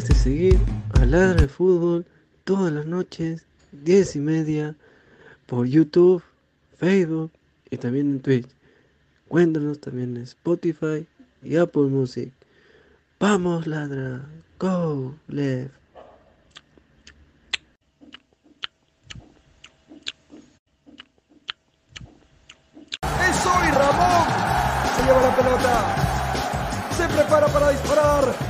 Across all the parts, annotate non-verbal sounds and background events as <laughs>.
De seguir a Ladra de Fútbol todas las noches, 10 y media, por YouTube, Facebook y también en Twitch. Cuéntanos también en Spotify y Apple Music. Vamos, ladra. Go, left. ¡Es Ramón! Se lleva la pelota. Se prepara para disparar.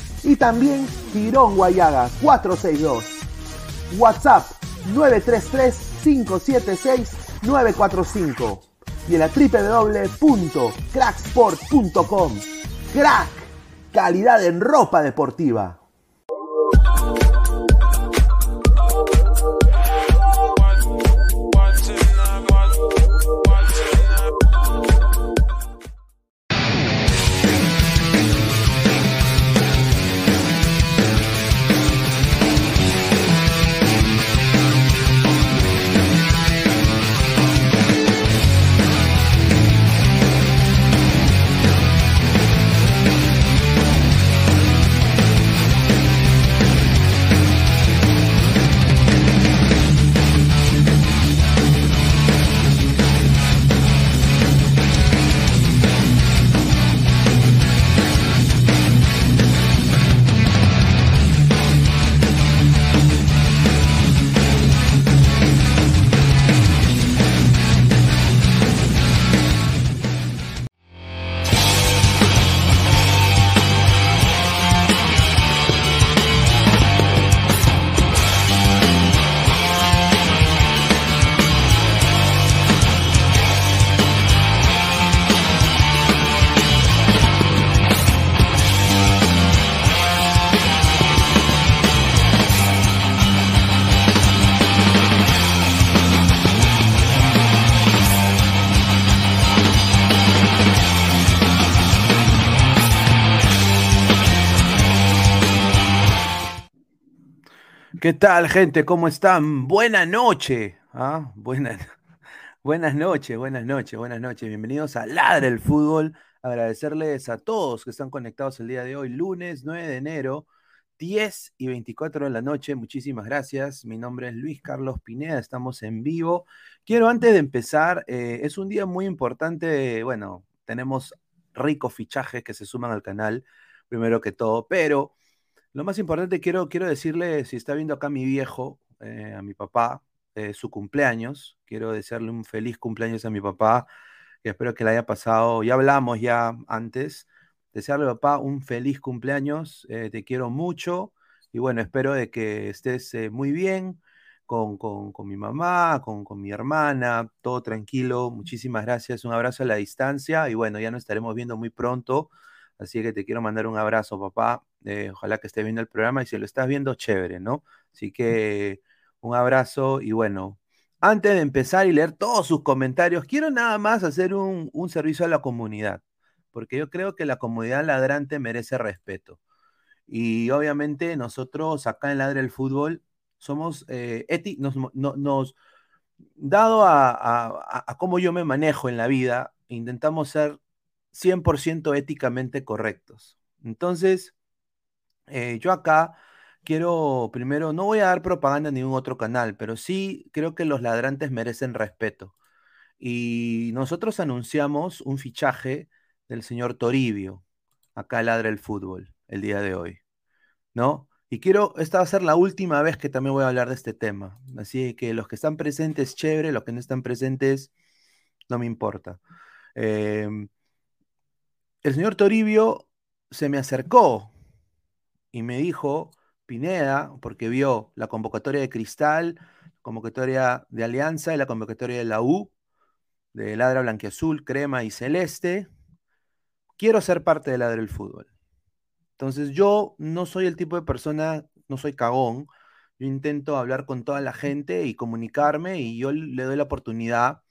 y también Girón Guayaga 462. WhatsApp 933-576-945 y en la www.cracksport.com. Crack, calidad en ropa deportiva. ¿Qué tal, gente? ¿Cómo están? Buena noche. ¿ah? <laughs> Buenas, noches, buenas noches, buenas noches. Bienvenidos a Ladre el Fútbol. Agradecerles a todos que están conectados el día de hoy, lunes 9 de enero, 10 y 24 de la noche. Muchísimas gracias. Mi nombre es Luis Carlos Pineda. Estamos en vivo. Quiero, antes de empezar, eh, es un día muy importante. Bueno, tenemos ricos fichajes que se suman al canal, primero que todo, pero lo más importante, quiero, quiero decirle, si está viendo acá mi viejo, eh, a mi papá, eh, su cumpleaños, quiero desearle un feliz cumpleaños a mi papá, y espero que le haya pasado, ya hablamos ya antes, desearle papá un feliz cumpleaños, eh, te quiero mucho, y bueno, espero de que estés muy bien con, con, con, mi mamá, con, con mi hermana, todo tranquilo, muchísimas gracias, un abrazo a la distancia, y bueno, ya nos estaremos viendo muy pronto. Así que te quiero mandar un abrazo, papá. Eh, ojalá que estés viendo el programa y si lo estás viendo, chévere, ¿no? Así que un abrazo y bueno, antes de empezar y leer todos sus comentarios, quiero nada más hacer un, un servicio a la comunidad, porque yo creo que la comunidad ladrante merece respeto. Y obviamente nosotros acá en Ladre el Fútbol somos eh, nos, no, nos, dado a, a, a cómo yo me manejo en la vida, intentamos ser 100% éticamente correctos. Entonces, Eh, yo acá quiero, primero, no voy a dar propaganda a ningún otro canal, pero sí creo que los ladrantes merecen respeto. Y nosotros anunciamos un fichaje del señor Toribio, acá ladra el fútbol, el día de hoy, ¿no? Y quiero, esta va a ser la última vez que también voy a hablar de este tema. Así que los que están presentes, chévere, los que no están presentes, no me importa. Em, el señor Toribio se me acercó y me dijo, Pineda, porque vio la convocatoria de Cristal, convocatoria de Alianza y la convocatoria de la U, de Ladra Blanquiazul, Crema y Celeste, quiero ser parte de Ladra del Fútbol. Entonces yo no soy el tipo de persona, no soy cagón, yo intento hablar con toda la gente y comunicarme y yo le doy la oportunidad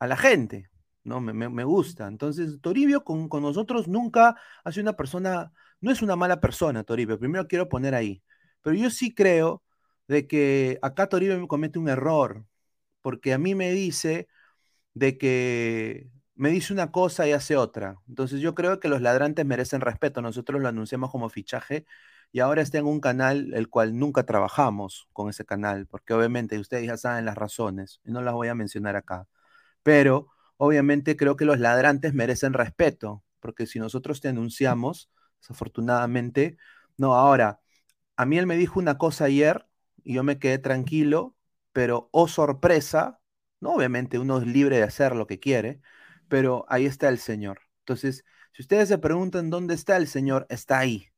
a la gente, ¿no? Me, gusta. Entonces, Toribio con, con, nosotros nunca ha sido una persona, no es una mala persona, Toribio, primero quiero poner ahí, pero yo sí creo de que acá Toribio comete un error, porque a mí me dice de que me dice una cosa y hace otra. Entonces yo creo que los ladrantes merecen respeto. Nosotros lo anunciamos como fichaje y ahora está en un canal el cual nunca trabajamos con ese canal, porque obviamente ustedes ya saben las razones y no las voy a mencionar acá. Pero obviamente creo que los ladrantes merecen respeto, porque si nosotros te anunciamos, desafortunadamente, no, ahora, a mí él me dijo una cosa ayer y yo me quedé tranquilo, pero oh sorpresa, no, obviamente uno es libre de hacer lo que quiere, pero ahí está el Señor. Entonces, si ustedes se preguntan dónde está el Señor, está ahí,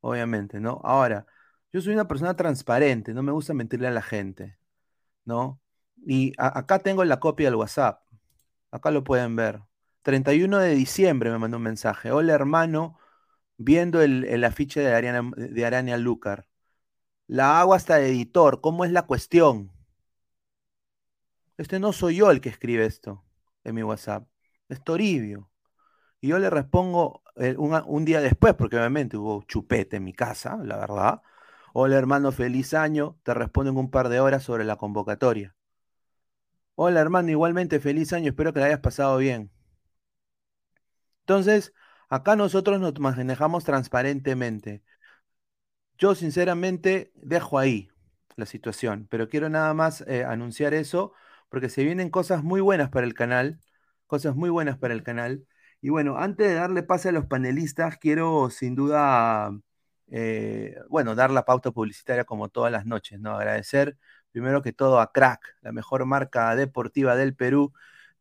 obviamente, ¿no? Ahora, yo soy una persona transparente, no me gusta mentirle a la gente, ¿no? Y acá tengo la copia del WhatsApp, acá lo pueden ver. 31 de diciembre me mandó un mensaje. Hola hermano, viendo el, afiche de Arania, de Arania Lucar. La hago hasta de editor, ¿cómo es la cuestión? Este no soy yo el que escribe esto en mi WhatsApp es Toribio. Y yo le respondo eh, un, día después, porque obviamente hubo chupete en mi casa, la verdad. Hola hermano, feliz año. Te respondo en un par de horas sobre la convocatoria. Hola hermano, igualmente feliz año. Espero que la hayas pasado bien. Entonces, acá nosotros nos manejamos transparentemente. Yo sinceramente dejo ahí la situación, pero quiero nada más eh, anunciar eso, porque se vienen cosas muy buenas para el canal cosas muy buenas para el canal. Y bueno, antes de darle pase a los panelistas, quiero sin duda, eh, bueno, dar la pauta publicitaria como todas las noches, ¿no? Agradecer primero que todo a Crack, la mejor marca deportiva del Perú,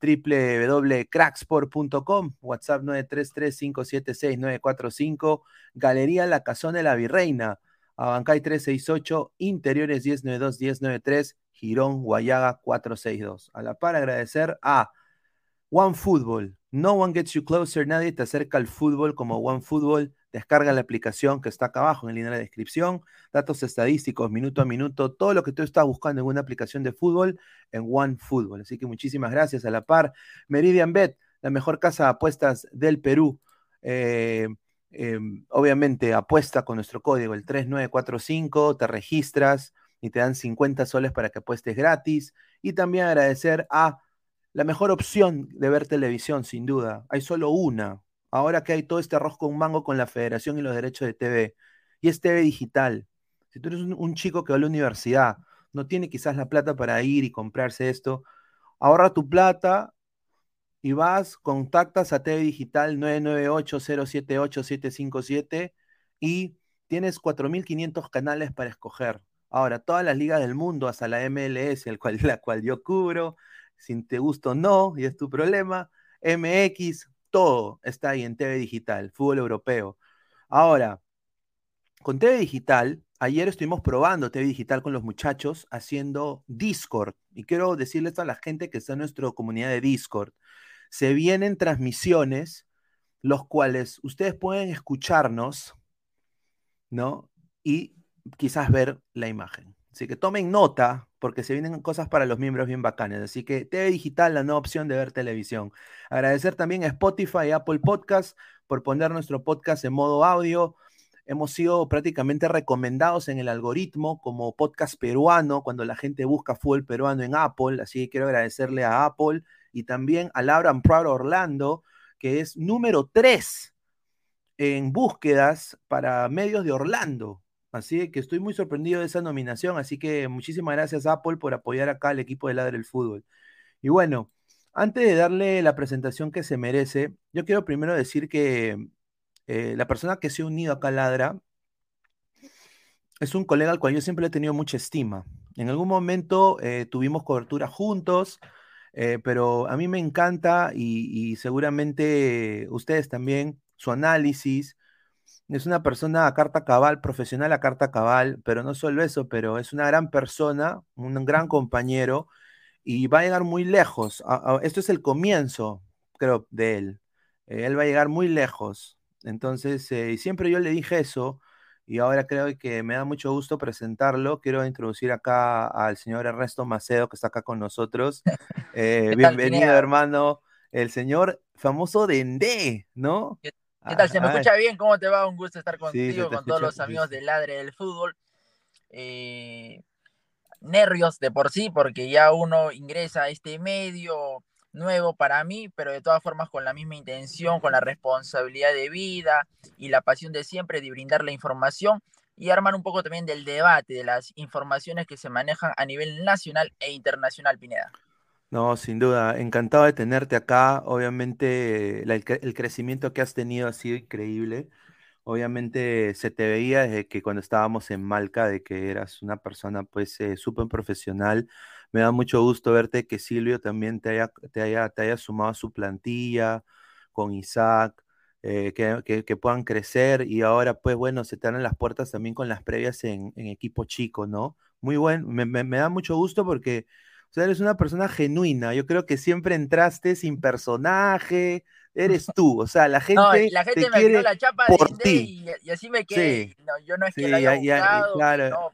www.cracksport.com, WhatsApp 933-576-945, Galería La Cazón de la Virreina, Abancay 368, Interiores 1092-1093, Girón, Guayaga 462. A la par agradecer a One Football. No one gets you closer. Nadie te acerca al fútbol como One Football. Descarga la aplicación que está acá abajo en la línea de descripción. Datos estadísticos, minuto a minuto. Todo lo que tú estás buscando en una aplicación de fútbol en One Football. Así que muchísimas gracias a la par. Meridian Bet, la mejor casa de apuestas del Perú. Eh, em, obviamente apuesta con nuestro código, el 3945. Te registras y te dan 50 soles para que apuestes gratis. Y también agradecer a la mejor opción de ver televisión, sin duda. Hay solo una. Ahora que hay todo este arroz con mango con la federación y los derechos de TV. Y es TV digital. Si tú eres un, chico que va a la universidad, no tiene quizás la plata para ir y comprarse esto, ahorra tu plata y vas, contactas a TV Digital 998-078-757 y tienes 4.500 canales para escoger. Ahora, todas las ligas del mundo, hasta la MLS, el cual, <laughs> la cual yo cubro, si te gusta o no, y es tu problema. MX, todo está ahí en TV Digital, fútbol europeo. Ahora, con TV Digital, ayer estuvimos probando TV Digital con los muchachos haciendo Discord. Y quiero decirles a la gente que está en nuestra comunidad de Discord. Se vienen transmisiones, los cuales ustedes pueden escucharnos, ¿no? Y quizás ver la imagen. Así que tomen nota, porque se vienen cosas para los miembros bien bacanes. Así que TV Digital, la nueva opción de ver televisión. Agradecer también a Spotify y Apple Podcast por poner nuestro podcast en modo audio. Hemos sido prácticamente recomendados en el algoritmo como podcast peruano cuando la gente busca fútbol peruano en Apple. Así que quiero agradecerle a Apple y también a Laura Proud Orlando, que es número 3 en búsquedas para medios de Orlando. Así que estoy muy sorprendido de esa nominación. Así que muchísimas gracias, Apple, por apoyar acá al equipo de Ladre el Fútbol. Y bueno, antes de darle la presentación que se merece, yo quiero primero decir que eh, la persona que se ha unido acá a Ladra es un colega al cual yo siempre he tenido mucha estima. En algún momento eh, tuvimos cobertura juntos, eh, pero a mí me encanta y, seguramente ustedes también, su análisis. Es una persona a carta cabal, profesional a carta cabal, pero no solo eso, pero es una gran persona, un gran compañero y va a llegar muy lejos. esto es el comienzo, creo, de él. Eh, él va a llegar muy lejos. Entonces, siempre yo le dije eso y ahora creo que me da mucho gusto presentarlo. Quiero introducir acá al señor Ernesto Macedo, que está acá con nosotros. <laughs> Eh, bienvenido, hermano. El señor famoso Dendé, ¿no? ¿Qué, tal? ¿Se me escucha bien? ¿Cómo te va? Un gusto estar contigo, con todos los amigos del Ladre del Fútbol. Eh, nervios de por sí, porque ya uno ingresa a este medio nuevo para mí, pero de todas formas con la misma intención, con la responsabilidad de vida y la pasión de siempre de brindar la información y armar un poco también del debate, de las informaciones que se manejan a nivel nacional e internacional, Pineda. No, sin duda, encantado de tenerte acá. Obviamente el, crecimiento que has tenido ha sido increíble. Obviamente se te veía desde que cuando estábamos en Malca, de que eras una persona pues eh, súper profesional me da mucho gusto verte que Silvio también te haya, te haya, te haya sumado a su plantilla con Isaac, eh, que, puedan crecer y ahora pues bueno, se te dan las puertas también con las previas en, equipo chico, ¿no? Muy bueno, me, da mucho gusto porque o sea, eres una persona genuina, yo creo que siempre entraste sin personaje, eres <laughs> tú, o sea, la gente, no, la gente me dio la chapa por de ti. Y, así me quedé, no, yo no es que la haya buscado, claro. no,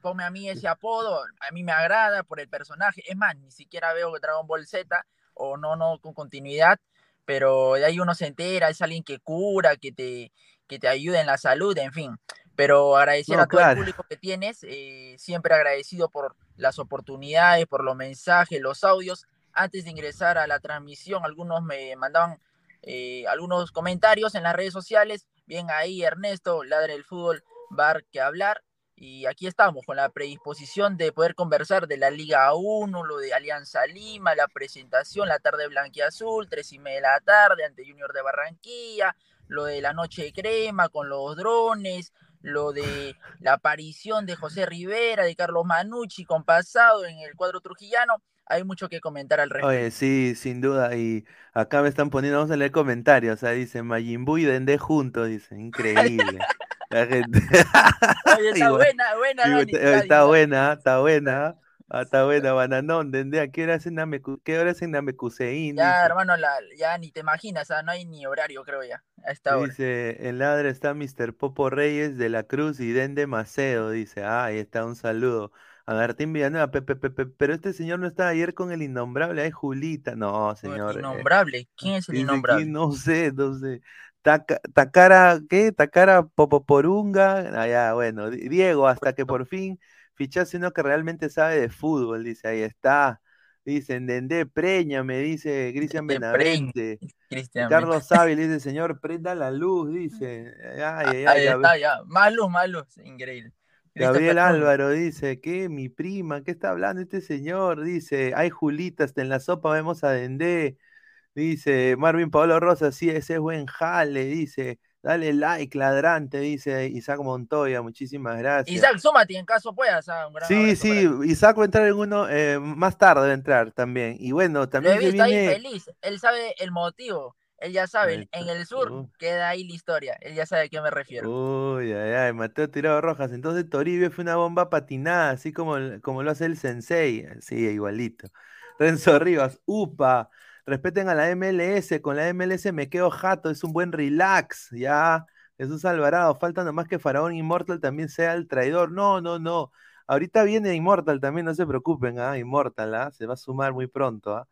ponme a mí ese apodo, a mí me agrada por el personaje. Es más, ni siquiera veo Dragon Ball Z o no, no con continuidad, pero de ahí uno se entera, es alguien que cura, que te, que te ayuda en la salud, en fin. Pero agradecer a todo el público que tienes, eh, siempre agradecido por las oportunidades, por los mensajes, los audios. Antes de ingresar a la transmisión, algunos me mandaban eh, algunos comentarios en las redes sociales. Bien ahí, Ernesto, Ladre del Fútbol, Bar que hablar. Y aquí estamos con la predisposición de poder conversar de la Liga 1, lo de Alianza Lima, la presentación, la tarde blanquiazul, tres y media de la tarde ante Junior de Barranquilla, lo de la noche de crema con los drones, lo de la aparición de José Rivera, de Carlos Manucci con pasado en el cuadro trujillano. Hay mucho que comentar al respecto. Oye, sí, sin duda. Y acá me están poniendo, vamos a leer comentarios. O sea, dice Mayimbu y Dende juntos, dice, increíble. <laughs> La gente. Oye, está <laughs> buena, buena, está, buena, está buena. Ah, está buena, bananón, ¿dende? ¿A qué hora es en ¿Qué hora Namekusein? Ya, hermano, la, ya ni te imaginas, no hay ni horario, creo ya, a esta hora. Dice, en ladre está Mr. Popo Reyes de la Cruz y Dende Macedo, dice, ah, ahí está, un saludo. A Martín Villanueva, Pepe, Pepe, pero este señor no estaba ayer con el innombrable, ahí Julita, no, señor. ¿El eh, innombrable? ¿Quién es el innombrable? no sé, no sé. Takara, ¿qué? Takara Popoporunga. Ah, ya, bueno, Diego, hasta que por fin fichase uno que realmente sabe de fútbol, dice, ahí está. Dicen, Dende Preña, me dice Cristian Benavente. Carlos Sábil dice, señor, prenda la luz, dice. Ay, ahí está, ya. Más luz, más luz, increíble. Gabriel Álvaro dice, ¿qué? Mi prima, ¿qué está hablando este señor? Dice, hay Julita, hasta en la sopa vemos a Dende. Dice Marvin Pablo Rosa, sí, ese es buen jale, dice. Dale like, ladrante, dice Isaac Montoya, muchísimas gracias. Isaac, súmate en caso puedas. sí, sí, Isaac va a entrar en uno, eh, más tarde va a entrar también. Y bueno, también. Lo he visto ahí feliz, él sabe el motivo. Él ya sabe, en el sur queda ahí la historia. Él ya sabe a qué me refiero. Uy, ay, ay, Mateo Tirado Rojas. Entonces Toribio fue una bomba patinada, así como, como lo hace el Sensei. Sí, igualito. Renzo Rivas, upa. Respeten a la MLS, con la MLS me quedo jato, es un buen relax, ya. Jesús Alvarado, falta nomás que Faraón Immortal también sea el traidor. No, no, no. Ahorita viene Immortal también, no se preocupen, ¿ah? Immortal, ¿ah? Se va a sumar muy pronto, ¿ah?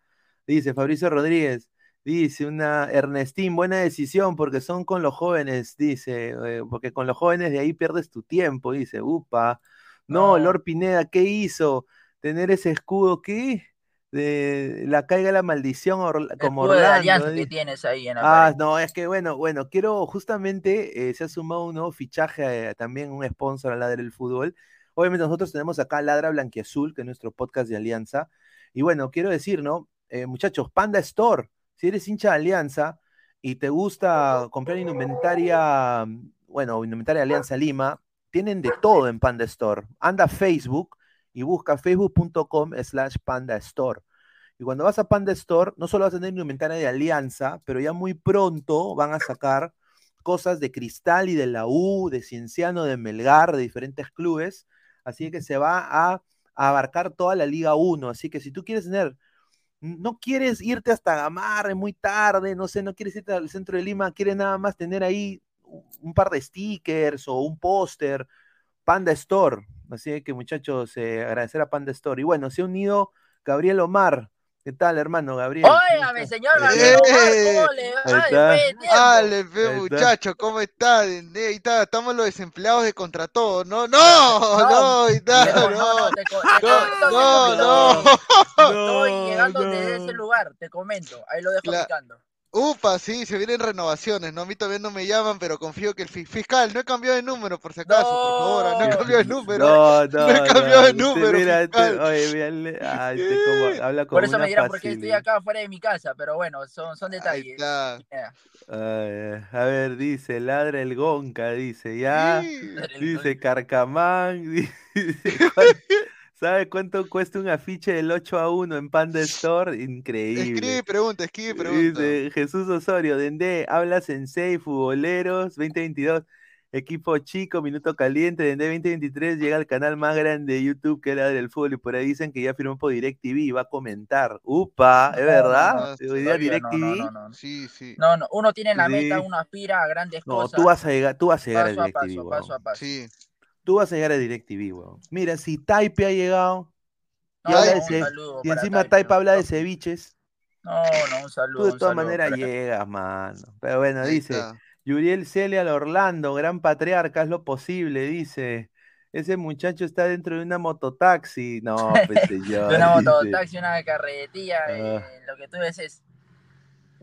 Dice Fabricio Rodríguez, dice una Ernestín, buena decisión porque son con los jóvenes, dice, eh, porque con los jóvenes de ahí pierdes tu tiempo, dice, upa. No, Lord Pineda, ¿qué hizo? Tener ese escudo, ¿qué? De la caiga la maldición como Orlando. que tienes ahí en Ah, no, es que bueno, bueno, quiero justamente, eh, se ha sumado un nuevo fichaje, eh, también un sponsor a Ladra del Fútbol. Obviamente nosotros tenemos acá Ladra Blanquiazul, que es nuestro podcast de Alianza. Y bueno, quiero decir, ¿no? Eh, muchachos, Panda Store, si eres hincha de Alianza y te gusta comprar indumentaria, bueno, indumentaria de Alianza Lima, tienen de todo en Panda Store. Anda Facebook y busca facebook.com slash panda store. Y cuando vas a Panda Store, no solo vas a tener indumentaria de Alianza, pero ya muy pronto van a sacar cosas de Cristal y de la U, de Cienciano, de Melgar, de diferentes clubes. Así que se va a, abarcar toda la Liga 1. Así que si tú quieres tener, no quieres irte hasta Gamarre muy tarde, no sé, no quieres irte al centro de Lima, quieres nada más tener ahí un par de stickers o un póster, Panda Store. Así que muchachos, eh, agradecer a Panda Store. Y bueno, se ha unido Gabriel Omar. ¿Qué tal, hermano Gabriel? Óigame, señor Gabriel Omar, ¿cómo le va? Dale, fe, muchacho, ¿cómo está? Ahí está, estamos los desempleados de contra todo. No, no, no, ahí está, no, no, no, no, Estoy llegando <laughs> desde ese lugar, te comento, ahí lo dejo picando. Upa, sí, se vienen renovaciones, ¿no? A mí todavía no me llaman, pero confío que el fiscal, no he cambiado de número, por si acaso, por favor, no he cambiado de número. No, no, no he cambiado de número. Mira, este, oye, mira, ay, este como, habla como Por eso me dirán por qué estoy acá fuera de mi casa, pero bueno, son, son detalles. Ay, a ver, dice, ladra el gonca, dice, ya. Dice, Carcamán, <laughs> dice, <laughs> ¿Sabe cuánto cuesta un afiche del 8 a 1 en Panda Store? Increíble. Escribe pregunta, escribe pregunta. Dice Jesús Osorio, Dende, habla Sensei, futboleros, 2022, equipo chico, minuto caliente, Dende 2023 llega al canal más grande de YouTube que era del fútbol y por ahí dicen que ya firmó por DirecTV y va a comentar. Upa, ¿es verdad? Hoy día DirecTV. No, no, sí, sí. No, no, uno tiene la meta, uno aspira a grandes cosas. No, tú vas a llegar, tú vas a llegar paso a DirecTV. Paso, paso a paso. Sí. Tú vas a llegar a DirecTV, weón. Mira, si Taipe ha llegado. y, encima Taipe, habla de ceviches. No, no, un saludo. Tú de todas maneras llegas, mano. Pero bueno, dice. Yuriel Celia al Orlando, gran patriarca, es lo posible, dice. Ese muchacho está dentro de una mototaxi. No, pues <laughs> yo. de una mototaxi, una carretilla, ah. eh, lo que tú ves es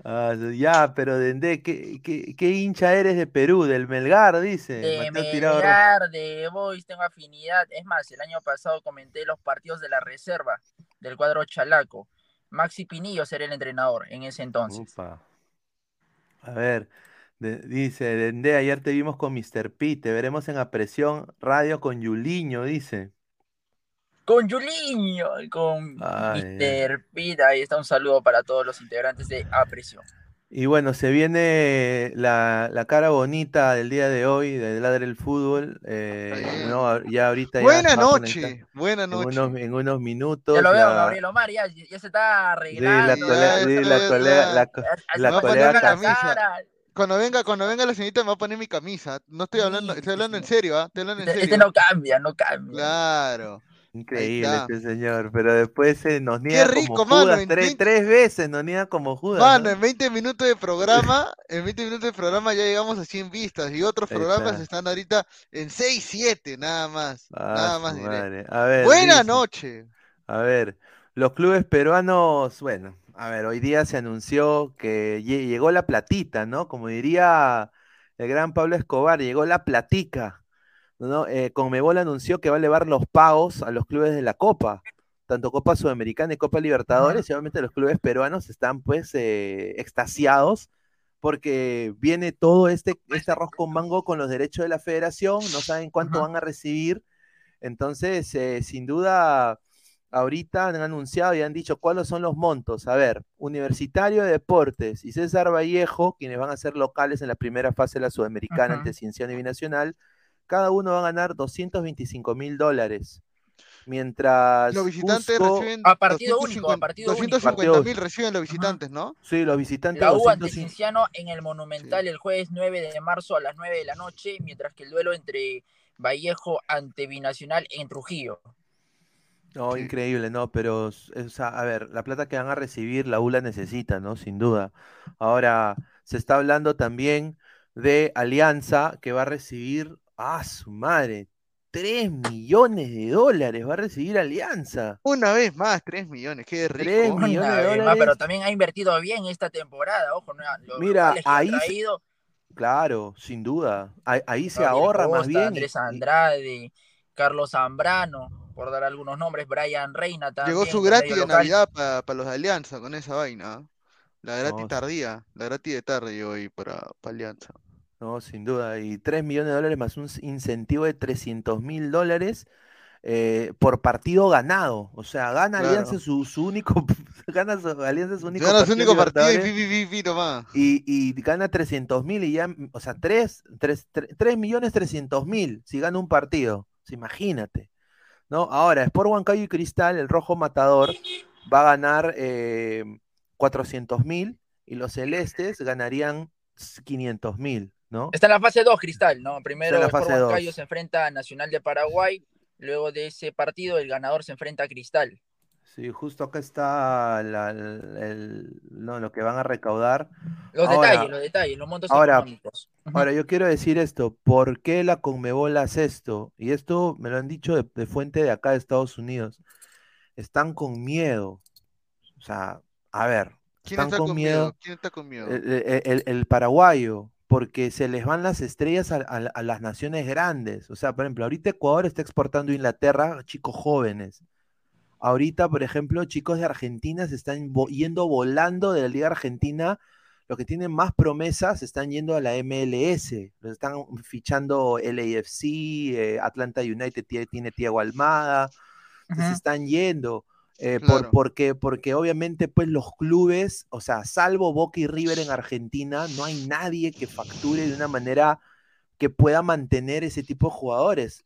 Ah, ya, pero Dende, ¿qué, qué, hincha eres de Perú? ¿Del Melgar, dice? De Melgar, de Boys, tengo afinidad. Es más, el año pasado comenté los partidos de la reserva del cuadro Chalaco. Maxi Pinillo será el entrenador en ese entonces. A ver, dice Dende, ayer te vimos con Mr. P, te veremos en Apresión Radio con Yuliño, dice con Juliño, con Mr. Pete. Ahí está un saludo para todos los integrantes de Aprecio. Y bueno, se viene la, cara bonita del día de hoy, de Ladre el Fútbol. Eh, ya ahorita buena noche, buena noche. En unos, minutos. Ya lo veo, Gabriel Omar, ya, se está arreglando. Sí, la colega, la, colega, cuando venga, cuando venga la señorita me va a poner mi camisa. No estoy hablando, estoy hablando en serio, ¿ah? Estoy hablando en este, este serio. Este no cambia, no cambia. Claro. Increíble este señor, pero después se nos niega como Judas, tres, veces nos niega como Judas. Mano, en 20 minutos de programa, en 20 minutos de programa ya llegamos a 100 vistas y otros programas están ahorita en 6, 7, nada más. Ah, nada más diré. Buena noche. A ver, los clubes peruanos, bueno, a ver, hoy día se anunció que llegó la platita, ¿no? Como diría el gran Pablo Escobar, llegó la platica. ¿No? Eh, Conmebol anunció que va a elevar los pagos a los clubes de la Copa, tanto Copa Sudamericana y Copa Libertadores, y obviamente los clubes peruanos están pues eh, extasiados porque viene todo este, este arroz con mango con los derechos de la federación, no saben cuánto van a recibir, entonces eh, sin duda ahorita han anunciado y han dicho cuáles son los montos. A ver, Universitario de Deportes y César Vallejo, quienes van a ser locales en la primera fase de la Sudamericana ante Cienciano y Binacional, cada uno va a ganar 225 mil dólares. Mientras. Los visitantes reciben. A partido único, a partido 250 mil reciben los visitantes, ¿no? Sí, los visitantes. La U ante Cinciano en el Monumental el jueves 9 de marzo a las 9 de la noche, mientras que el duelo entre Vallejo ante Binacional en Trujillo. No, increíble, no, pero, a ver, la plata que van a recibir, la U la necesita, ¿no? Sin duda. Ahora, se está hablando también de Alianza, que va a recibir Ah, su madre. 3 millones de dólares va a recibir Alianza. Una vez más, 3 millones, qué rico. 3 millones de dólares. pero también ha invertido bien esta temporada, ojo. Mira, ahí... Claro, sin duda. Ahí, se ahorra más bien. Andrés Andrade, Carlos Zambrano, por dar algunos nombres, Brian Reina también. Llegó su gratis de Navidad para los de Alianza con esa vaina. ¿ah? La gratis tardía, la gratis de tarde hoy para, para Alianza. No, sin duda. Y 3 millones de dólares más un incentivo de 300 mil dólares eh, por partido ganado. O sea, gana Alianza su, su, único. <laughs> gana Alianza su único gana su único partido y, y, gana 300 mil y ya. O sea, 3, 3, 3, millones 300 mil si gana un partido. imagínate. ¿no? Ahora, Sport Huancayo y Cristal, el rojo matador, va a ganar eh, 400 mil y los celestes ganarían 500 mil. Está en la fase 2, Cristal, ¿no? Primero el se enfrenta a Nacional de Paraguay, luego de ese partido el ganador se enfrenta a Cristal. Sí, justo acá está lo que van a recaudar. Los detalles, los detalles, los montos ahora, económicos. Ahora, yo quiero decir esto, ¿por qué la Conmebol hace esto? Y esto me lo han dicho de, fuente de acá de Estados Unidos. Están con miedo. O sea, a ver, ¿Quién está con, miedo? ¿Quién está con miedo? el paraguayo, porque se les van las estrellas a, las naciones grandes. O sea, por ejemplo, ahorita Ecuador está exportando a Inglaterra chicos jóvenes. Ahorita, por ejemplo, chicos de Argentina se están yendo volando de la Liga Argentina. Los que tienen más promesas están yendo a la MLS. Los están fichando LAFC, eh, Atlanta United tiene, Tiago Almada. Se están yendo. Eh, por, porque, porque obviamente, pues los clubes, o sea, salvo Boca y River en Argentina, no hay nadie que facture de una manera que pueda mantener ese tipo de jugadores.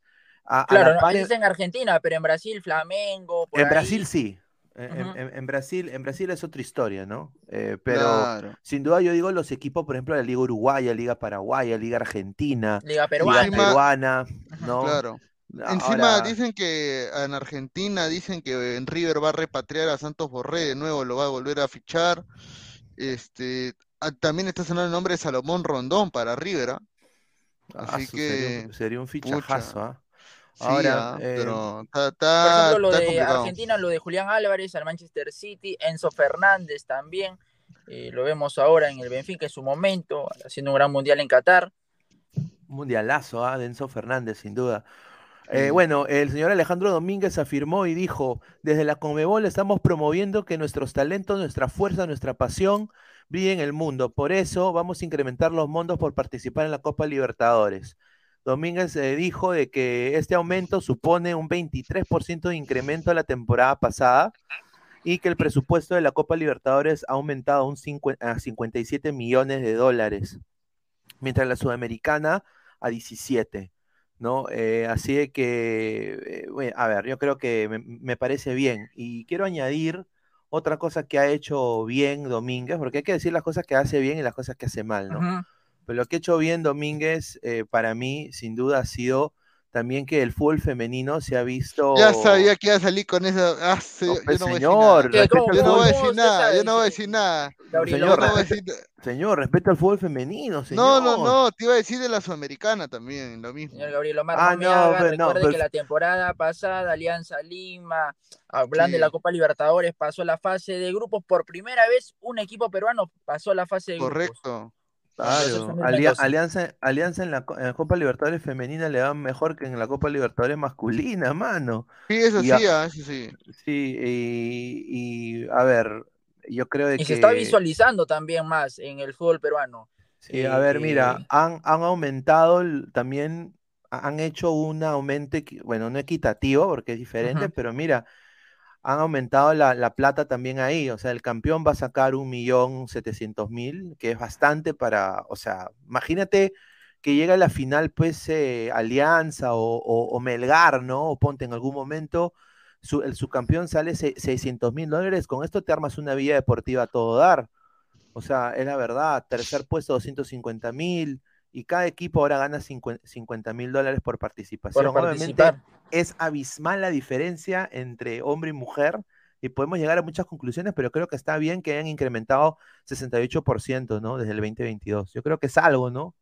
claro, no, en Argentina, pero en Brasil, Flamengo. en Brasil sí. En, Brasil, en Brasil es otra historia, ¿no? Eh, pero sin duda yo digo los equipos, por ejemplo, la Liga Uruguaya, Liga Paraguaya, Liga Argentina, Liga Peruana, Liga peruana ¿no? Claro. Encima dicen que en Argentina dicen que en River va a repatriar a Santos Borré de nuevo, lo va a volver a fichar. Este, ah, también está sonando el nombre de Salomón Rondón para River. ¿ah? Así que sería, un fichajazo, ¿ah? Ahora, eh, pero está, por ejemplo, lo de Argentina, lo de Julián Álvarez al Manchester City, Enzo Fernández también, eh, lo vemos ahora en el Benfica en su momento, haciendo un gran mundial en Qatar. Mundialazo, ¿ah? de Enzo Fernández, sin duda. Eh, bueno, el señor Alejandro Domínguez afirmó y dijo, desde la Comebol estamos promoviendo que nuestros talentos, nuestra fuerza, nuestra pasión brillen en el mundo. Por eso vamos a incrementar los montos por participar en la Copa Libertadores. Domínguez eh, dijo de que este aumento supone un 23% de incremento a la temporada pasada y que el presupuesto de la Copa Libertadores ha aumentado un a 57 millones de dólares, mientras la Sudamericana a 17. ¿No? Eh, así de que, eh, a ver, yo creo que me, parece bien. Y quiero añadir otra cosa que ha hecho bien Domínguez, porque hay que decir las cosas que hace bien y las cosas que hace mal, ¿no? Pero lo que ha hecho bien Domínguez, eh, para mí, sin duda, ha sido también que el fútbol femenino se ha visto. Ya sabía que iba a salir con eso. Ah, yo no señor, yo no voy a decir nada. Yo no voy a decir nada. Señor, señor, respeta al fútbol femenino, señor. No, no, no, te iba a decir de la sudamericana también, lo mismo. Señor Gabriel Omar, ah, no, pues, recuerde pues que la temporada pasada Alianza Lima, hablando de la Copa Libertadores, pasó la fase de grupos por primera vez, un equipo peruano pasó la fase de grupos. Correcto. Claro, Alianza, Alianza en la, Copa Libertadores femenina le va mejor que en la Copa Libertadores masculina, mano. Sí, eso sí, ah, eso sí. Sí, y, a ver, yo creo de y se está visualizando también más en el fútbol peruano. Sí, a ver, mira, eh, han, han aumentado también, han hecho un aumento, bueno, no equitativo porque es diferente, pero mira, han aumentado la, plata también ahí. O sea, el campeón va a sacar un millón setecientos mil, que es bastante para, o sea, imagínate que llega a la final, pues, eh, Alianza o, Melgar, ¿no? O ponte en algún momento, su, el subcampeón sale 600 mil dólares, con esto te armas una vía deportiva a todo dar. O sea, es la verdad, tercer puesto 250 mil, y cada equipo ahora gana 50 mil dólares por participación. Obviamente es abismal la diferencia entre hombre y mujer y podemos llegar a muchas conclusiones, pero creo que está bien que hayan incrementado 68%, ¿no? Desde el 2022. Yo creo que es algo, ¿no?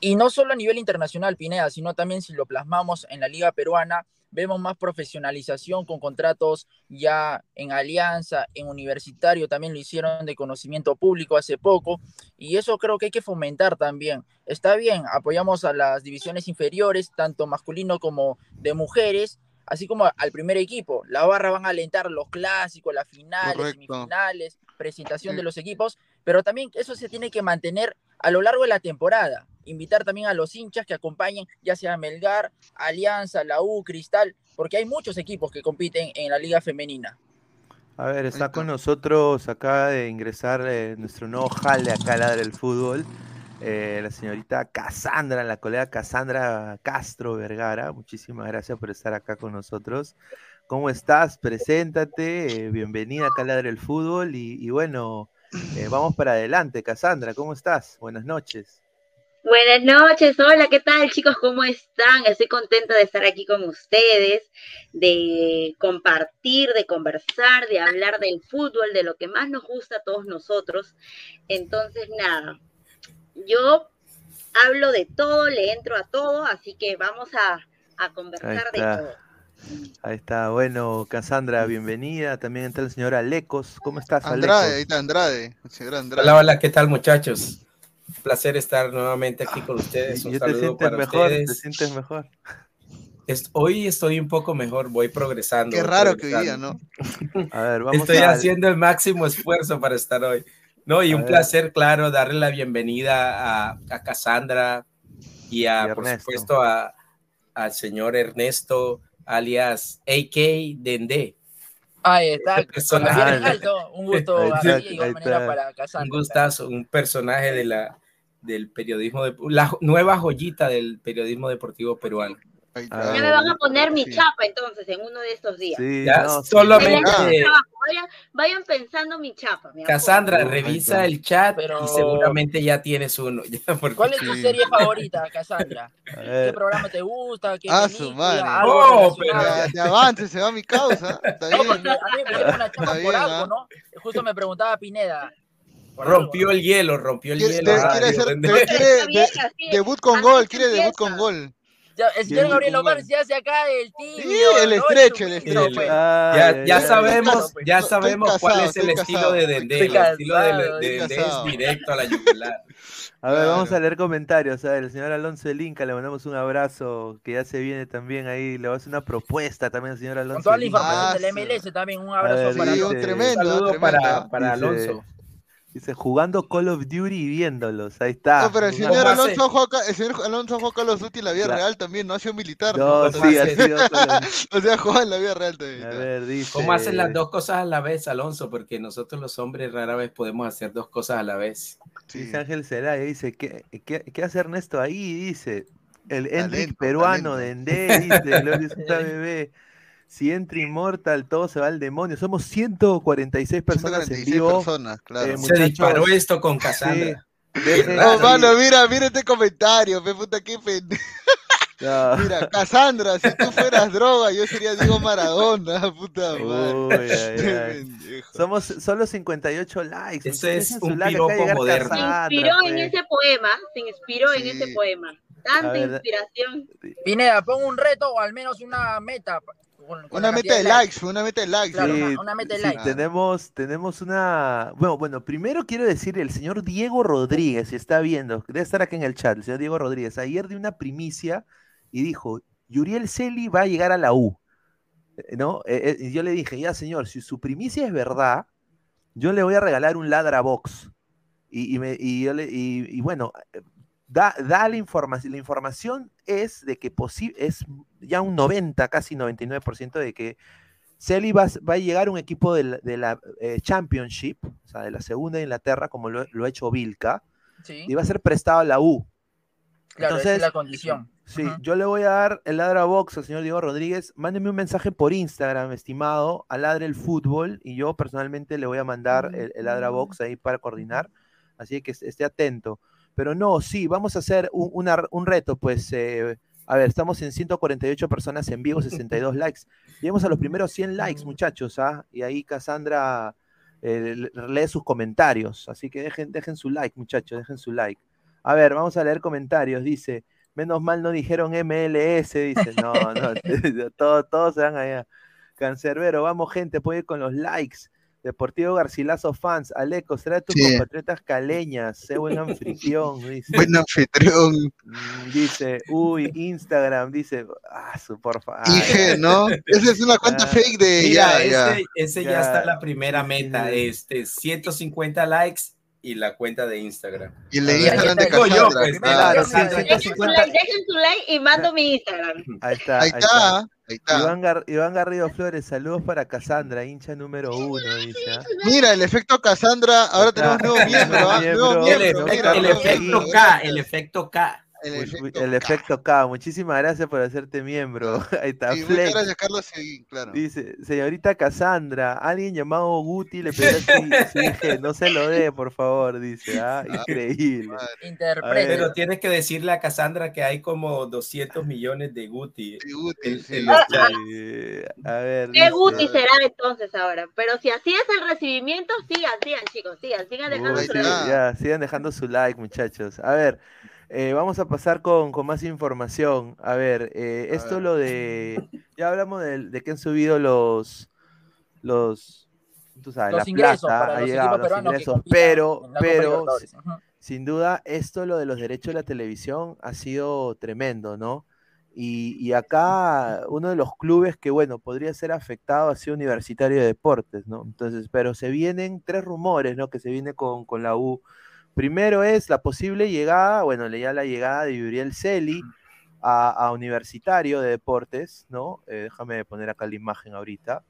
Y no solo a nivel internacional, Pineda, sino también si lo plasmamos en la liga peruana, vemos más profesionalización con contratos ya en alianza, en universitario, también lo hicieron de conocimiento público hace poco, y eso creo que hay que fomentar también. Está bien, apoyamos a las divisiones inferiores, tanto masculino como de mujeres, así como al primer equipo. La barra van a alentar los clásicos, las finales, semifinales, presentación de los equipos, pero también eso se tiene que mantener a lo largo de la temporada. Invitar también a los hinchas que acompañen, ya sea Melgar, Alianza, la U, Cristal, porque hay muchos equipos que compiten en la liga femenina. A ver, está con nosotros, acaba de ingresar eh, nuestro nuevo jale acá al del fútbol, eh, la señorita Cassandra, la colega Cassandra Castro Vergara. Muchísimas gracias por estar acá con nosotros. ¿Cómo estás? Preséntate, eh, bienvenida acá al del fútbol y bueno, eh, vamos para adelante, Cassandra, ¿cómo estás? Buenas noches. Buenas noches, hola, ¿qué tal chicos? ¿Cómo están? Estoy contenta de estar aquí con ustedes, de compartir, de conversar, de hablar del fútbol, de lo que más nos gusta a todos nosotros. Entonces, nada, yo hablo de todo, le entro a todo, así que vamos a, a conversar de todo. Ahí está, bueno, Cassandra, bienvenida. También está el señor Alecos. ¿Cómo estás, Andrade, ahí está Andrade. Hola, hola, ¿qué tal, muchachos? Un placer estar nuevamente aquí con ustedes. Un te sientes mejor, te sientes mejor. hoy estoy un poco mejor, voy progresando. Qué raro que hoy día, ¿no? <laughs> A ver, vamos Estoy haciendo el máximo esfuerzo para estar hoy. No, y un placer, claro, darle la bienvenida a, a Cassandra y a, por supuesto, a, al señor Ernesto alias AK Dende. Ahí está, un gusto Un gustazo, un personaje de la, del periodismo, de, la nueva joyita del periodismo deportivo peruano. Ya me van a poner mi chapa entonces en uno de estos días. Sí, ya solamente. Vayan, pensando mi chapa. Mi Cassandra, revisa el chat y seguramente ya tienes uno. <laughs> ¿Cuál es tu serie favorita, Cassandra? <laughs> ¿Qué programa te gusta? ¿Qué ah, su madre. Oh, pero de avance se va mi causa. <laughs> Está no, porque a mí me una chapa por algo, ¿ah? ¿no? Justo me preguntaba Pineda. Rompió el hielo, rompió el hielo. Quiere, hacer, debut con gol, quiere debut con gol. Ya, el señor Gabriel Omar se hace acá el tibio. Sí, el estrecho, el estrecho. Pues. ya, ya sabemos, ya sabemos cuál es el estilo de Dende. El estilo de, Dende es directo a la yugular. A ver, vamos a leer comentarios. A ver, el señor Alonso del Inca, le mandamos un abrazo, que ya se viene también ahí. Le va a hacer una propuesta también al señor Alonso. Con toda la información del MLS también, un abrazo para sí, un tremendo, un saludo para, para Alonso. Dice, jugando Call of Duty y viéndolos. Ahí está. No, pero el señor Alonso juega, el señor Alonso juega Call of Duty en la vida real también, no ha sido militar. No, sí, ha sido. <laughs> o sea, juega en la vida real también. A ver, dice... ¿Cómo hacen las dos cosas a la vez, Alonso? Porque nosotros los hombres rara vez podemos hacer dos cosas a la vez. Dice Ángel Celaya, dice, ¿qué, qué, qué hace Ernesto ahí? Dice, el Enric peruano de Ende, dice, Gloria <laughs> Bebé si entra Immortal, todo se va al demonio. Somos 146 personas en vivo. Personas, claro. Eh, se disparó esto con Cassandra. no, mano, mira, mira este comentario, pe puta, qué pendejo. <laughs> <laughs> Mira, Cassandra, si tú fueras droga, yo sería Diego <laughs> Maradona, puta madre. Somos solo 58 likes. Eso es un piropo moderno. se inspiró en pues. ese poema, se inspiró en ese poema. Tanta inspiración. Pineda, pon un reto o al menos una meta una, meta de likes, una meta de likes. una, meta de likes. Tenemos, tenemos una. Bueno, bueno, primero quiero decir, el señor Diego Rodríguez, si está viendo, debe estar aquí en el chat, el señor Diego Rodríguez, ayer dio una primicia y dijo: Yuriel Celi va a llegar a la U. Eh, ¿No? Eh, eh, y yo le dije, ya señor, si su primicia es verdad, yo le voy a regalar un ladra box. Y, y, me, y, yo le, y bueno, da, da la información. La información es de que es ya un 90, casi 99% de que Celi va, va, a llegar un equipo de la, eh, Championship, o sea, de la segunda de Inglaterra, como lo, ha hecho Vilca, y va a ser prestado a la U. Claro, Entonces, es la condición. Sí, yo le voy a dar el ladra box al señor Diego Rodríguez. Mándeme un mensaje por Instagram, estimado, a ladre el fútbol, y yo personalmente le voy a mandar el, el ladra box ahí para coordinar. Así que esté atento. Pero no, sí, vamos a hacer un, reto, pues, eh, a ver, estamos en 148 personas en vivo, <laughs> 62 likes. Lleguemos a los primeros 100 likes, muchachos, ¿ah? Y ahí Cassandra eh, lee sus comentarios, así que dejen, dejen su like, muchachos, dejen su like. A ver, vamos a leer comentarios. Dice, menos mal no dijeron MLS, dice. No, no, <laughs> todos, todos se van allá. Cancerbero, vamos gente, puede ir con los likes. Deportivo Garcilaso fans, Aleco, será tus compatriotas caleñas, sé buen anfitrión, <laughs> dice. Buen anfitrión. Mm, dice, uy, Instagram, dice, ah, su porfa. Dije, ¿no? Esa es una cuenta fake de Mira, ese, ese ya. está la primera meta, este, 150 likes y la cuenta de Instagram. Y el Instagram de Cassandra. Pues, claro, dejen, su like, dejen su like y mando mi Instagram. Ahí está. Ahí, está. Ahí está. Iván, Garrido Flores, saludos para Cassandra, hincha número uno, dice. ¿ah? Mira, el efecto Cassandra, ahora tenemos nuevo miembro. ¿ah? <laughs> Nuevo miembro. El, efecto K, el efecto K. El efecto, K. Muchísimas gracias por hacerte miembro. <laughs> Ahí está. Sí, muchas gracias, Carlos. Sí, claro. Dice, señorita Cassandra, alguien llamado Guti le pidió dije, no se lo dé, por favor, dice. Ah, <laughs> ah increíble. Pero tienes que decirle a Cassandra que hay como 200 millones de Guti. Guti a ver. ¿Qué Guti será entonces ahora? Pero si así es el recibimiento, sigan, sigan, chicos, sigan, sigan dejando su like. Ya, sigan dejando su like, muchachos. A ver. Eh, vamos a pasar con, más información. A ver, eh, esto lo de. Ya hablamos de, de, que han subido los. Los. Tú sabes, la ingresos ha llegado los ingresos, pero, pero sin duda, esto lo de los derechos de la televisión ha sido tremendo, ¿no? Y, y, acá uno de los clubes que, bueno, podría ser afectado ha sido Universitario de Deportes, ¿no? Entonces, pero se vienen tres rumores, ¿no? Que se viene con, con la U Primero es la posible llegada, bueno, ya la llegada de Uriel Celi a, Universitario de Deportes, ¿no? Eh, déjame poner acá la imagen ahorita.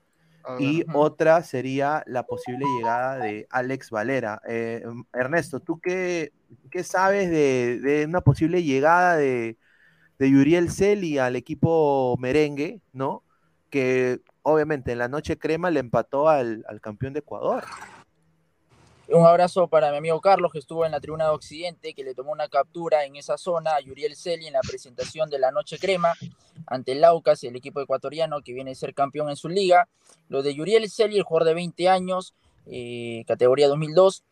y otra sería la posible llegada de Alex Valera. Eh, Ernesto, ¿tú qué, qué sabes de, una posible llegada de, de Yuriel Celi al equipo merengue, ¿no? Que obviamente en la noche crema le empató al, al campeón de Ecuador. Un abrazo para mi amigo Carlos, que estuvo en la tribuna de Occidente, que le tomó una captura en esa zona a Yuriel Celi en la presentación de la Noche Crema ante el Laucas, el equipo ecuatoriano que viene a ser campeón en su liga. Lo de Yuriel Celi, el jugador de 20 años, eh, categoría 2002.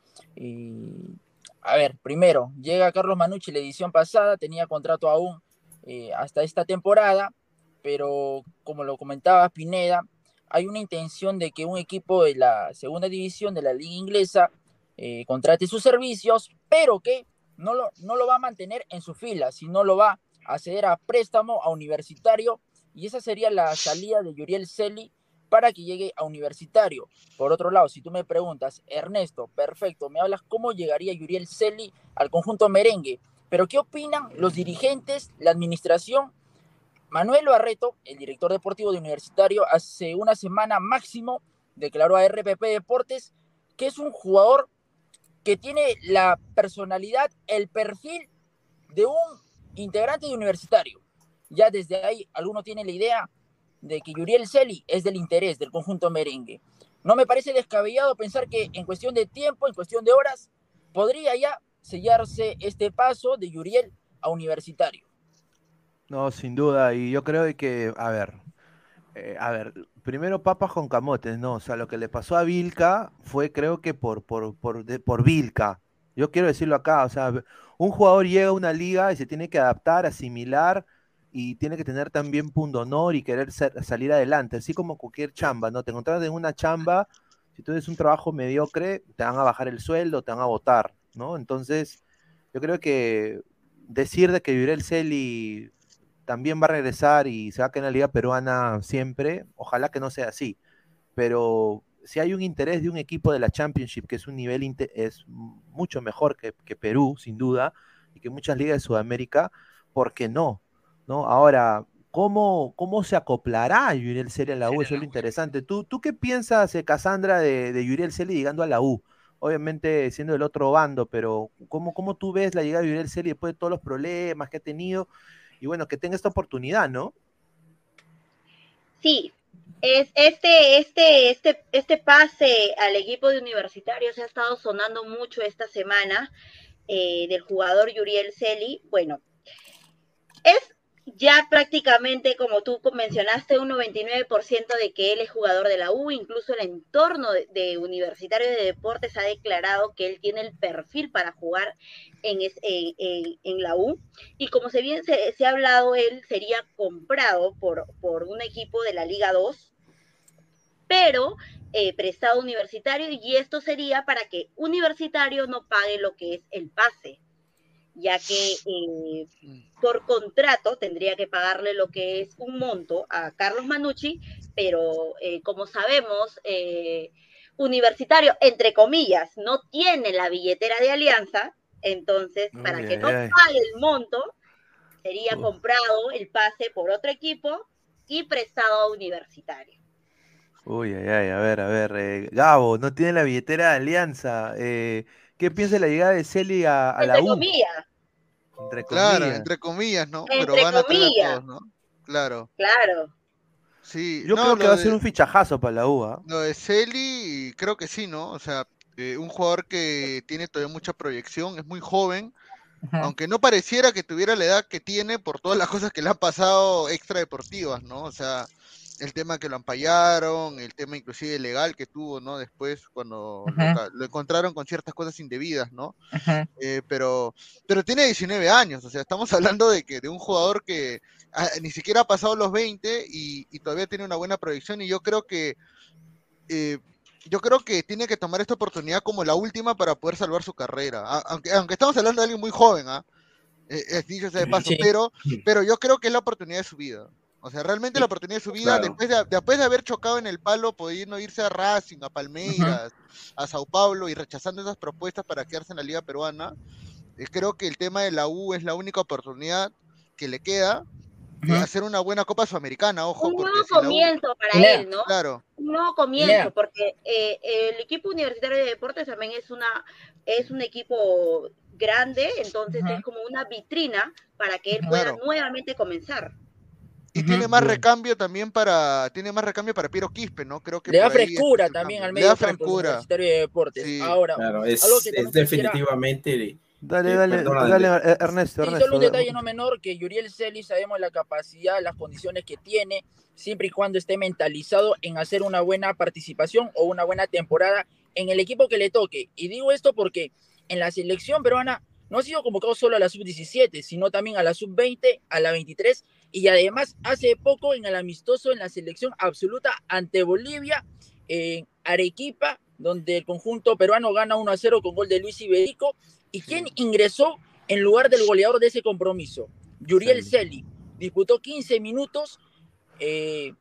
a ver, primero, llega Carlos Manucci la edición pasada, tenía contrato aún eh, hasta esta temporada, pero como lo comentaba Pineda, hay una intención de que un equipo de la segunda división de la liga inglesa eh, contrate sus servicios, pero que no lo, no lo va a mantener en su fila, sino lo va a ceder a préstamo a universitario y esa sería la salida de Yuriel Celi para que llegue a universitario. Por otro lado, si tú me preguntas, Ernesto, perfecto, me hablas cómo llegaría Yuriel Celi al conjunto merengue, pero ¿qué opinan los dirigentes, la administración? Manuel Barreto, el director deportivo de Universitario, hace una semana máximo declaró a RPP Deportes que es un jugador que tiene la personalidad, el perfil de un integrante de universitario. Ya desde ahí alguno tiene la idea de que Yuriel Celi es del interés del conjunto merengue. No me parece descabellado pensar que en cuestión de tiempo, en cuestión de horas, podría ya sellarse este paso de Yuriel a universitario. No, sin duda, y yo creo que, a ver, eh, a ver, primero papas con camotes, no, o sea, lo que le pasó a Vilca fue creo que por, por, por, por Vilca. Yo quiero decirlo acá, o sea, un jugador llega a una liga y se tiene que adaptar, asimilar y tiene que tener también punto honor y querer salir adelante, así como cualquier chamba, ¿no? Te encontrás en una chamba, si tú eres un trabajo mediocre, te van a bajar el sueldo, te van a votar, ¿no? Entonces, yo creo que decir de que Virel Celi también va a regresar y se va a quedar en la liga peruana siempre, ojalá que no sea así, pero si hay un interés de un equipo de la Championship, que es un nivel es mucho mejor que, Perú, sin duda, y que muchas ligas de Sudamérica, ¿por qué no? ¿No? Ahora, ¿cómo, cómo se acoplará Yuriel Celi a la U? Eso es lo interesante. ¿Tú, tú qué piensas, eh, Cassandra, de, de Yuriel Celi llegando a la U? Obviamente siendo del otro bando, pero ¿cómo, cómo tú ves la llegada de Yuriel Celi después de todos los problemas que ha tenido y bueno, que tenga esta oportunidad, ¿no? Sí, es este, este, este, este pase al equipo de universitario se ha estado sonando mucho esta semana eh, del jugador Yuriel Celi. Bueno, es ya prácticamente, como tú mencionaste, un 99% de que él es jugador de la U, incluso el entorno de, Universitario de Deportes ha declarado que él tiene el perfil para jugar en, en, la U. Y como se bien se, ha hablado, él sería comprado por, por un equipo de la Liga 2, pero eh, prestado universitario, y esto sería para que Universitario no pague lo que es el pase ya que eh, por contrato tendría que pagarle lo que es un monto a Carlos Manucci, pero eh, como sabemos, eh, universitario, entre comillas, no tiene la billetera de alianza, entonces para que no pague el monto, sería comprado el pase por otro equipo y prestado a universitario. Uy, ay, ay, a ver, a ver, Gabo, no tiene la billetera de alianza. ¿Qué piensa de la llegada de Celi a, a la U? Comillas. Entre comillas. Claro, entre comillas, ¿no? Pero van a comillas. todos, ¿no? Claro. Claro. Sí, Yo creo que va a ser un fichajazo para la UA. Lo de Celi, creo que sí, ¿no? O sea, eh, un jugador que tiene todavía mucha proyección, es muy joven, aunque no pareciera que tuviera la edad que tiene por todas las cosas que le han pasado extra deportivas, ¿no? O sea, el tema que lo ampallaron, el tema inclusive legal que tuvo, ¿no? Después cuando lo, encontraron con ciertas cosas indebidas, ¿no? Eh, pero, pero tiene 19 años, o sea, estamos <laughs> hablando de que de un jugador que ah, ni siquiera ha pasado los 20 y, todavía tiene una buena proyección y yo creo que eh, yo creo que tiene que tomar esta oportunidad como la última para poder salvar su carrera, aunque, aunque estamos hablando de alguien muy joven, ¿ah? Eh, es dicho sea de paso, pero, pero yo creo que es la oportunidad de su vida. O sea, realmente la oportunidad de su vida, después, de, después de haber chocado en el palo, pudiendo irse a Racing, a Palmeiras, a Sao Paulo y rechazando esas propuestas para quedarse en la Liga Peruana, eh, creo que el tema de la U es la única oportunidad que le queda de hacer una buena Copa Sudamericana, ojo. Un nuevo comienzo para él, ¿no? Claro. Un nuevo comienzo, porque eh, el equipo universitario de deportes también es una es un equipo grande, entonces es como una vitrina para que él pueda nuevamente comenzar. Y tiene más recambio también para tiene más recambio para Piero Quispe, ¿no? Creo que le da frescura también al medio le da frescura. de deportes. Ahora, es, definitivamente Dale, dale, dale, eh, Ernesto, Ernesto. solo un detalle no menor que Yuriel Celis sabemos la capacidad, las condiciones que tiene, siempre y cuando esté mentalizado en hacer una buena participación o una buena temporada en el equipo que le toque. Y digo esto porque en la selección peruana no ha sido convocado solo a la sub-17, sino también a la sub-20, a la 23 y además hace poco en el amistoso en la selección absoluta ante Bolivia, en Arequipa, donde el conjunto peruano gana 1 a 0 con gol de Luis Iberico. ¿Y quién ingresó en lugar del goleador de ese compromiso? Yuriel Celi. Disputó 15 minutos. Eh,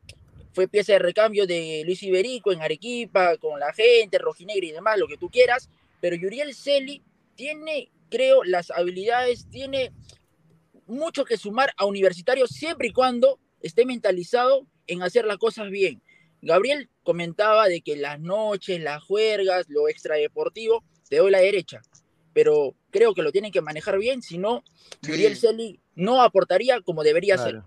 fue pieza de recambio de Luis Iberico en Arequipa, con la gente, rojinegra y demás, lo que tú quieras. Pero Yuriel Celi tiene, creo, las habilidades, tiene mucho que sumar a Universitario siempre y cuando esté mentalizado en hacer las cosas bien. Gabriel comentaba de que las noches, las juergas, lo extradeportivo, te doy la derecha, pero creo que lo tienen que manejar bien, si no, Gabriel Celi no aportaría como debería ser.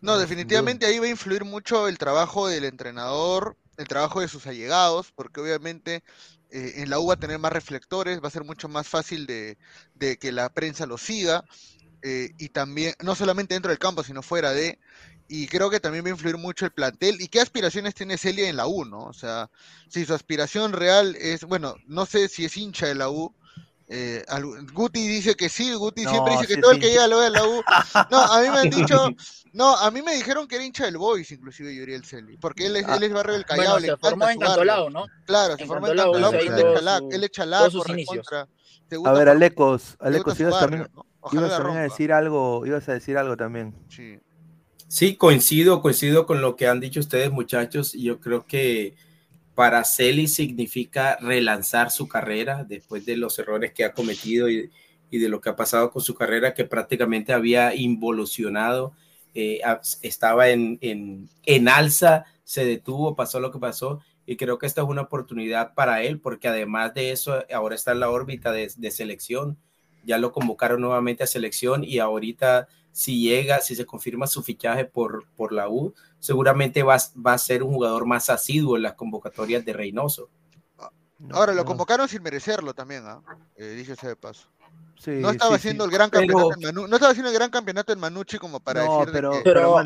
No, definitivamente ahí va a influir mucho el trabajo del entrenador, el trabajo de sus allegados, porque obviamente eh, en la U va a tener más reflectores, va a ser mucho más fácil de, de que la prensa lo siga. Eh, y también, no solamente dentro del campo, sino fuera de, y creo que también va a influir mucho el plantel. ¿Y qué aspiraciones tiene Celia en la U, no? O sea, si su aspiración real es, bueno, no sé si es hincha de la U. Eh, Guti dice que sí, Guti siempre dice que todo el que llega lo ve a la U. No, a mí me han dicho, <laughs> no, a mí me dijeron que era hincha del Boys, inclusive Yuriel Celi, porque él es, él es barrio del Callao. se formó en Cantolao, ¿no? Claro, se formó en Cantolao, él es chalac, él es chalac, contra. A ver, Alecos, Alecos, ibas, también, ibas también a decir algo, ibas a decir algo también. Sí. sí, coincido, coincido con lo que han dicho ustedes, muchachos, y yo creo que para Celi significa relanzar su carrera después de los errores que ha cometido y, y de lo que ha pasado con su carrera, que prácticamente había involucionado, eh, estaba en, en, en alza, se detuvo, pasó lo que pasó, y creo que esta es una oportunidad para él, porque además de eso, ahora está en la órbita de, selección, ya lo convocaron nuevamente a selección y ahorita si llega, si se confirma su fichaje por, por la U, seguramente va, va a ser un jugador más asiduo en las convocatorias de Reynoso. Ahora, lo convocaron sin merecerlo también, ¿ah? eh, de paso. No estaba haciendo el gran campeonato en Manu, no estaba haciendo el gran campeonato en Manucci como para decir pero, que, pero,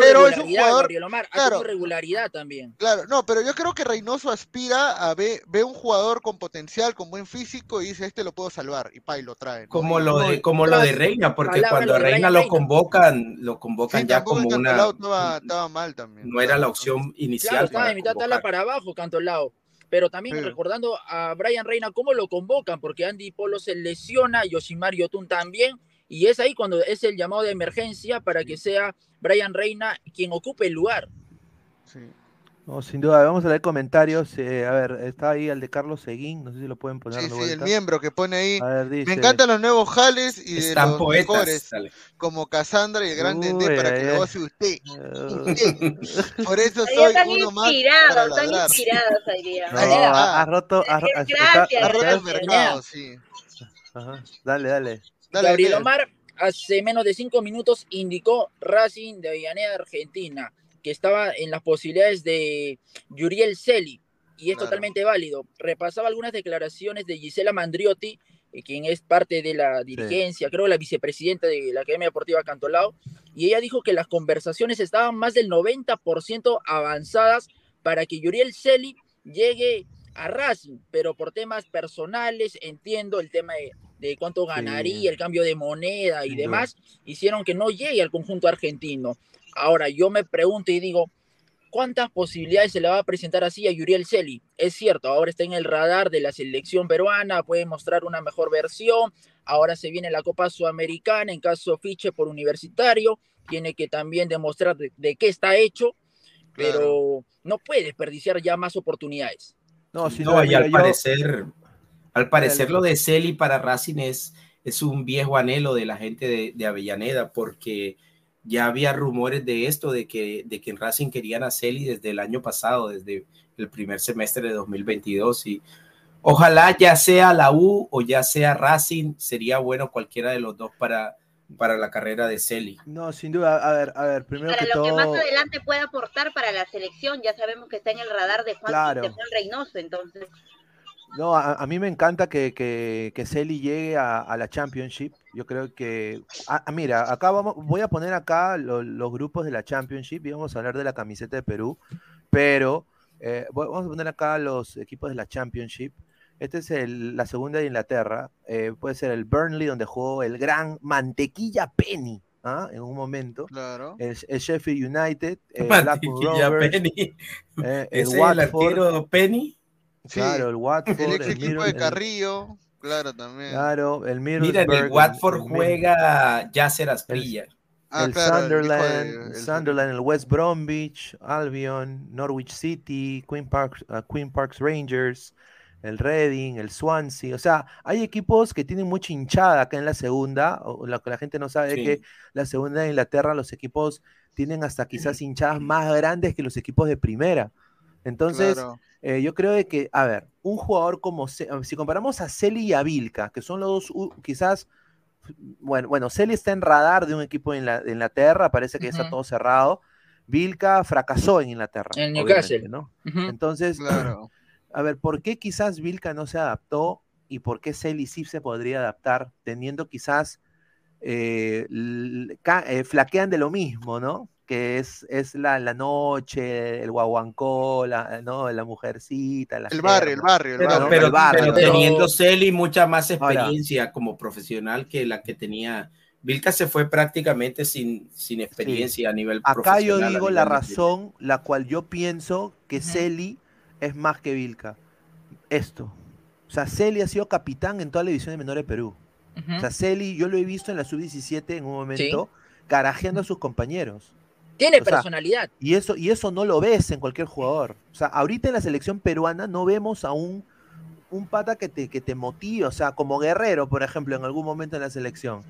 pero, es un jugador claro, regularidad también. Claro, no, pero yo creo que Reynoso aspira a ver, ve un jugador con potencial, con buen físico y dice, este lo puedo salvar y pa y lo trae. Como lo de como lo de Reina, porque cuando Reina, lo convocan, lo convocan ya como una estaba, estaba, mal también. No era la opción inicial. Claro, estaba de mitad tabla para abajo, lado pero también recordando a Brian Reina cómo lo convocan, porque Andy Polo se lesiona, Yoshimar Yotun también, y es ahí cuando es el llamado de emergencia para que sea Brian Reina quien ocupe el lugar. Sí. No, sin duda, vamos a leer comentarios. Eh, a ver, está ahí el de Carlos Seguín, no sé si lo pueden poner. Sí, sí, el miembro que pone ahí. Me encantan los nuevos jales y de los mejores, como Cassandra y el gran Dende para que lo goce <laughs> usted. Por eso soy uno más. Para están inspirados. No, ha, roto. Ha, Gracias. Ha roto el mercado, sí. Ajá. Dale, dale. dale Gabriel Omar hace menos de cinco minutos indicó Racing de Avellaneda, Argentina que estaba en las posibilidades de Yuriel Celi, y es totalmente válido. Repasaba algunas declaraciones de Gisela Mandriotti, eh, quien es parte de la dirigencia, creo la vicepresidenta de la Academia Deportiva Cantolao, y ella dijo que las conversaciones estaban más del 90% avanzadas para que Yuriel Celi llegue a Racing, pero por temas personales, entiendo el tema de, cuánto ganaría, el cambio de moneda y demás, hicieron que no llegue al conjunto argentino. Ahora, yo me pregunto y digo, ¿cuántas posibilidades se le va a presentar así a Yuriel Celi? Es cierto, ahora está en el radar de la selección peruana, puede mostrar una mejor versión, ahora se viene la Copa Sudamericana, en caso fiche por universitario, tiene que también demostrar de, qué está hecho, pero no puede desperdiciar ya más oportunidades. No, si no, y al parecer, al parecer lo de Celi para Racing es, un viejo anhelo de la gente de, de Avellaneda, porque ya había rumores de esto, de que, de que en Racing querían a Celi desde el año pasado, desde el primer semestre de 2022. Y ojalá ya sea la U o ya sea Racing, sería bueno cualquiera de los dos para, para la carrera de Celi. No, sin duda. A ver, a ver, primero para que lo que más adelante puede aportar para la selección, ya sabemos que está en el radar de Juan, de Juan Reynoso, entonces. No, a, mí me encanta que, que, que Celi llegue a, la Championship. Yo creo que. Ah, ah, mira, acá vamos, voy a poner acá los grupos de la Championship y vamos a hablar de la camiseta de Perú. Pero eh, vamos a poner acá los equipos de la Championship. Este es el, la segunda de Inglaterra. Eh, puede ser el Burnley, donde jugó el gran Mantequilla Penny. ¿ah? en un momento. Claro. El, Sheffield United, <laughs> el Mantequilla Penny. Eh, el, el Penny. Claro, el Watford. El equipo de Carrillo, claro, también. Claro, el Mira, el Watford juega Yasser Asprilla. Ah, el, Sunderland, el, Sunderland, el West Bromwich, Albion, Norwich City, Queen Parks, uh, Queen Parks Rangers, el Reading, el Swansea. O sea, hay equipos que tienen mucha hinchada acá en la segunda. O lo que la gente no sabe es que la segunda de Inglaterra, los equipos tienen hasta quizás hinchadas más grandes que los equipos de primera. Entonces, eh, yo creo de que, a ver, un jugador como, si comparamos a Celi y a Vilca, que son los dos, quizás, bueno, bueno, Celi está en radar de un equipo en, la, Inglaterra, parece que ya está todo cerrado. Vilca fracasó en Inglaterra. En Newcastle. ¿no? Entonces, <clears throat> a ver, ¿por qué quizás Vilca no se adaptó y por qué Celi sí se podría adaptar, teniendo quizás eh, eh, flaquean de lo mismo, ¿no? Que es, es la, la noche, el guaguancó, la, ¿no? la mujercita. el, barrio, el barrio, el barrio. Pero, pero, teniendo Celi mucha más experiencia como profesional que la que tenía. Vilca se fue prácticamente sin, sin experiencia a nivel Acá profesional. Acá yo digo la razón la cual yo pienso que Celi es más que Vilca. Esto. O sea, Celi ha sido capitán en toda la división de menores de Perú. O sea, Celi, yo lo he visto en la sub-17 en un momento, carajeando a sus compañeros. Tiene personalidad. y, eso, y eso no lo ves en cualquier jugador. O sea, ahorita en la selección peruana no vemos a un, un pata que te, que te motive, o sea, como Guerrero, por ejemplo, en algún momento en la selección,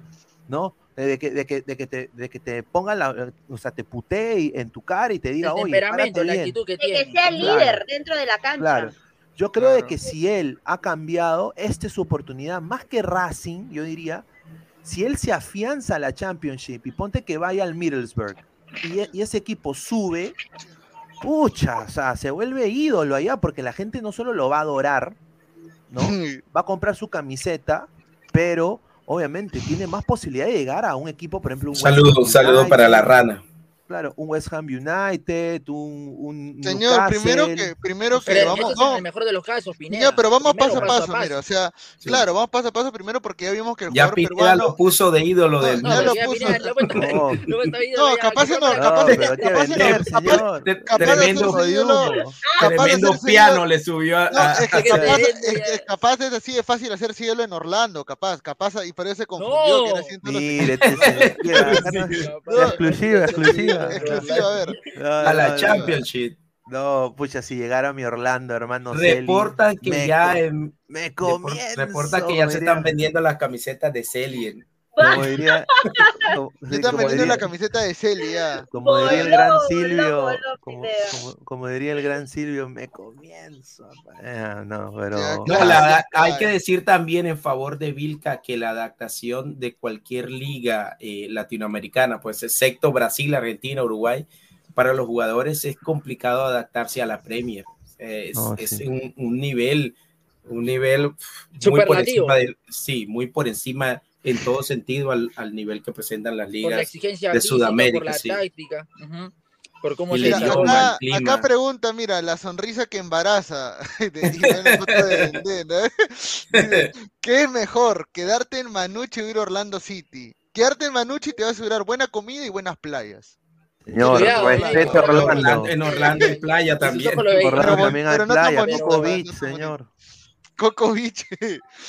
¿no? De que, de que, de que, te, de que te pongan la, o sea, te putee en tu cara y te diga, oye, temperamento, la actitud que tiene. que sea líder dentro de la cancha. Claro. Yo creo de que si él ha cambiado, esta es su oportunidad, más que Racing, yo diría, si él se afianza a la Championship y ponte que vaya al Middlesbrough, y, ese equipo sube, pucha, o sea, se vuelve ídolo allá porque la gente no solo lo va a adorar, ¿no? <laughs> Va a comprar su camiseta pero obviamente tiene más posibilidad de llegar a un equipo, por ejemplo, un saludo, un saludo para la rana. Claro, un West Ham United, un, un Señor, primero que, primero que pero vamos, vamos. el mejor de los casos, Pineda. pero vamos paso a paso, mira, o sea, claro, vamos paso a paso primero porque ya vimos que el ya jugador peruano lo puso de ídolo del no, ya lo puso. no, capaz no, capaz tremendo tremendo piano le subió a, es capaz, es, así de fácil hacer cielo en Orlando, capaz, capaz y se confundió que era haciendo Mire, exclusiva, <laughs> exclusiva a la Championship. No, pucha, si llegara mi Orlando, hermano. Reportan que ya me comienzo, Reportan que ya se están vendiendo las camisetas de Celi. Como diría, <laughs> vendiendo la camiseta de Celi ya. Como diría el gran Silvio, como, diría el gran Silvio, me comienzo. Eh, no, pero hay que decir también en favor de Vilca que la adaptación de cualquier liga eh, latinoamericana, pues excepto Brasil, Argentina, Uruguay, para los jugadores es complicado adaptarse a la Premier. Es, un, nivel, un nivel muy por encima de, sí, muy por encima en todo sentido al, al nivel que presentan las ligas de Sudamérica. Por la sí. táctica. Por cómo se acá, acá, pregunta, mira, la sonrisa que embaraza. <laughs> <laughs> ¿Qué es mejor, quedarte en Manucci o ir a Orlando City? Quedarte en Manucci te va a asegurar buena comida y buenas playas. Señor, respeto Orlando. En Orlando hay playa también. Orlando también hay playa, Coco Beach, señor. Coco Beach.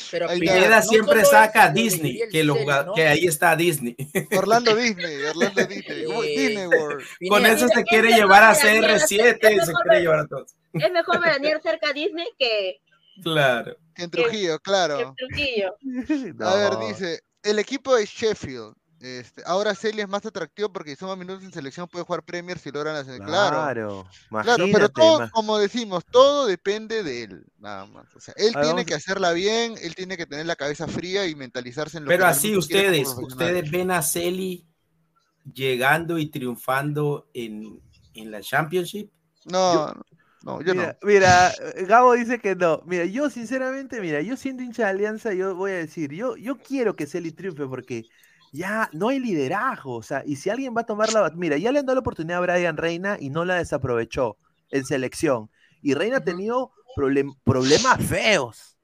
Pero Pineda siempre saca a Disney, que, lo, que ahí está Disney. Orlando <laughs> Disney, Orlando Disney, Disney World. Con eso se quiere llevar a CR7, se quiere llevar a todos. Es mejor <laughs> veranear cerca a Disney que... Claro. Que en Trujillo, claro. Que en Trujillo. A ver, dice, el equipo de Sheffield este, ahora Celia es más atractivo porque si suma minutos en selección puede jugar Premier si logran hacer. Claro, claro, pero todo, como decimos, todo depende de él, nada más. O sea, él tiene que hacerla bien, él tiene que tener la cabeza fría y mentalizarse en lo pero así ustedes, ustedes ven a Celi llegando y triunfando en, en la Championship. No, no, yo mira, no. Mira, Gabo dice que no. Mira, yo sinceramente, mira, yo siendo hincha de Alianza, yo voy a decir, yo, yo quiero que Celi triunfe porque ya no hay liderazgo. O sea, y si alguien va a tomar la. Mira, ya le han dado la oportunidad a Brian Reina y no la desaprovechó en selección. Y Reina ha tenido problemas feos.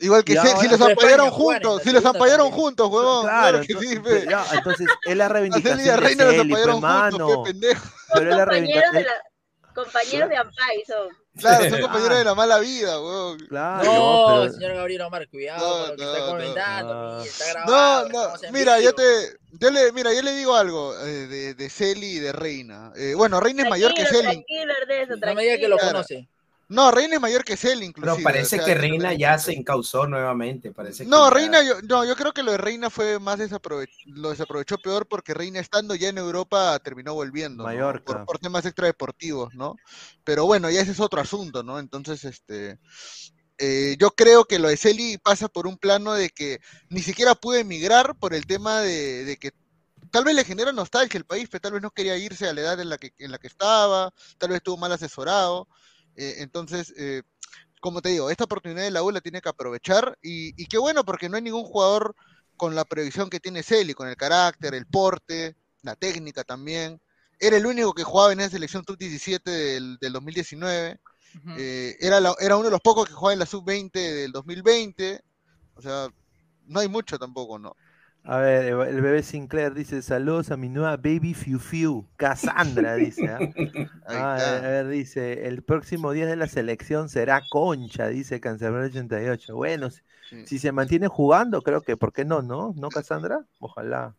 Igual que si, los apoyaron juntos, si los apoyaron juntos, huevón. Claro, <laughs> entonces, ya, entonces es la <laughs> reivindicación. A Reina los apoyaron juntos, qué pendejo. Pero es la reivindicación. Compañeros de Ampay son. Claro, son compañeros de la mala vida, weón. Claro, no, señor Gabriel Omar, cuidado no, con lo que está comentando, no. está grabado. No, no, mira, yo te, yo le, mira, yo le digo algo eh, de, de Celi y de Reina. Eh, bueno, Reina es mayor que Celi. Tranquilo, Ernesto, tranquilo. No me diga que lo conoce. No, Reina es mayor que Cell, inclusive. Pero parece que Reina ya se encausó nuevamente. Parece no, Reina, yo, no, yo creo que lo de Reina fue más desaprovechó, lo desaprovechó peor porque Reina estando ya en Europa terminó volviendo. ¿no? Por, por, temas extradeportivos, ¿no? Pero bueno, ya ese es otro asunto, ¿no? Entonces, este. Eh, yo creo que lo de Celi pasa por un plano de que ni siquiera pude emigrar por el tema de, de que tal vez le genera nostalgia el país, pero tal vez no quería irse a la edad en la que, en la que estaba, tal vez estuvo mal asesorado. Eh, entonces, eh, como te digo, esta oportunidad de la U la tiene que aprovechar y, qué bueno porque no hay ningún jugador con la previsión que tiene Celi, con el carácter, el porte, la técnica también. Era el único que jugaba en esa selección sub-17 del, 2019. Eh, era, era uno de los pocos que jugaba en la sub-20 del 2020. O sea, no hay mucho tampoco, ¿no? A ver, el bebé Sinclair dice: Saludos a mi nueva baby Fiu Fiu, Cassandra, <laughs> dice. Ah, a ver, dice: El próximo día de la selección será Concha, dice Cancerbero 88. Bueno, si, se mantiene jugando, creo que, ¿por qué no, no? ¿No, Cassandra? Ojalá.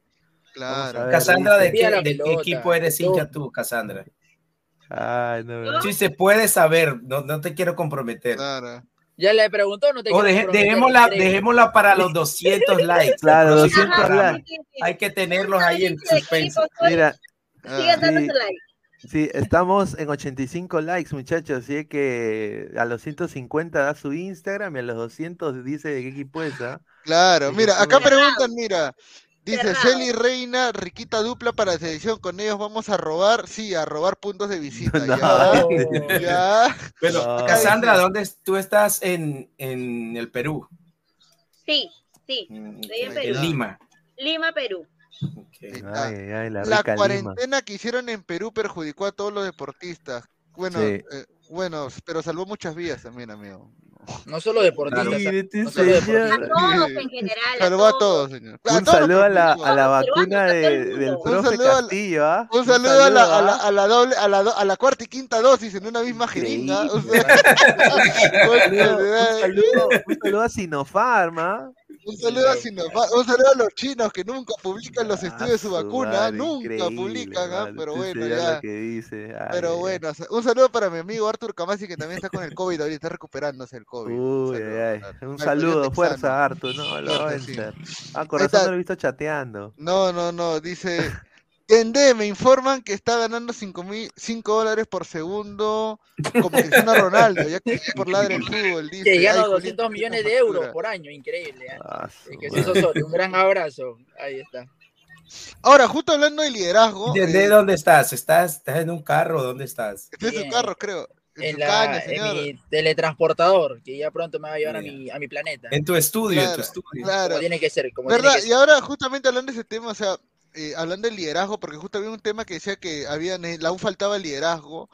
Claro. Cassandra, ¿de, qué, equipo eres hincha tú, Cassandra? Ay, no. Sí, se puede saber, no, no te quiero comprometer. Claro. Ya le preguntó, no te oh, dejémosla, dejémosla, para los 200 <laughs> likes. Claro, 200 likes. Hay que tenerlos ahí en suspenso. Mira, sí, estamos en 85 likes, muchachos. Así que a los 150 da su Instagram y a los 200 dice de qué equipo es. ¿ah? Claro, mira, acá preguntan, mira, Dice Celi Reina, riquita dupla para la selección. Con ellos vamos a robar, sí, a robar puntos de visita. <laughs> ya, <laughs> ya. Bueno, Cassandra, ¿dónde tú estás en, en el Perú? Sí. Sí, mm, estoy en Perú. Lima. Lima, Perú. la, cuarentena que hicieron en Perú perjudicó a todos los deportistas. Bueno, eh, bueno, pero salvó muchas vidas también, amigo. No solo deportistas. No solo deportistas. A todos en general. Salvó a todos, señor. Un saludo a la, a la vacuna de, del profe Castillo, ¿ah? Un saludo a la, a la, a la doble, a la, a la cuarta y quinta dosis en una misma jeringa. O sea, <laughs> un, saludo, un saludo a Sinopharma. Un saludo, a un saludo a los chinos que nunca publican los estudios de su vacuna, nunca publican, ¿ah? pero bueno, ya. pero bueno, un saludo para mi amigo Artur Camasi que también está con el COVID ahorita, está recuperándose el COVID. Uy, un saludo, un saludo fuerza Artur, no, lo <laughs> vencer. Ah, corazón no lo he visto chateando. No, no, no, dice en D me informan que está ganando 5 dólares por segundo como Cristiano Ronaldo, ya que por ladre el fútbol. Dice, que gana 200 millones de euros por año, increíble. ¿eh? Ah, que eso un gran abrazo. Ahí está. Ahora, justo hablando de liderazgo. ¿De, eh, dónde estás? estás? ¿Estás en un carro? ¿Dónde estás? Estoy en un carro, creo. En, la, en, mi teletransportador, que ya pronto me va a llevar a mi, a mi planeta. En tu estudio, en tu estudio. Claro. Como tiene que ser. Como ¿Verdad? Tiene que y ahora, justamente hablando de ese tema, o sea, eh, hablando del liderazgo, porque justo había un tema que decía que había, la U faltaba liderazgo,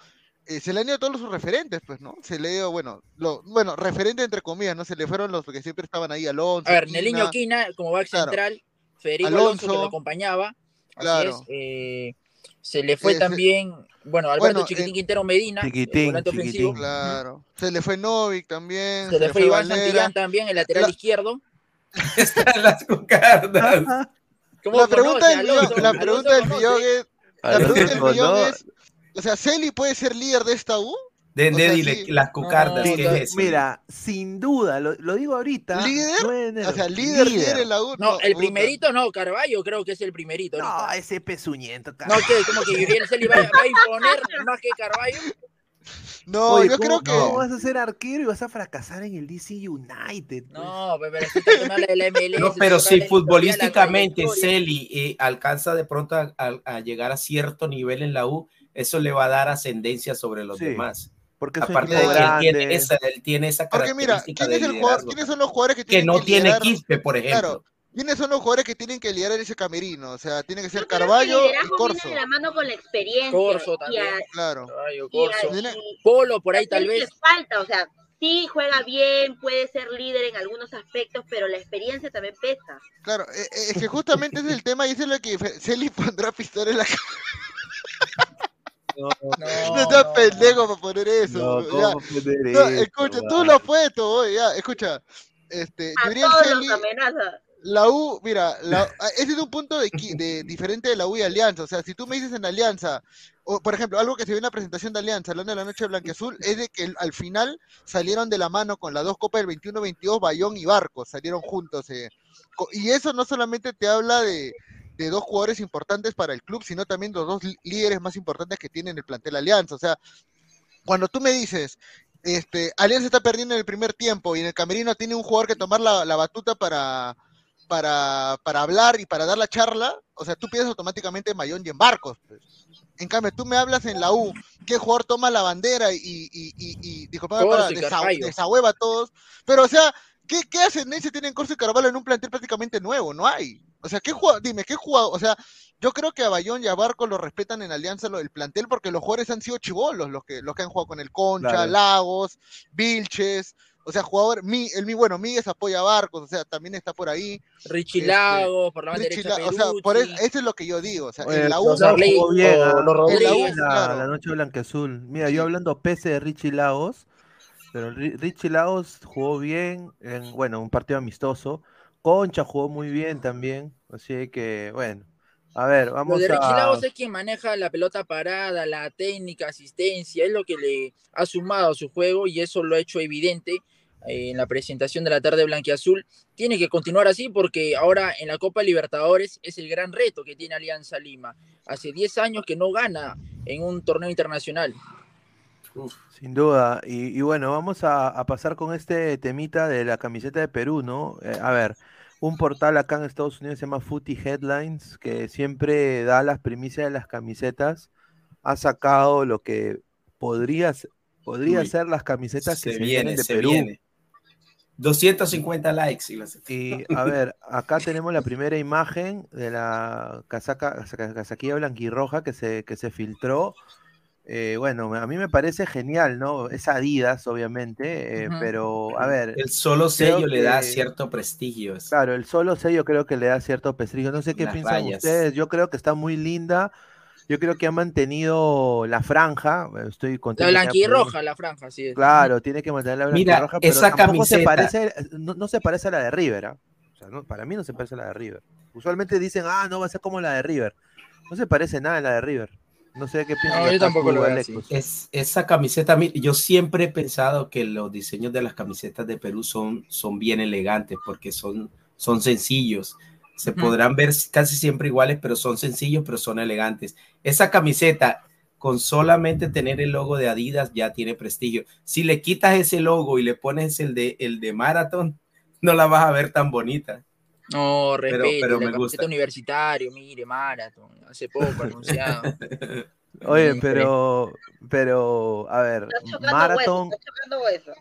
eh, se le han ido todos sus referentes, pues, ¿no? Se le dio, bueno, lo, bueno, referente entre comillas, ¿no? Se le fueron los que siempre estaban ahí, Alonso. A ver, Neliño Quina, como back central, Federico Alonso, que lo acompañaba, así es, eh, se le fue también, bueno, Alberto Chiquitín Quintero Medina, Chiquitín, Chiquitín. Claro. Se le fue Novik también. Se, le fue, Iván Santillán también, el lateral izquierdo. <laughs> Están las cucardas. <laughs> La pregunta, del, la pregunta del millón es, la pregunta del millón es, o sea, ¿Celi puede ser líder de esta U? De, de dile, las cucardas. mira, sin duda, lo, lo digo ahorita. ¿Líder? o sea, líder, líder, en la U. No, el primerito no, Carballo creo que es el primerito. No, ese pezuñento. No, ¿qué? ¿Cómo que Gabriel Celi va, va, a imponer más que Carballo? No, yo creo que. ¿Cómo vas a ser arquero y vas a fracasar en el DC United? Pues? No, pero, la MLS, no, pero si futbolísticamente Celi eh, alcanza de pronto a, llegar a cierto nivel en la U, eso le va a dar ascendencia sobre los demás. Porque Aparte de que él tiene, esa, él tiene esa Porque mira, ¿quién es el jugador, ¿quiénes son los jugadores que tienen que no tiene quispe, por ejemplo? Claro, ¿Quiénes son los jugadores que tienen que liderar ese camerino? O sea, tiene que ser Carballo y Corso. Viene de la mano con la experiencia. Corso también. claro. Polo por ahí tal vez. falta, o sea, sí juega bien, puede ser líder en algunos aspectos, pero la experiencia también pesa. Claro, eh, eh, es que justamente es el tema y eso es lo que Celi pondrá pistola en la cara. No, no, no estás pendejo para poner eso. No, ya. Poner no, escucha, tú lo has puesto, ya, escucha. Este, a todos los amenaza la U, mira, ah, ese es un punto de, diferente de la U y Alianza. O sea, si tú me dices en Alianza, o por ejemplo, algo que se ve en la presentación de Alianza, hablando de la noche blanqueazul, es de que al final salieron de la mano con las dos copas del 21-22, Bayón y Barcos, salieron juntos. Eh. Y eso no solamente te habla de, dos jugadores importantes para el club, sino también de los dos líderes más importantes que tiene el plantel Alianza. O sea, cuando tú me dices, este, Alianza está perdiendo en el primer tiempo y en el camerino tiene un jugador que tomar la batuta para para, para hablar y para dar la charla, o sea, tú piensas automáticamente en Mayón y en Barcos. Pues. En cambio, tú me hablas en la U, ¿qué jugador toma la bandera y, y, y, y disculpame, para, desahueva a todos? Pero, o sea, ¿qué, qué ascendencia tienen Corso y Carvalho en un plantel prácticamente nuevo? No hay. O sea, ¿qué jugador? Dime, ¿qué jugador? O sea, yo creo que a Bayón y a Barcos lo respetan en Alianza lo del plantel porque los jugadores han sido chivolos, los que, los que han jugado con el Concha, Lagos, Vilches, o sea, jugador, mi, el mi, bueno, Miguel apoya a Barcos, o sea, también está por ahí. Richie este, Lago, por la banda derecha O sea, por eso, es lo que yo digo. O sea, en la U. jugó bien, la, la, noche blanqueazul. Mira, yo hablando pese de Richie Lagos, pero Richie Lagos jugó bien en, bueno, un partido amistoso. Concha jugó muy bien también. Así que, bueno. A ver, vamos Lo de Richie Lagos es quien maneja la pelota parada, la técnica, asistencia, es lo que le ha sumado a su juego y eso lo ha hecho evidente en la presentación de la tarde blanquiazul. Tiene que continuar así porque ahora en la Copa Libertadores es el gran reto que tiene Alianza Lima. Hace 10 años que no gana en un torneo internacional. sin duda. Y, bueno, vamos a, pasar con este temita de la camiseta de Perú, ¿no? Eh, a ver, un portal acá en Estados Unidos se llama Footy Headlines, que siempre da las primicias de las camisetas. Ha sacado lo que podría, podría ser las camisetas que se, vienen de Perú. 250 likes. Y a ver, acá tenemos la primera imagen de la casaca, casaquilla blanquirroja que se, que se filtró. Eh, bueno, a mí me parece genial, ¿no? Es Adidas, obviamente, eh, pero a ver. El solo sello le da cierto prestigio. Claro, el solo sello creo que le da cierto prestigio. No sé qué piensan ustedes. Yo creo que está muy linda. Yo creo que ha mantenido la franja. Estoy contento. La blanquirroja, la franja, sí. Claro, tiene que mantener la blanquirroja. pero esa camiseta. Se parece, no, se parece a la de River. ¿ah? O sea, para mí no se parece a la de River. Usualmente dicen, ah, no va a ser como la de River. No se parece nada a la de River. No sé qué piensas. No, yo tampoco lo veo Es, esa camiseta, yo siempre he pensado que los diseños de las camisetas de Perú son, son bien elegantes porque son, son sencillos. Se podrán ver casi siempre iguales, pero son sencillos, pero son elegantes. Esa camiseta, con solamente tener el logo de Adidas, ya tiene prestigio. Si le quitas ese logo y le pones el de, el de Marathon, <laughs> no la vas a ver tan bonita. No, respeto, pero, me gusta. universitario, mire, Marathon, hace poco <laughs> anunciado. Oye, pero, pero, a ver, Marathon.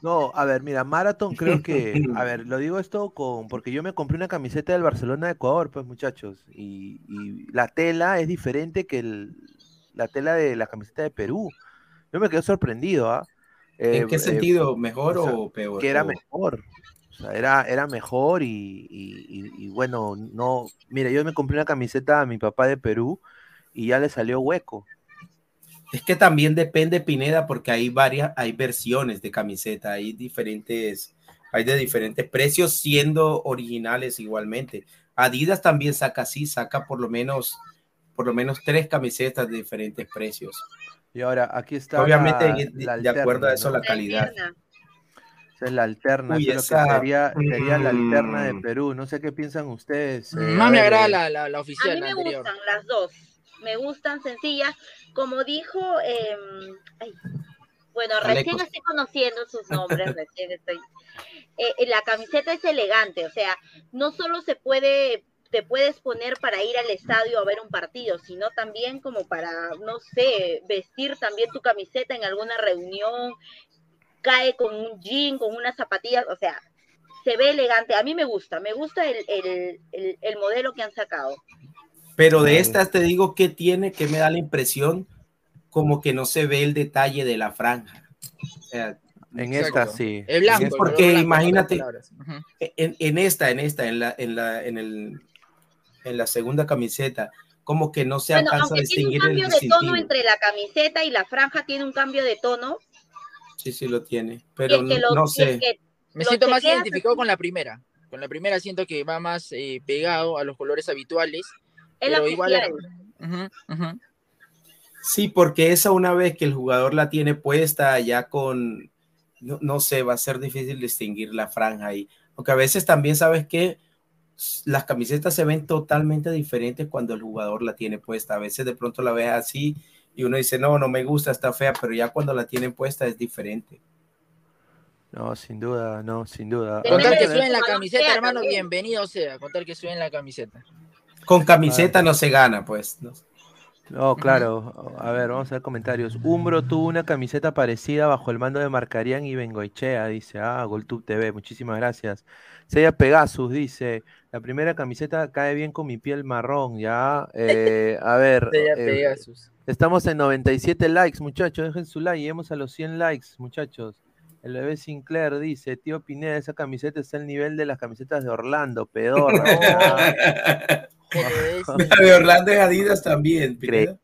No, a ver, mira, Marathon creo que, a ver, <laughs> lo digo esto con, porque yo me compré una camiseta del Barcelona de Ecuador, pues muchachos, y, la tela es diferente que la tela de la camiseta de Perú. Yo me quedé sorprendido, ¿ah? ¿En qué eh, sentido? ¿Mejor o, peor? Que era mejor. O sea, era, era mejor y, y, bueno, no. Mira, yo me compré una camiseta a mi papá de Perú y ya le salió hueco. Es que también depende, Pineda, porque hay varias, hay versiones de camiseta, hay diferentes, hay de diferentes precios, siendo originales igualmente. Adidas también saca así, saca por lo menos, por lo menos tres camisetas de diferentes precios. Y ahora, aquí está. Obviamente, de acuerdo a eso, la calidad. Esa es la alterna, sería, la alterna de mm. Perú. No sé qué piensan ustedes. Eh, Más me agrada la, la, la, oficial. A mí me gustan las dos. Me gustan sencillas como dijo, em, bueno, recién estoy conociendo sus nombres, <laughs> recién estoy. Eh, eh, la camiseta es elegante, o sea, no solo se puede, te puedes poner para ir al estadio a ver un partido, sino también como para, no sé, vestir también tu camiseta en alguna reunión, cae con un jean, con unas zapatillas, o sea, se ve elegante. A mí me gusta, me gusta el, el modelo que han sacado. Pero de estas te digo que tiene, que me da la impresión como que no se ve el detalle de la franja. en esta sí. El blanco, porque imagínate, en, esta, en esta, en la, en la, en el, en la segunda camiseta, como que no se alcanza a distinguir tiene un cambio de tono entre la camiseta y la franja, tiene un cambio de tono. Sí, sí lo tiene, pero no, sé. Me siento más identificado con la primera. Con la primera siento que va más eh, pegado a los colores habituales pero igual. Sí, porque esa una vez que el jugador la tiene puesta ya con, no, no sé, va a ser difícil distinguir la franja ahí. Porque a veces también sabes que las camisetas se ven totalmente diferentes cuando el jugador la tiene puesta. A veces de pronto la ves así y uno dice, no, no me gusta, está fea, pero ya cuando la tienen puesta es diferente. No, sin duda, no, sin duda. Contar que suben la camiseta, hermano, bienvenido sea, contar que suben la camiseta. Con camiseta no se gana, pues. No. claro. A ver, vamos a ver comentarios. Umbro tuvo una camiseta parecida bajo el mando de Marcarian y Bengoichea, dice. Ah, GolTube TV, muchísimas gracias. Sella Pegasus dice, la primera camiseta cae bien con mi piel marrón, ya. Eh, a ver. <laughs> Eh, estamos en 97 likes, muchachos. Dejen su like, lleguemos a los 100 likes, muchachos. El bebé Sinclair dice, tío Pineda, esa camiseta está al nivel de las camisetas de Orlando, pedorra. <laughs> La <laughs> de Orlando y Adidas también. Increíble.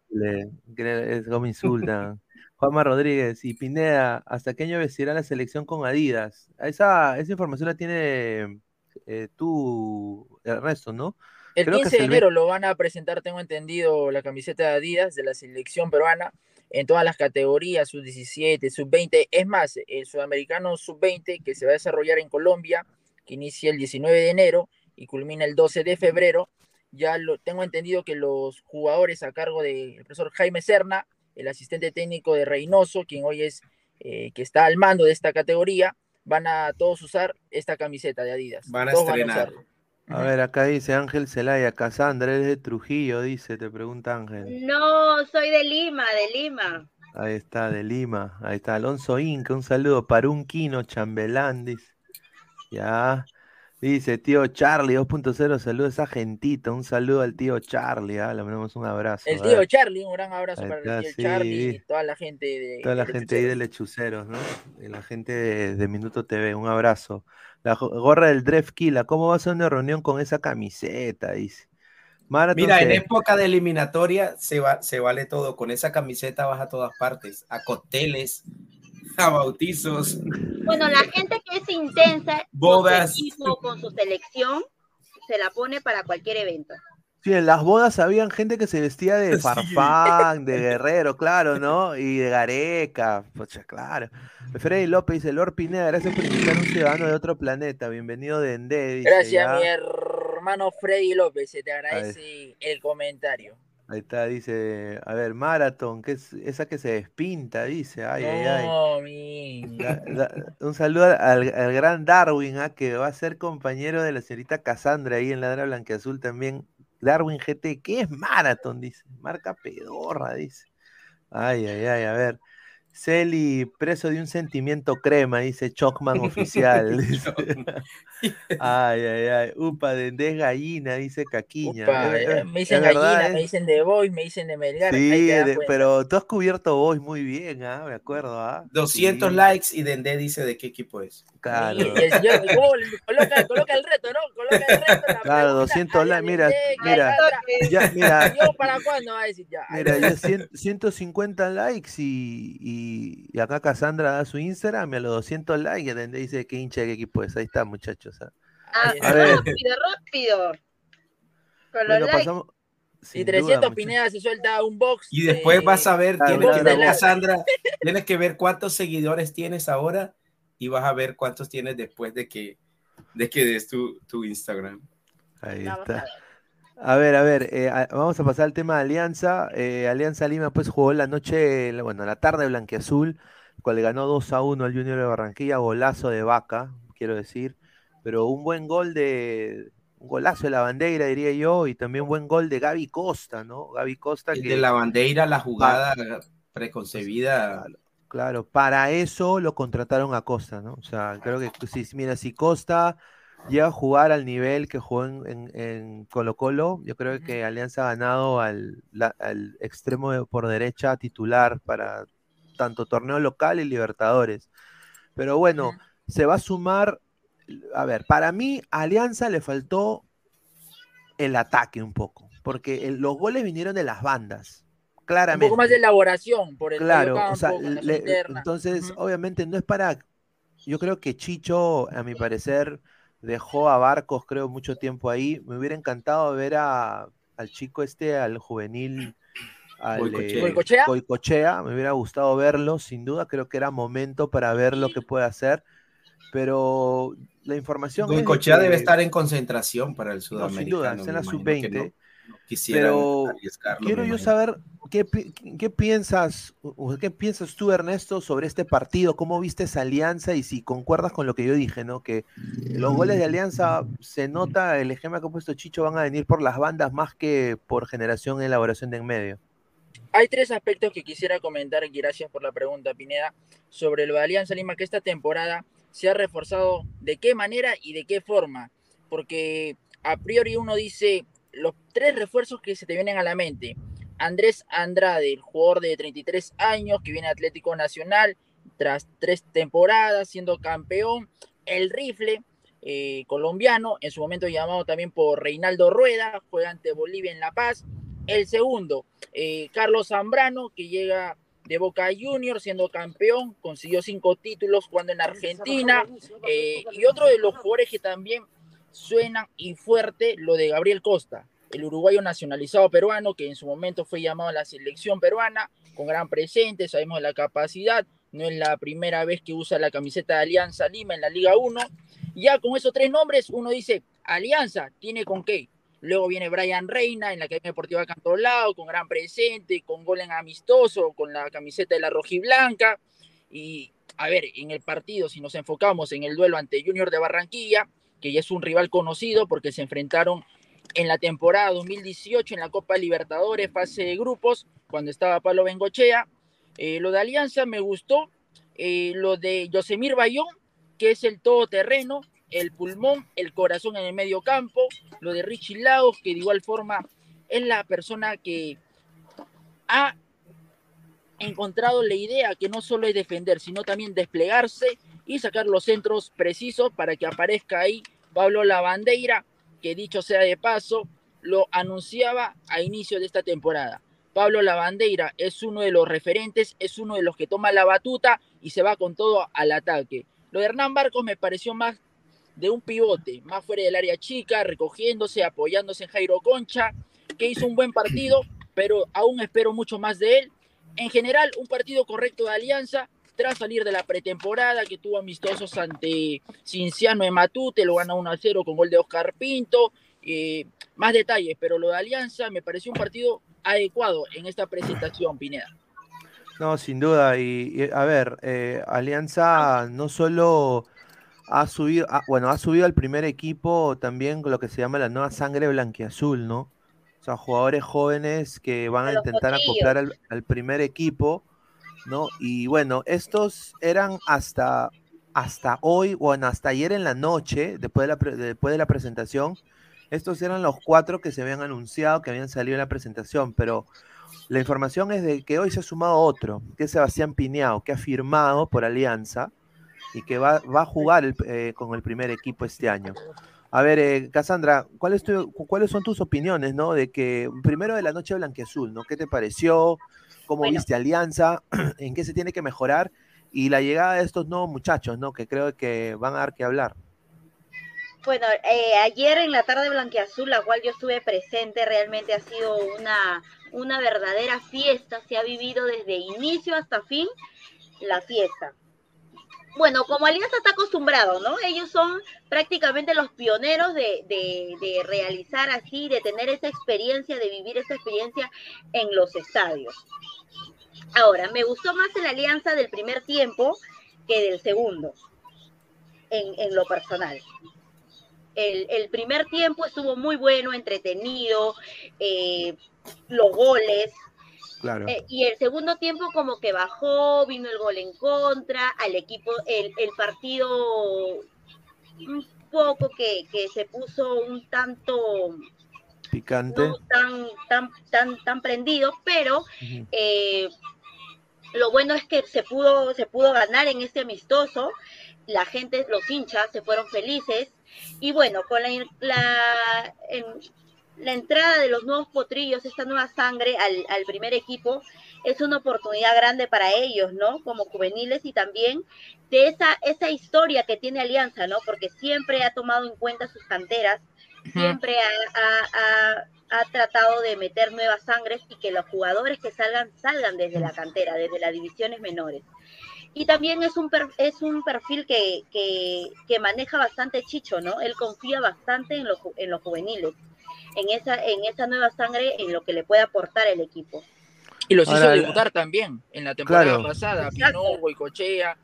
Es como insulta. <laughs> Juanma Rodríguez y Pineda, ¿hasta qué año vestirá la selección con Adidas? Esa, esa información la tiene eh, tú, Ernesto, ¿no? El 15 de enero lo van a presentar, tengo entendido, la camiseta de Adidas de la selección peruana en todas las categorías, sub-17, sub-20. Es más, el sudamericano sub-20 que se va a desarrollar en Colombia, que inicia el 19 de enero y culmina el 12 de febrero, ya lo tengo entendido que los jugadores a cargo del profesor Jaime Serna, el asistente técnico de Reynoso, quien hoy es eh, que está al mando de esta categoría, van a todos usar esta camiseta de Adidas. Van a estrenar. a, ver, acá dice Ángel Celaya, Casandra, es de Trujillo, dice, te pregunta Ángel. No, soy de Lima, de Lima. Ahí está, de Lima. Ahí está Alonso Inca, un saludo para un Quino Chambelán, dice. Ya. Dice tío Charlie 2.0, saludos a esa gentita, un saludo al tío Charlie, ¿ah? le mandamos un abrazo. El tío Charlie, un gran abrazo para el tío Charlie y toda la gente de Toda la gente ahí de Lechuceros, ¿no? Y la gente de, Minuto TV, un abrazo. La gorra del Drefkila, ¿cómo va a una reunión con esa camiseta? Dice. Mira, en época de eliminatoria se, va, se vale todo, con esa camiseta vas a todas partes, a cócteles, a bautizos. Bueno, la gente que es intensa bodas. Con, con su selección se la pone para cualquier evento. Sí, en las bodas habían gente que se vestía de <laughs> farfán, de guerrero, claro, ¿no? Y de gareca, pues claro. Freddy López dice, Lord Pineda, gracias por invitar a un ciudadano de otro planeta, bienvenido de Ende. gracias, mi hermano Freddy López, se te agradece el comentario. Ahí está, dice, a ver, Marathon, que es esa que se despinta, dice, ay, ay, ay. un saludo al, gran Darwin, ¿ah? que va a ser compañero de la señorita Cassandra ahí en Ladra Blanqueazul también. Darwin GT, ¿qué es Marathon? Dice, marca pedorra, dice. Ay, ay, ay, a ver. Celi, preso de un sentimiento crema, dice Chocman oficial. <laughs> <laughs> ay, ay, ay. Upa, de, de gallina, dice Caquiña. Eh, me dicen gallina, me dicen de Boys, me dicen de Melgar. Sí, pero tú has cubierto Boys muy bien, ¿ah? me acuerdo. ¿ah? 200 likes y Dende dice de qué equipo es. Claro. coloca, coloca, el reto, ¿no? Coloca el reto. claro, 200 likes, mira, mira. <laughs> Ya, mira. ¿Yo para cuándo va a decir ya? Mira, ya 150 likes y y, acá Cassandra da su Instagram y a los 200 likes y dice que hincha de qué equipo es. Ahí está, muchachos. ¿ah? Ah, rápido, rápido. Con los likes. y 300 Pineda se suelta un box. Y después vas a ver, tienes que ver, Cassandra, <laughs> tienes que ver cuántos seguidores tienes ahora y vas a ver cuántos tienes después de que, de que des tu, tu Instagram. Ahí está. A ver, a ver, eh, vamos a pasar al tema de Alianza. Eh, Alianza Lima pues jugó la noche, bueno, la tarde blanqueazul, cual ganó 2 a 1 al Junior de Barranquilla, golazo de vaca, quiero decir, pero un buen gol de, un golazo de la bandera, diría yo, y también un buen gol de Gaby Costa, ¿no? Gaby Costa. Que, de la bandera, la jugada preconcebida. Claro, para eso lo contrataron a Costa, ¿no? O sea, creo que si, mira, si Costa llega a jugar al nivel que jugó en, Colo Colo, yo creo que Alianza ha ganado al, extremo por derecha titular para tanto torneo local y Libertadores. Pero bueno, se va a sumar, a ver, para mí Alianza le faltó el ataque un poco, porque los goles vinieron de las bandas. Claramente. Un poco más de elaboración por el Claro, o sea, entonces, obviamente no es para. Yo creo que Chicho, a mi parecer, dejó a Barcos, creo, mucho tiempo ahí. Me hubiera encantado ver a, al chico este, al juvenil. Al, eh, me hubiera gustado verlo, sin duda, creo que era momento para ver lo que puede hacer, pero la información... Boicochea debe estar en concentración para el sudamericano. sin duda, en la sub-20, pero quiero yo saber qué, piensas, qué piensas tú, Ernesto, sobre este partido, cómo viste esa alianza y si concuerdas con lo que yo dije, ¿no? Que los goles de alianza se nota, el ejemplo que ha puesto Chicho van a venir por las bandas más que por generación y elaboración de en medio. Hay tres aspectos que quisiera comentar, y gracias por la pregunta, Pineda, sobre lo de Alianza Lima, que esta temporada se ha reforzado de qué manera y de qué forma. Porque a priori uno dice, los tres refuerzos que se te vienen a la mente. Andrés Andrade, el jugador de 33 años que viene a Atlético Nacional tras tres temporadas siendo campeón. El rifle eh, colombiano, en su momento llamado también por Reinaldo Rueda, juega ante Bolivia en La Paz. El segundo, eh, Carlos Zambrano, que llega de Boca Juniors siendo campeón, consiguió cinco títulos jugando en Argentina. Eh, y otro de los jugadores que también suena y fuerte lo de Gabriel Costa, el uruguayo nacionalizado peruano que en su momento fue llamado a la selección peruana, con gran presente, sabemos la capacidad, no es la primera vez que usa la camiseta de Alianza Lima en la Liga 1. Ya con esos tres nombres uno dice, Alianza tiene con qué. Luego viene Brian Reina en la Academia Deportiva Cantolao, con gran presente, con gol en amistoso, con la camiseta de la rojiblanca. Y a ver, en el partido, si nos enfocamos en el duelo ante Junior de Barranquilla, que ya es un rival conocido porque se enfrentaron en la temporada 2018 en la Copa Libertadores, fase de grupos, cuando estaba Pablo Bengochea. Eh, lo de Alianza me gustó. Eh, lo de Yosemir Bayón, que es el todoterreno, el pulmón, el corazón en el medio campo, lo de Richie Lagos, que de igual forma es la persona que ha encontrado la idea que no solo es defender, sino también desplegarse y sacar los centros precisos para que aparezca ahí Pablo Lavandeira, que dicho sea de paso, lo anunciaba a inicio de esta temporada. Pablo Lavandeira es uno de los referentes, es uno de los que toma la batuta y se va con todo al ataque. Lo de Hernán Barcos me pareció más de un pivote, más fuera del área chica, recogiéndose, apoyándose en Jairo Concha, que hizo un buen partido, pero aún espero mucho más de él. En general, un partido correcto de Alianza, tras salir de la pretemporada, que tuvo amistosos ante Cinciano de Matute, lo gana 1 a 0 con gol de Oscar Pinto. Eh, más detalles, pero lo de Alianza me pareció un partido adecuado en esta presentación, Pineda. No, sin duda. Y, a ver, eh, Alianza no solo ha subido, ah, bueno, ha subido al primer equipo también con lo que se llama la nueva sangre blanquiazul, ¿no? O sea, jugadores jóvenes que van a, intentar acoplar al, primer equipo, ¿no? Y bueno, estos eran hasta, hasta hoy, bueno, hasta ayer en la noche, después de la, después de la presentación, estos eran los cuatro que se habían anunciado, que habían salido en la presentación, pero la información es de que hoy se ha sumado otro, que es Sebastián Piñao, que ha firmado por Alianza y que va, va a jugar eh, con el primer equipo este año. A ver, eh, Cassandra, ¿cuáles son tus opiniones, no? De que, primero de la noche blanqueazul, ¿no? ¿Qué te pareció? ¿Cómo viste Alianza? <clears throat> ¿En qué se tiene que mejorar? Y la llegada de estos nuevos muchachos, ¿no? Que creo que van a dar que hablar. Bueno, eh, ayer en la tarde blanqueazul, la cual yo estuve presente, realmente ha sido una, una verdadera fiesta. Se ha vivido desde inicio hasta fin la fiesta bueno, como Alianza está acostumbrado, ¿no? Ellos son prácticamente los pioneros de, de, realizar así, de tener esa experiencia, de vivir esa experiencia en los estadios. Ahora, me gustó más la Alianza del primer tiempo que del segundo, en, en lo personal. El, el, primer tiempo estuvo muy bueno, entretenido, eh, los goles, eh, y el segundo tiempo como que bajó, vino el gol en contra, al equipo, el, el partido un poco que, que, se puso un tanto picante, tan, tan, tan, tan prendido, pero eh, lo bueno es que se pudo, se pudo ganar en este amistoso, la gente, los hinchas se fueron felices, y bueno, con la, la la entrada de los nuevos potrillos, esta nueva sangre al, primer equipo, es una oportunidad grande para ellos, ¿no? Como juveniles y también de esa, esa historia que tiene Alianza, ¿no? Porque siempre ha tomado en cuenta sus canteras, siempre ha, tratado de meter nuevas sangres y que los jugadores que salgan, salgan desde la cantera, desde las divisiones menores. Y también es un, es un perfil que, que, maneja bastante Chicho, ¿no? Él confía bastante en, los, en los juveniles en esa, en esa nueva sangre en lo que le puede aportar el equipo. Y los hizo debutar también en la temporada pasada, Pino, Boicochea,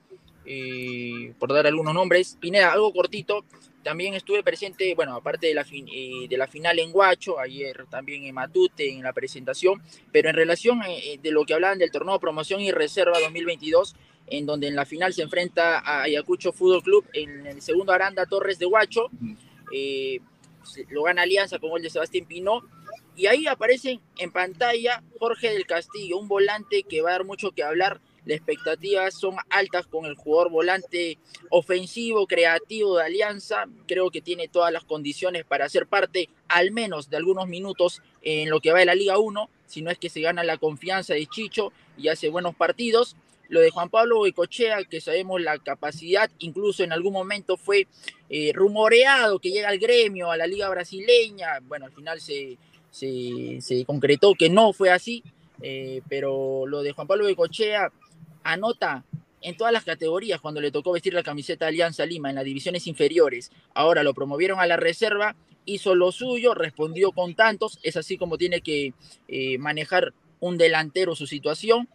eh, por dar algunos nombres. Pineda, algo cortito, también estuve presente, bueno, aparte de la, eh, de la final en Guacho, ayer también en Matute, en la presentación, pero en relación eh, de lo que hablaban del torneo de promoción y reserva 2022, en donde en la final se enfrenta a Ayacucho Fútbol Club en el segundo Aranda Torres de Guacho. Eh, lo gana Alianza con el de Sebastián Pino. Y ahí aparece en pantalla Jorge del Castillo, un volante que va a dar mucho que hablar. Las expectativas son altas con el jugador volante ofensivo, creativo de Alianza. Creo que tiene todas las condiciones para ser parte, al menos de algunos minutos, en lo que va de la Liga 1, si no es que se gana la confianza de Chicho y hace buenos partidos. Lo de Juan Pablo Boicochea, que sabemos la capacidad, incluso en algún momento fue eh, rumoreado que llega al gremio, a la liga brasileña. Bueno, al final se, se, concretó que no fue así, eh, pero lo de Juan Pablo Boicochea anota en todas las categorías cuando le tocó vestir la camiseta de Alianza Lima en las divisiones inferiores. Ahora lo promovieron a la reserva, hizo lo suyo, respondió con tantos, es así como tiene que eh, manejar un delantero su situación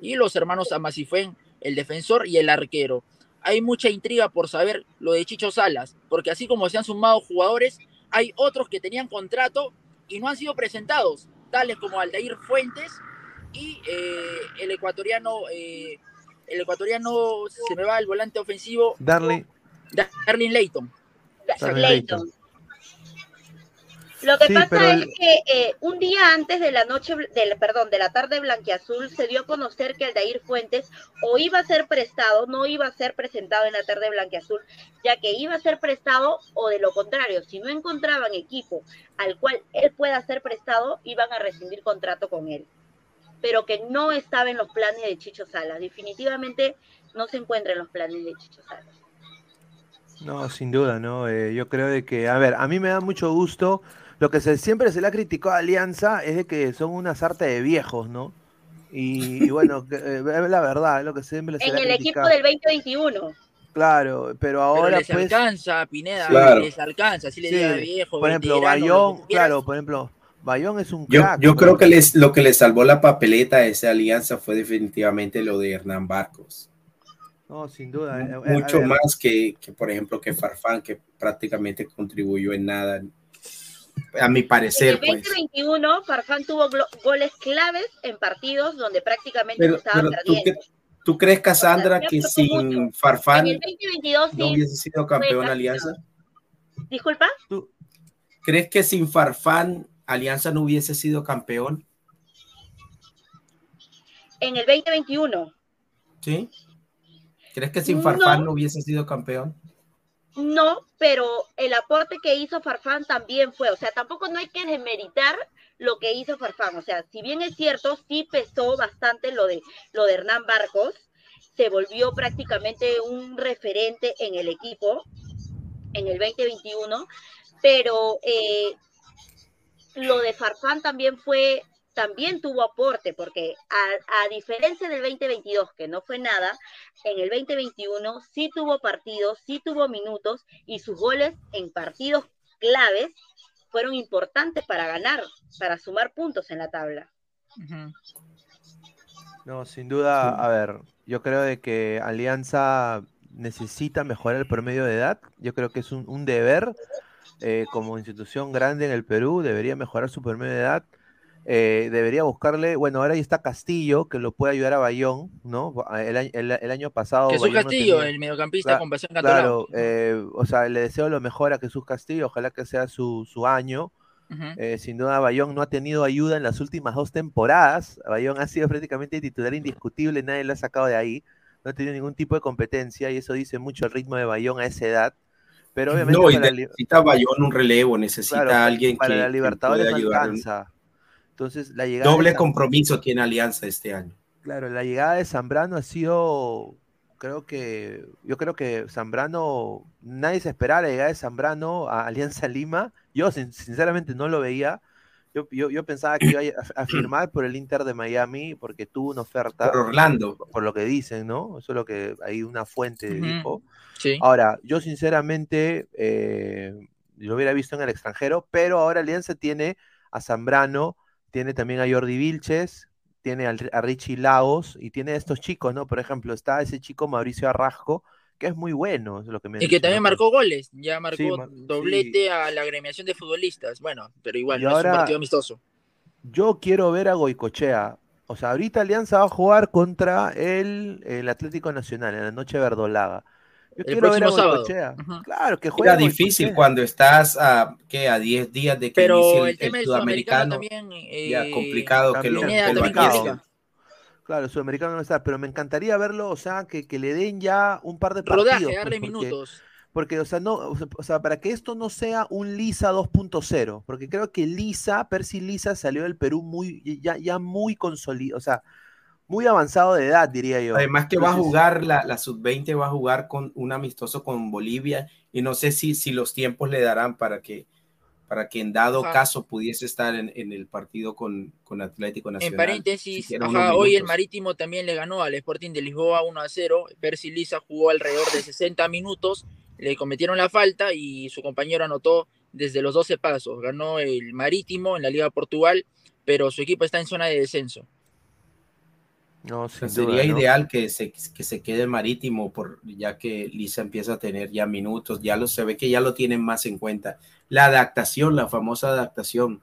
y los hermanos Amasifén, el defensor y el arquero. Hay mucha intriga por saber lo de Chicho Salas, porque así como se han sumado jugadores, hay otros que tenían contrato y no han sido presentados, tales como Aldair Fuentes y eh, el ecuatoriano, eh, el ecuatoriano se me va el volante ofensivo, Darling, Darling Leighton. Lo que pasa es que eh, un día antes de la noche, del, perdón, de la tarde blanquiazul, se dio a conocer que Aldair Fuentes o iba a ser prestado, no iba a ser presentado en la tarde blanquiazul, ya que iba a ser prestado o de lo contrario, si no encontraban equipo al cual él pueda ser prestado, iban a rescindir contrato con él. Pero que no estaba en los planes de Chicho Salas. Definitivamente no se encuentra en los planes de Chicho Salas. No, sin duda, ¿no? Eh, yo creo de que, a ver, a mí me da mucho gusto lo que siempre se le ha criticado a Alianza es de que son una sarta de viejos, ¿no? Y, bueno, eh, es la verdad, es lo que siempre se en le ha En el equipo del 2021. Claro, pero ahora pero les pues, alcanza, Pineda, les alcanza, así le diga viejo, Por ejemplo, Bayón, claro, por ejemplo, Bayón es un crack. Yo, creo que les, lo que le salvó la papeleta a esa alianza fue definitivamente lo de Hernán Barcos. No, sin duda. Eh, eh, Mucho más que, que, por ejemplo, que Farfán, que prácticamente contribuyó en nada a mi parecer. En el 2021, pues. Farfán tuvo goles claves en partidos donde prácticamente pero, estaban perdiendo. ¿Tú, crees, Cassandra, que sin Farfán no hubiese sido campeón Alianza? Disculpa. ¿Tú crees que sin Farfán Alianza no hubiese sido campeón? En el 2021. ¿Sí? ¿Crees que sin Farfán no hubiese sido campeón? No, pero el aporte que hizo Farfán también fue, o sea, tampoco no hay que demeritar lo que hizo Farfán, o sea, si bien es cierto, sí pesó bastante lo de, lo de Hernán Barcos, se volvió prácticamente un referente en el equipo en el 2021, pero eh, lo de Farfán también fue también tuvo aporte, porque a, diferencia del 2022, que no fue nada, en el 2021 sí tuvo partidos, sí tuvo minutos y sus goles en partidos claves fueron importantes para ganar, para sumar puntos en la tabla. No, sin duda, a ver, yo creo de que Alianza necesita mejorar el promedio de edad. Yo creo que es un, deber eh, como institución grande en el Perú, debería mejorar su promedio de edad. Eh, debería buscarle, bueno, ahora ahí está Castillo, que lo puede ayudar a Bayón, ¿no? El, año pasado. Jesús Castillo, el mediocampista con pasión Claro, eh, o sea, le deseo lo mejor a Jesús Castillo, ojalá que sea su, año. Eh, sin duda, Bayón no ha tenido ayuda en las últimas dos temporadas. Bayón ha sido <laughs> prácticamente titular indiscutible, nadie lo ha sacado de ahí. No ha tenido ningún tipo de competencia y eso dice mucho el ritmo de Bayón a esa edad. Pero obviamente. No, y necesita Bayón un relevo, necesita alguien para que. la Libertadores alcanza. Entonces, la llegada Doble compromiso tiene Alianza este año. Claro, la llegada de Zambrano ha sido, creo que, yo creo que Zambrano, nadie se esperaba la llegada de Zambrano a Alianza Lima. Yo sinceramente no lo veía. Yo, yo, pensaba que iba a, firmar por el Inter de Miami porque tuvo una oferta. Por Orlando. Por, lo que dicen, ¿no? Eso es lo que hay una fuente dijo. Sí. Ahora, yo sinceramente eh, lo hubiera visto en el extranjero, pero ahora Alianza tiene a Zambrano, tiene también a Jordi Vilches, tiene a, Richie Lagos y tiene a estos chicos, ¿no? Por ejemplo, está ese chico Mauricio Arrasco, que es muy bueno, es lo que me Y que también marcó goles, ya marcó doblete a la agremiación de futbolistas. Bueno, pero igual, no es un partido amistoso. Yo quiero ver a Goicochea. O sea, ahorita Alianza va a jugar contra el, el Atlético Nacional en la noche verdolaga. Yo el próximo sábado. Claro, que juega. Era difícil cuando estás a, ¿qué? a 10 días de que Pero el, tema el sudamericano, también. ya complicado que lo, que Claro, el sudamericano no está, pero me encantaría verlo, o sea, que, que le den ya un par de partidos. Rodaje, darle pues, minutos. Porque, o sea, no, o sea, para que esto no sea un Lisa 2.0, porque creo que Lisa, Percy Lisa salió del Perú muy, ya, ya muy consolidado, o sea, muy avanzado de edad, diría yo. Además que va a jugar, la, la sub-20 va a jugar con un amistoso con Bolivia y no sé si, si los tiempos le darán para que, para que en dado caso pudiese estar en, en el partido con, con, Atlético Nacional. En paréntesis, hoy el Marítimo también le ganó al Sporting de Lisboa 1 a 0. Percy Lisa jugó alrededor de 60 minutos, le cometieron la falta y su compañero anotó desde los 12 pasos. Ganó el Marítimo en la Liga Portugal, pero su equipo está en zona de descenso. No, sería ideal que se, que se quede marítimo, por, ya que Lisa empieza a tener ya minutos, ya lo se ve que ya lo tienen más en cuenta. La adaptación, la famosa adaptación.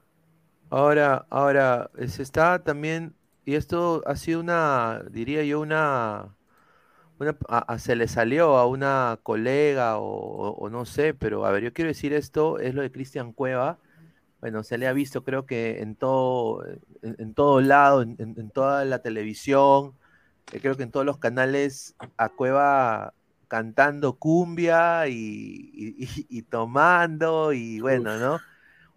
Ahora, ahora, se está también, y esto ha sido una, diría yo, una, se le salió a una colega o, no sé, pero a ver, yo quiero decir esto, es lo de Cristian Cueva. Bueno, se le ha visto creo que en todo, en, todo lado, en, toda la televisión, eh, creo que en todos los canales a Cueva cantando cumbia y, tomando y bueno, ¿no?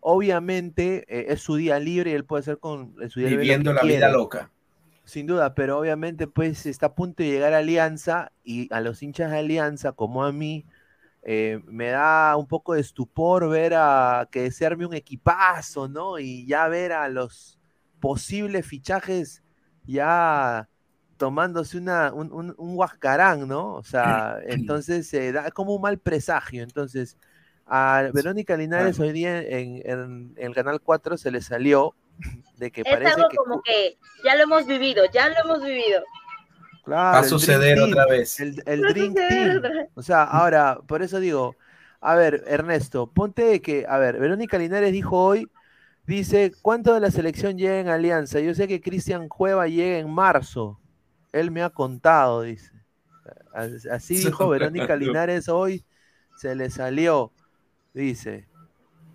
Obviamente eh, es su día libre y él puede ser con su día Viviendo la vida loca. Sin duda, pero obviamente pues está a punto de llegar a Alianza y a los hinchas de Alianza, como a mí, eh, me da un poco de estupor ver a que se arme un equipazo, ¿no? Y ya ver a los posibles fichajes ya tomándose una, un, un, huascarán, ¿no? O sea, <clears throat> entonces se da como un mal presagio. Entonces, a Verónica Linares hoy día en, en el Canal 4 se le salió de que es algo como que ya lo hemos vivido, ya lo hemos vivido. Claro, Va a suceder otra vez. El, el Dream Team. O sea, ahora, por eso digo, a ver, Ernesto, ponte de que, a ver, Verónica Linares dijo hoy, dice, ¿cuánto de la selección llega en Alianza? Yo sé que Cristian Cueva llega en marzo. Él me ha contado, dice. Así <laughs> dijo Verónica Linares hoy, se le salió, dice.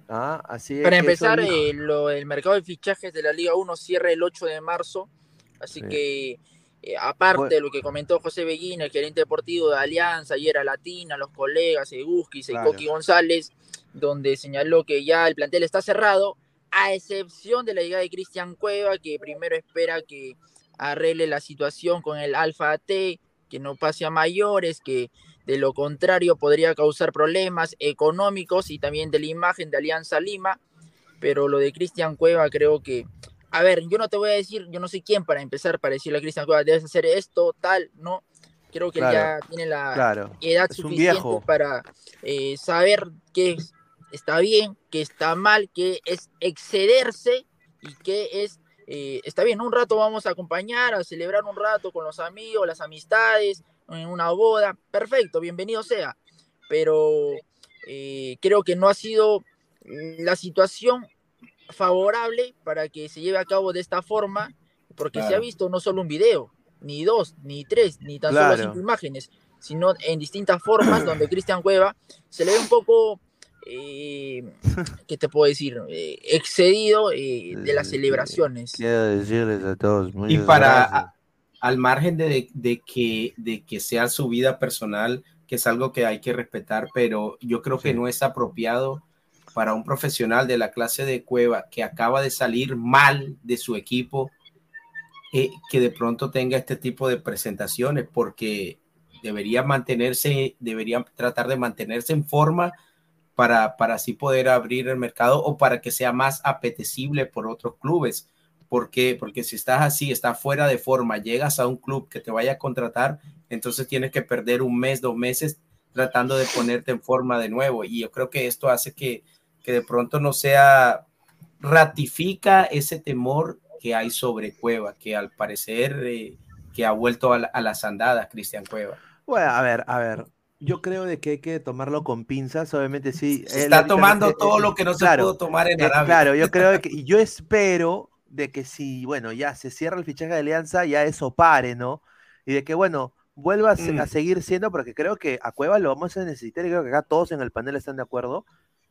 Ah, así Para empezar, eh, el mercado de fichajes de la Liga 1 cierra el 8 de marzo, así que eh, aparte de lo que comentó José Beguín, el gerente deportivo de Alianza, ayer a Latina, los colegas, Eguski, Coqui González, donde señaló que ya el plantel está cerrado, a excepción de la llegada de Cristian Cueva, que primero espera que arregle la situación con el Alfa AT, que no pase a mayores, que de lo contrario, podría causar problemas económicos y también de la imagen de Alianza Lima. Pero lo de Cristian Cueva creo que, a ver, yo no te voy a decir, yo no sé quién para empezar para decirle a Cristian Cueva, debes hacer esto, tal, no. Creo que ya tiene la edad suficiente para eh, saber qué está bien, qué está mal, qué es excederse y qué es eh, está bien, un rato vamos a acompañar, a celebrar un rato con los amigos, las amistades, en una boda, perfecto, bienvenido sea, pero eh, creo que no ha sido la situación favorable para que se lleve a cabo de esta forma, porque se ha visto no solo un video, ni dos, ni tres, ni tan solo cinco imágenes, sino en distintas formas <clears throat> donde Cristian Cueva se le ve un poco, eh, ¿qué te puedo decir? Eh, excedido eh, de las celebraciones. Quiero decirles a todos, y para, al margen de, que, de que sea su vida personal, que es algo que hay que respetar, pero yo creo que no es apropiado para un profesional de la clase de Cueva que acaba de salir mal de su equipo, eh, que de pronto tenga este tipo de presentaciones, porque debería mantenerse, debería tratar de mantenerse en forma para, para así poder abrir el mercado o para que sea más apetecible por otros clubes ¿Por qué? Porque si estás así, estás fuera de forma, llegas a un club que te vaya a contratar, entonces tienes que perder un mes, dos meses tratando de ponerte en forma de nuevo. Y yo creo que esto hace que, que de pronto no sea, ratifica ese temor que hay sobre Cueva, que al parecer eh, que ha vuelto a, las andadas, Cristian Cueva. Bueno, a ver, a ver, yo creo de que hay que tomarlo con pinzas, obviamente sí. está tomando todo lo que no se pudo tomar en Arabia. Claro, yo creo <laughs> que, yo espero de que si, bueno, ya se cierra el fichaje de Alianza, ya eso pare, ¿no? Y de que, bueno, vuelva a, mm. seguir siendo, porque creo que a Cueva lo vamos a necesitar, y creo que acá todos en el panel están de acuerdo.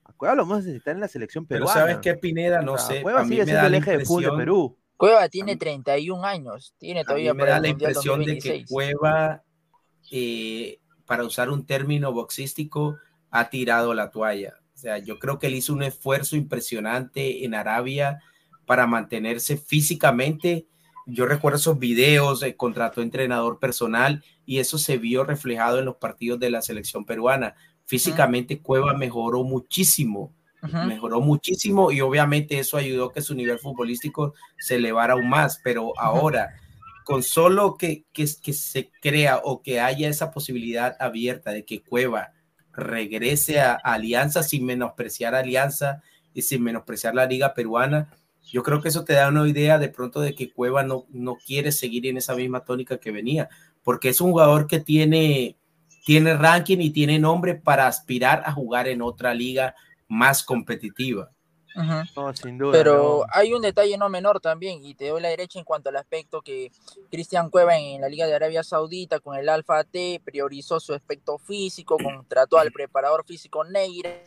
A Cueva lo vamos a necesitar en la selección peruana. Pero ¿sabes qué, Pineda? No sé. Cueva sigue siendo el eje de fútbol de Perú. Cueva tiene 31 años, tiene todavía me da la impresión de que Cueva, eh, para usar un término boxístico, ha tirado la toalla. O sea, yo creo que él hizo un esfuerzo impresionante en Arabia para mantenerse físicamente. Yo recuerdo esos videos, eh, contrató entrenador personal y eso se vio reflejado en los partidos de la selección peruana. Físicamente Cueva mejoró muchísimo, mejoró muchísimo y obviamente eso ayudó a que su nivel futbolístico se elevara aún más, pero ahora con solo que, que, que se crea o que haya esa posibilidad abierta de que Cueva regrese a Alianza sin menospreciar Alianza y sin menospreciar la liga peruana, yo creo que eso te da una idea de pronto de que Cueva no, no quiere seguir en esa misma tónica que venía, porque es un jugador que tiene, tiene ranking y tiene nombre para aspirar a jugar en otra liga más competitiva. sin duda. Pero hay un detalle no menor también, y te doy la derecha en cuanto al aspecto que Cristian Cueva en la Liga de Arabia Saudita con el Alfa T priorizó su aspecto físico, contrató al preparador físico Neira,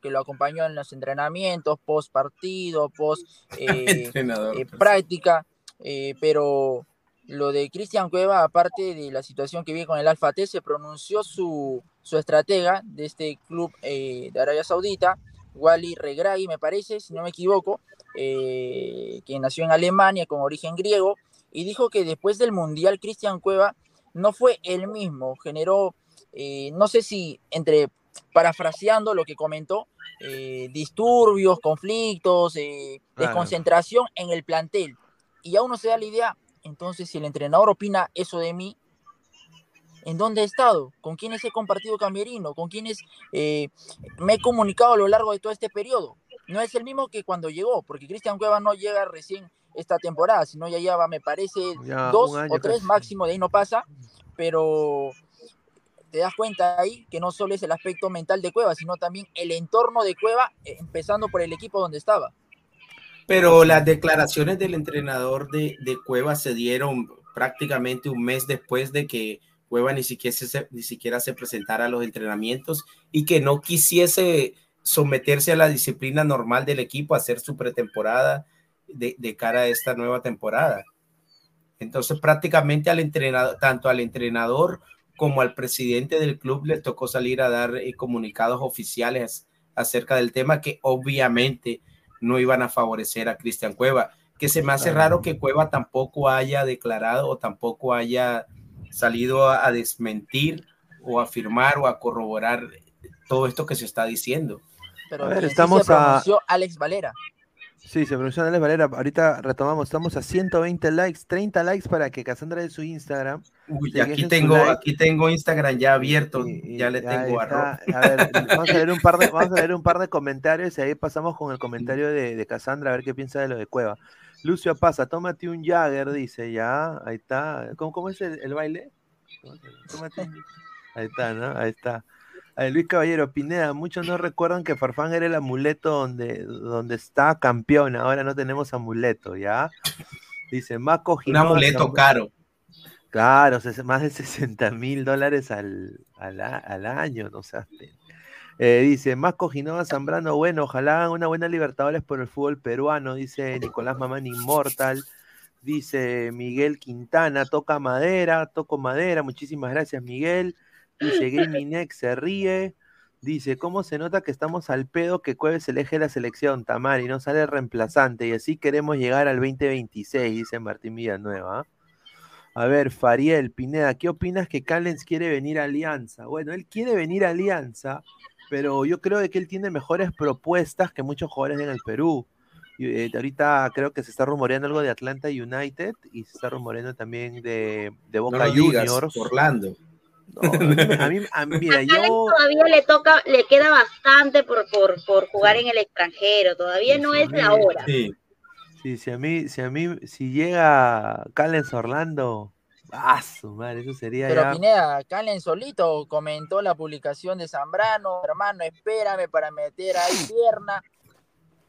que lo acompañó en los entrenamientos, post partido, post <laughs> eh, eh, práctica, eh, pero lo de Cristian Cueva, aparte de la situación que vive con el Alfa T, se pronunció su, su estratega de este club de Arabia Saudita, Wally Regragui, me parece, si no me equivoco, eh, que nació en Alemania con origen griego, y dijo que después del Mundial Cristian Cueva no fue el mismo, generó, eh, no sé si entre, parafraseando lo que comentó, eh, disturbios, conflictos, desconcentración en el plantel. Y aún no se da la idea, entonces si el entrenador opina eso de mí, en dónde he estado, con quiénes he compartido camerino, con quiénes eh, me he comunicado a lo largo de todo este periodo. No es el mismo que cuando llegó, porque Cristian Cueva no llega recién esta temporada, sino ya lleva, me parece, dos o tres máximo, de ahí no pasa, pero te das cuenta ahí que no solo es el aspecto mental de Cueva, sino también el entorno de Cueva, eh, empezando por el equipo donde estaba. Pero las declaraciones del entrenador de, de Cueva se dieron prácticamente un mes después de que Cueva ni siquiera, se, ni siquiera se presentara a los entrenamientos y que no quisiese someterse a la disciplina normal del equipo, hacer su pretemporada de, de cara a esta nueva temporada. Entonces prácticamente al entrenador, tanto al entrenador como al presidente del club le tocó salir a dar eh, comunicados oficiales acerca del tema que obviamente no iban a favorecer a Cristian Cueva, que se me hace raro que Cueva tampoco haya declarado o tampoco haya salido a, desmentir o a afirmar o a corroborar todo esto que se está diciendo. Pero a ver, estamos se a Alex Valera. Sí, se pronunció Alex Valera. Ahorita retomamos, estamos a 120 likes, 30 likes para que Cassandra de su Instagram. Uy, aquí tengo, aquí tengo Instagram ya abierto, ya le tengo a A ver, <laughs> vamos a leer un par de, vamos a leer un par de comentarios y ahí pasamos con el comentario de, de Cassandra a ver qué piensa de lo de Cueva. Lucio Pasa, tómate un Jagger, dice, ya, ahí está. ¿Cómo, cómo es el, baile? Ahí está, ¿no? Ahí está. Luis Caballero, Pineda, muchos no recuerdan que Farfán era el amuleto donde, donde está campeón, ahora no tenemos amuleto, ¿ya? Dice, Maco Un amuleto caro. Claro, más de 60 mil dólares al, al, año, no sé. Eh, dice, más Cojinova Zambrano, bueno, ojalá hagan una buena Libertadores por el fútbol peruano, dice Nicolás Mamán Inmortal. Dice Miguel Quintana, toca madera, toco madera, muchísimas gracias Miguel. Dice Gaming se ríe. Dice, ¿cómo se nota que estamos al pedo que Cueves eje la selección, Tamar, y no sale reemplazante? Y así queremos llegar al 2026, dice Martín Villanueva. A ver, Fariel, Pineda, ¿qué opinas que Callens quiere venir a Alianza? Bueno, él quiere venir a Alianza pero yo creo de que él tiene mejores propuestas que muchos jugadores en el Perú. Y, eh, ahorita creo que se está rumoreando algo de Atlanta United y se está rumoreando también de, de Boca Juniors. Orlando. A mí, a mí mira, yo... todavía le toca, le queda bastante por, por, por jugar en el extranjero, todavía no es la hora. Sí. sí, si a mí, si a mí, si llega Callens Orlando, Ah, su madre, eso sería. Pero Pineda, Calen solito comentó la publicación de Zambrano, hermano, espérame para meter ahí pierna.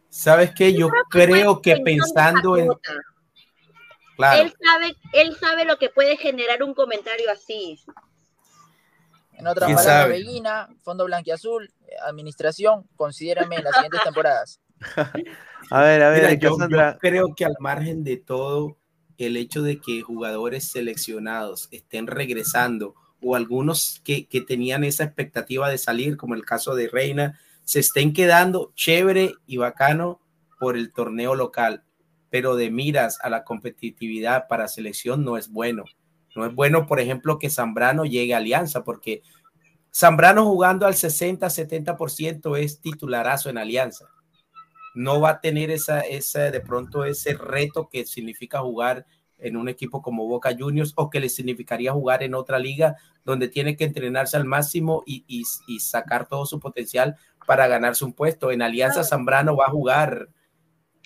¿Sabes qué? Yo creo que pensando en. Claro. Él sabe, él sabe lo que puede generar un comentario así. En otra palabras, Bellina, Fondo Blanquiazul, Administración, considérame en las siguientes temporadas. <laughs> a ver, a ver, yo creo que al margen de todo, el hecho de que jugadores seleccionados estén regresando o algunos que, tenían esa expectativa de salir, como el caso de Reina, se estén quedando chévere y bacano por el torneo local, pero de miras a la competitividad para selección no es bueno. No es bueno, por ejemplo, que Zambrano llegue a Alianza, porque Zambrano jugando al 60-70% es titularazo en Alianza no va a tener esa, esa, de pronto ese reto que significa jugar en un equipo como Boca Juniors o que le significaría jugar en otra liga donde tiene que entrenarse al máximo y, y, sacar todo su potencial para ganarse un puesto. En Alianza Zambrano va a jugar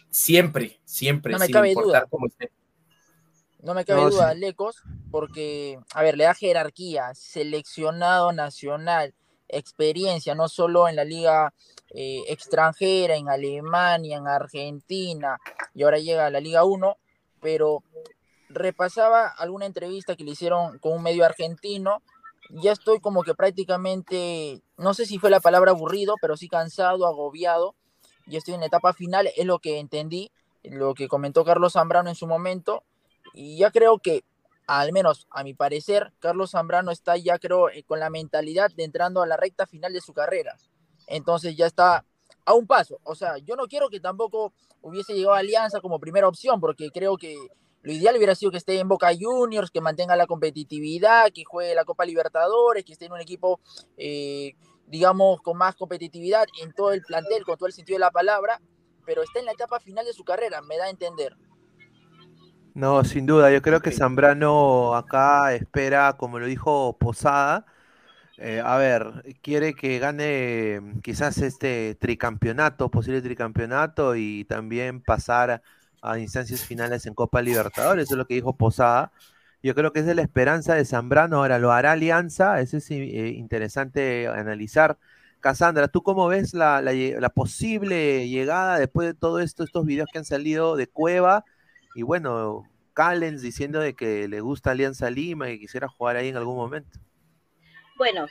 siempre, siempre, no sin importar cómo esté. No me cabe duda, Lecos, porque, a ver, le da jerarquía, seleccionado nacional, experiencia, no solo en la liga eh, extranjera, en Alemania, en Argentina, y ahora llega a la Liga 1, pero repasaba alguna entrevista que le hicieron con un medio argentino, ya estoy como que prácticamente, no sé si fue la palabra aburrido, pero sí cansado, agobiado, y estoy en etapa final, es lo que entendí, lo que comentó Carlos Zambrano en su momento, y ya creo que, al menos a mi parecer, Carlos Zambrano está ya creo eh, con la mentalidad de entrando a la recta final de su carrera. Entonces ya está a un paso. O sea, yo no quiero que tampoco hubiese llegado a Alianza como primera opción, porque creo que lo ideal hubiera sido que esté en Boca Juniors, que mantenga la competitividad, que juegue la Copa Libertadores, que esté en un equipo, eh, digamos, con más competitividad en todo el plantel, con todo el sentido de la palabra, pero está en la etapa final de su carrera, me da a entender. No, sin duda, yo creo que Zambrano acá espera, como lo dijo Posada, eh, a ver, quiere que gane quizás este tricampeonato, posible tricampeonato y también pasar a instancias finales en Copa Libertadores, eso es lo que dijo Posada. Yo creo que es de la esperanza de Zambrano, ahora lo hará Alianza, eso es eh, interesante analizar. Casandra, ¿tú cómo ves la, posible llegada después de todo esto, estos videos que han salido de Cueva? Y bueno, Callens diciendo de que le gusta Alianza Lima y quisiera jugar ahí en algún momento. Bueno,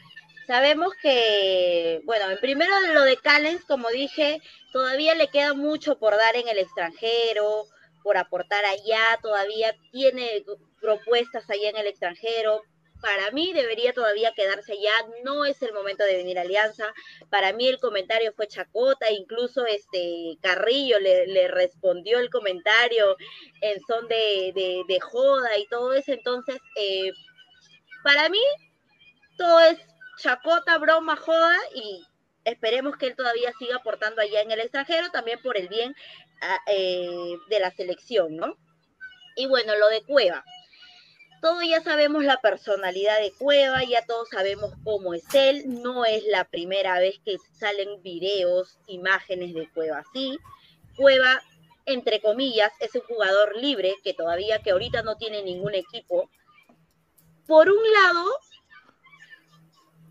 sabemos que, bueno, en primero lo de Callens, como dije, todavía le queda mucho por dar en el extranjero, por aportar allá, todavía tiene propuestas allá en el extranjero. Para mí debería todavía quedarse allá, no es el momento de venir a Alianza. Para mí el comentario fue chacota, incluso este Carrillo le, respondió el comentario en son de, de, joda y todo eso. Entonces, eh, para mí todo es chacota, broma, joda y esperemos que él todavía siga aportando allá en el extranjero, también por el bien ah, eh, de la selección, ¿no? Y bueno, lo de Cueva. Todos ya sabemos la personalidad de Cueva, ya todos sabemos cómo es él. No es la primera vez que salen videos, imágenes de Cueva así. Cueva, entre comillas, es un jugador libre que todavía, que ahorita no tiene ningún equipo. Por un lado,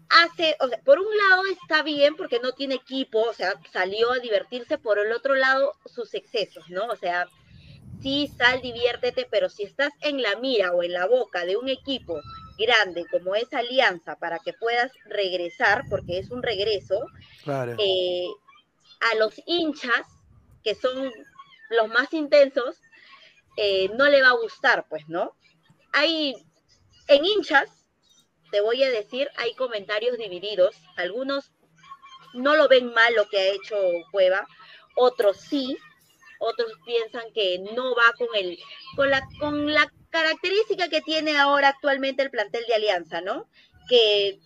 hace, o sea, por un lado está bien porque no tiene equipo, o sea, salió a divertirse, por el otro lado sus excesos, ¿no? O sea, sí, sal, diviértete, pero si estás en la mira o en la boca de un equipo grande como es Alianza para que puedas regresar, porque es un regreso, eh, a los hinchas, que son los más intensos, eh, no le va a gustar, pues, ¿no? Hay en hinchas te voy a decir, hay comentarios divididos. Algunos no lo ven mal lo que ha hecho Cueva, otros sí, otros piensan que no va con el, con la, con la característica que tiene ahora actualmente el plantel de Alianza, ¿no? Que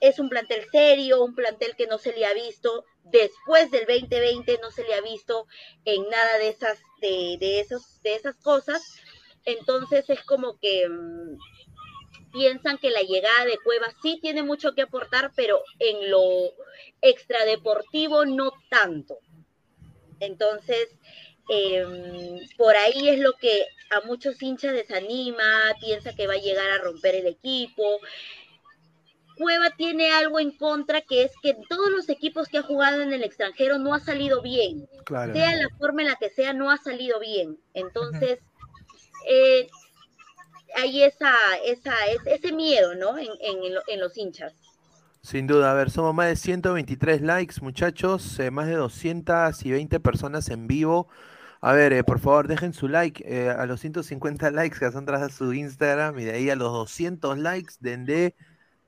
es un plantel serio, un plantel que no se le ha visto después del 2020, no se le ha visto en nada de esas, de, de esos, de esas cosas. Entonces es como que mm, piensan que la llegada de Cueva sí tiene mucho que aportar, pero en lo extradeportivo no tanto. Entonces, em, por ahí es lo que a muchos hinchas desanima, piensa que va a llegar a romper el equipo. Cueva tiene algo en contra que es que todos los equipos que ha jugado en el extranjero no ha salido bien. Sea la forma en la que sea, no ha salido bien. Entonces, eh, hay esa, esa, ese miedo, ¿no? En, en, los hinchas. Sin duda, a ver, somos más de 123 likes, muchachos, eh, más de 220 personas en vivo. A ver, eh, por favor, dejen su like eh, a los 150 <laughs> likes que son tras su Instagram y de ahí a los 200 likes, Dende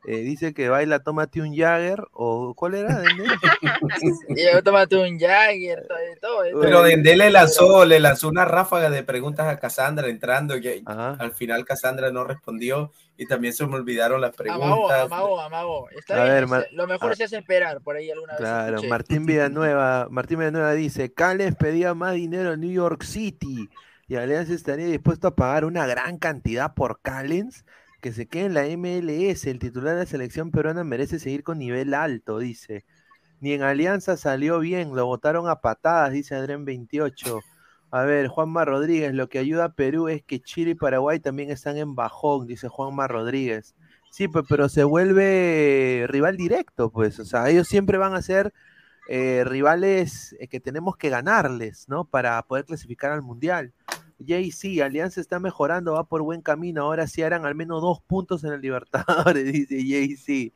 eh, dice que baila Tómate un Jagger, o ¿cuál era? <laughs> Tómate un Jagger, todo, Pero Dende le lanzó, le lanzó una ráfaga de preguntas a Cassandra entrando, y al final Cassandra no respondió y también se me olvidaron las preguntas. Amago, amago, Está bien, lo mejor es esperar por ahí alguna vez. Claro, Martín Villanueva, Martín Villanueva dice, Cales pedía más dinero en New York City y Alianza estaría dispuesto a pagar una gran cantidad por Callens que se quede en la MLS. El titular de la selección peruana merece seguir con nivel alto, dice. Ni en Alianza salió bien, lo votaron a patadas, dice Adren 28. A ver, Juanma Rodríguez, lo que ayuda a Perú es que Chile y Paraguay también están en bajón, dice Juanma Rodríguez. Sí, pues, pero se vuelve rival directo, pues. O sea, ellos siempre van a ser eh, rivales eh, que tenemos que ganarles, ¿no? Para poder clasificar al Mundial. JC, Alianza está mejorando, va por buen camino. Ahora sí harán al menos dos puntos en el Libertadores, <laughs> dice JC.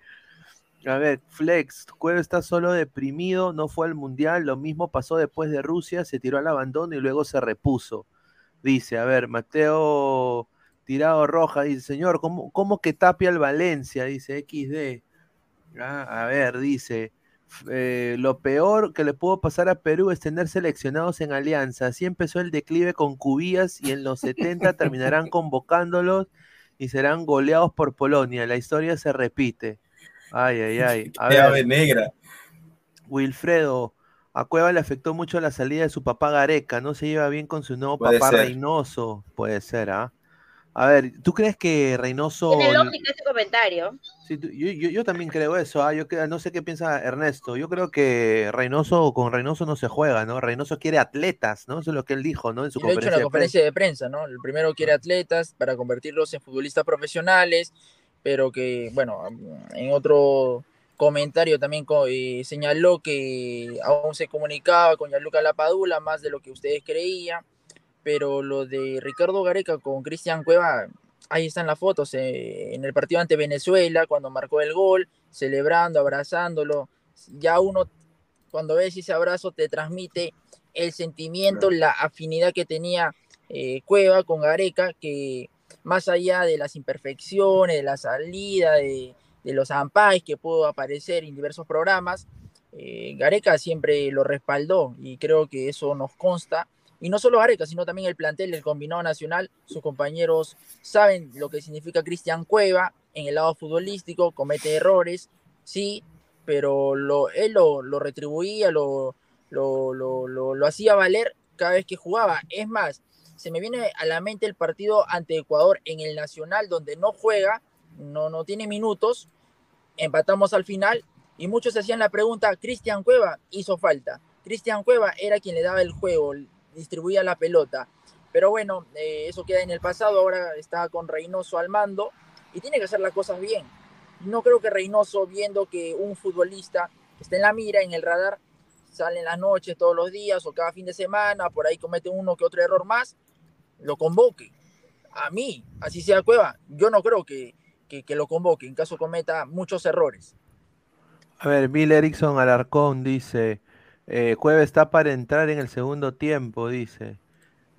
A ver, Flex, Cuero está solo deprimido, no fue al Mundial, lo mismo pasó después de Rusia, se tiró al abandono y luego se repuso. Dice, a ver, Mateo Tirado Roja, dice, señor, ¿cómo, cómo que tapia el Valencia? Dice XD. Ah, a ver, dice, eh, lo peor que le pudo pasar a Perú es tener seleccionados en alianza. Así empezó el declive con Cubías y en los 70 terminarán <laughs> convocándolos y serán goleados por Polonia. La historia se repite. Ay, ay, ay. <laughs> A ver, negra. Wilfredo, a Cueva le afectó mucho la salida de su papá Gareca. No se lleva bien con su nuevo papá Reynoso. Puede ser, ¿ah? A ver, ¿tú crees que Reynoso... Tiene lógica ese comentario. Sí, yo, también creo eso. ¿ah? Yo no sé qué piensa Ernesto. Yo creo que Reynoso con Reynoso no se juega, ¿no? Reynoso quiere atletas, ¿no? Eso es lo que él dijo, ¿no? En su conferencia, hecho, en la conferencia de prensa, ¿no? El primero quiere atletas para convertirlos en futbolistas profesionales, pero que, bueno, en otro comentario también eh, señaló que aún se comunicaba con Gianluca Lapadula más de lo que ustedes creían pero lo de Ricardo Gareca con Cristian Cueva, ahí están las fotos, eh, en el partido ante Venezuela, cuando marcó el gol, celebrando, abrazándolo, ya uno cuando ves ese abrazo te transmite el sentimiento, la afinidad que tenía eh, Cueva con Gareca, que más allá de las imperfecciones, de la salida, de, los ampais que pudo aparecer en diversos programas, eh, Gareca siempre lo respaldó y creo que eso nos consta y no solo Areca, sino también el plantel del combinado nacional. Sus compañeros saben lo que significa Cristian Cueva en el lado futbolístico, comete errores, sí, pero lo, él lo, retribuía, lo, lo, lo, hacía valer cada vez que jugaba. Es más, se me viene a la mente el partido ante Ecuador en el Nacional, donde no juega, no, no tiene minutos, empatamos al final y muchos hacían la pregunta, Cristian Cueva hizo falta. Cristian Cueva era quien le daba el juego, distribuía la pelota. Pero bueno, eh, eso queda en el pasado, ahora está con Reynoso al mando y tiene que hacer las cosas bien. No creo que Reynoso, viendo que un futbolista está en la mira, en el radar, sale en las noches todos los días o cada fin de semana, por ahí comete uno que otro error más, lo convoque. A mí, así sea Cueva, yo no creo que, que, lo convoque en caso cometa muchos errores. A ver, Bill Erickson Alarcón dice, eh, Cueva está para entrar en el segundo tiempo, dice.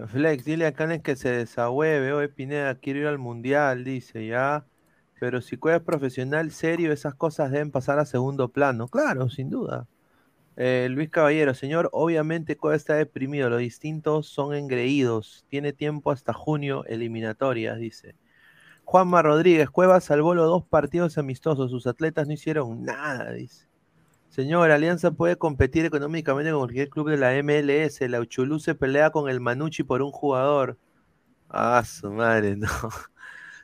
Flex, dile a Canes que se desahueve. Hoy Pineda, quiero ir al mundial, dice, ya. Pero si Cueva es profesional, serio, esas cosas deben pasar a segundo plano. Claro, sin duda. Eh, Luis Caballero, señor, obviamente Cueva está deprimido. Los distintos son engreídos. Tiene tiempo hasta junio, eliminatorias, dice. Juanma Rodríguez, Cueva salvó los dos partidos amistosos. Sus atletas no hicieron nada, dice. Señor, Alianza puede competir económicamente con cualquier club de la MLS. La Uchulú se pelea con el Manucci por un jugador. Ah, su madre, <laughs> no.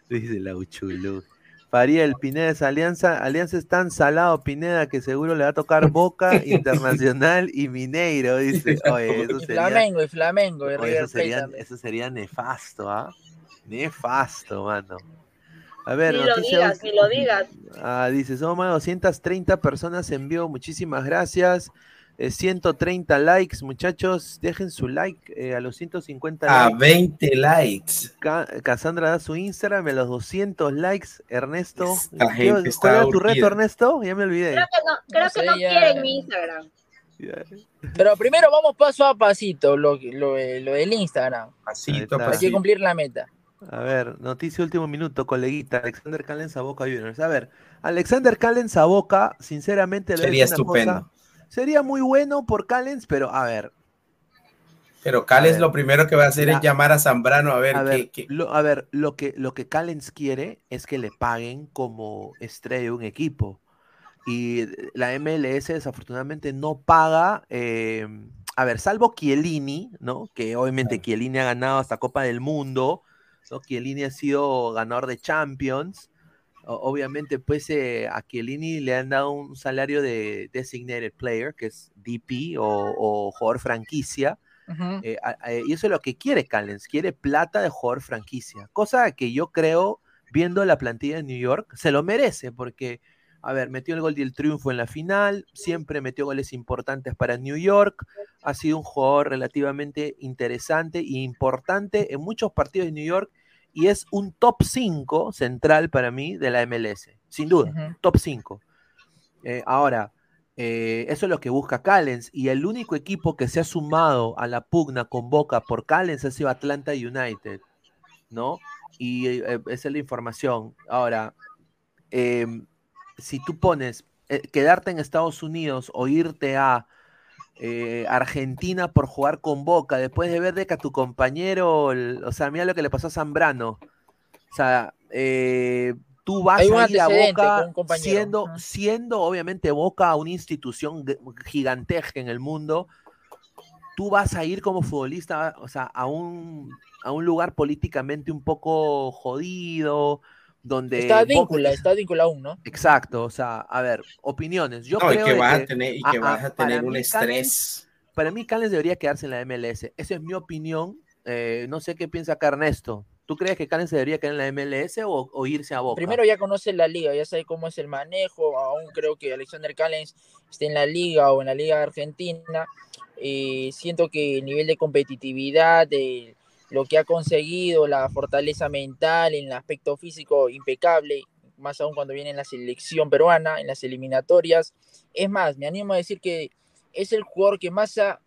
Dice la Uchulú. Fariel, Pineda, Alianza, Alianza es tan salado, Pineda, que seguro le va a tocar Boca, <laughs> Internacional y Mineiro, dice. eso sería, Flamengo y Flamengo. eso, sería, eso sería nefasto, ¿ah? Nefasto, mano. A ver, ni lo digas, ni lo digas. Ah, dice, somos más de 230 personas en vivo, muchísimas gracias. 130 eh, likes, muchachos, dejen su like eh, a los 150 a 20 likes. Cassandra da su Instagram a los 200 likes. Ernesto, ¿cuál era tu reto, Ernesto? Ya me olvidé. Creo que no, creo que no quieren mi Instagram. Pero primero vamos paso a pasito, lo, lo, lo del Instagram. Pasito, pasito. Hay que cumplir la meta. A ver, noticia último minuto, coleguita. Alexander Callens a Boca Juniors. A ver, Alexander Callens a Boca, sinceramente, sería estupendo. Sería muy bueno por Callens, pero a ver. Pero Callens lo primero que va a hacer es llamar a Zambrano a ver, qué. Lo, a ver, lo que, lo que Callens quiere es que le paguen como estrella un equipo. Y la MLS desafortunadamente no paga. Eh, a ver, salvo Chiellini, ¿no? Que obviamente Chiellini ha ganado hasta Copa del Mundo ¿no? Chiellini ha sido ganador de Champions. Obviamente, pues eh, a Chiellini le han dado un salario de designated player, que es DP o, jugador franquicia. Eh, y eso es lo que quiere Callens, quiere plata de jugador franquicia, cosa que yo creo viendo la plantilla de New York, se lo merece porque, a ver, metió el gol del triunfo en la final, siempre metió goles importantes para New York, ha sido un jugador relativamente interesante e importante en muchos partidos de New York y es un top 5 central para mí de la MLS, sin duda, top 5. Eh, ahora, eh, eso es lo que busca Callens y el único equipo que se ha sumado a la pugna con Boca por Callens ha sido Atlanta United, ¿no? Y eh, esa es la información. Ahora, em, si tú pones quedarte en Estados Unidos o irte a Argentina por jugar con Boca, después de ver de que a tu compañero, o sea, mira lo que le pasó a Zambrano. O sea, eh, tú vas a ir a Boca siendo, siendo obviamente Boca una institución gigantesca en el mundo, tú vas a ir como futbolista, o sea, a un, a un lugar políticamente un poco jodido, donde... Está víncula, está víncula aún, ¿no? Exacto, o sea, a ver, opiniones. Yo creo y que vas a tener, y que vas a, tener un estrés. para mí, Callens debería quedarse en la MLS. Esa es mi opinión. Eh, no sé qué piensa Carnesto. ¿Tú crees que Callens debería quedar en la MLS o, irse a Boca? Primero ya conoce la liga, ya sabe cómo es el manejo. Aún creo que Alexander Callens esté en la liga o en la liga argentina. y siento que el nivel de competitividad, de lo que ha conseguido, la fortaleza mental, en el aspecto físico impecable, más aún cuando viene en la selección peruana, en las eliminatorias. Es más, me animo a decir que es el jugador que más ha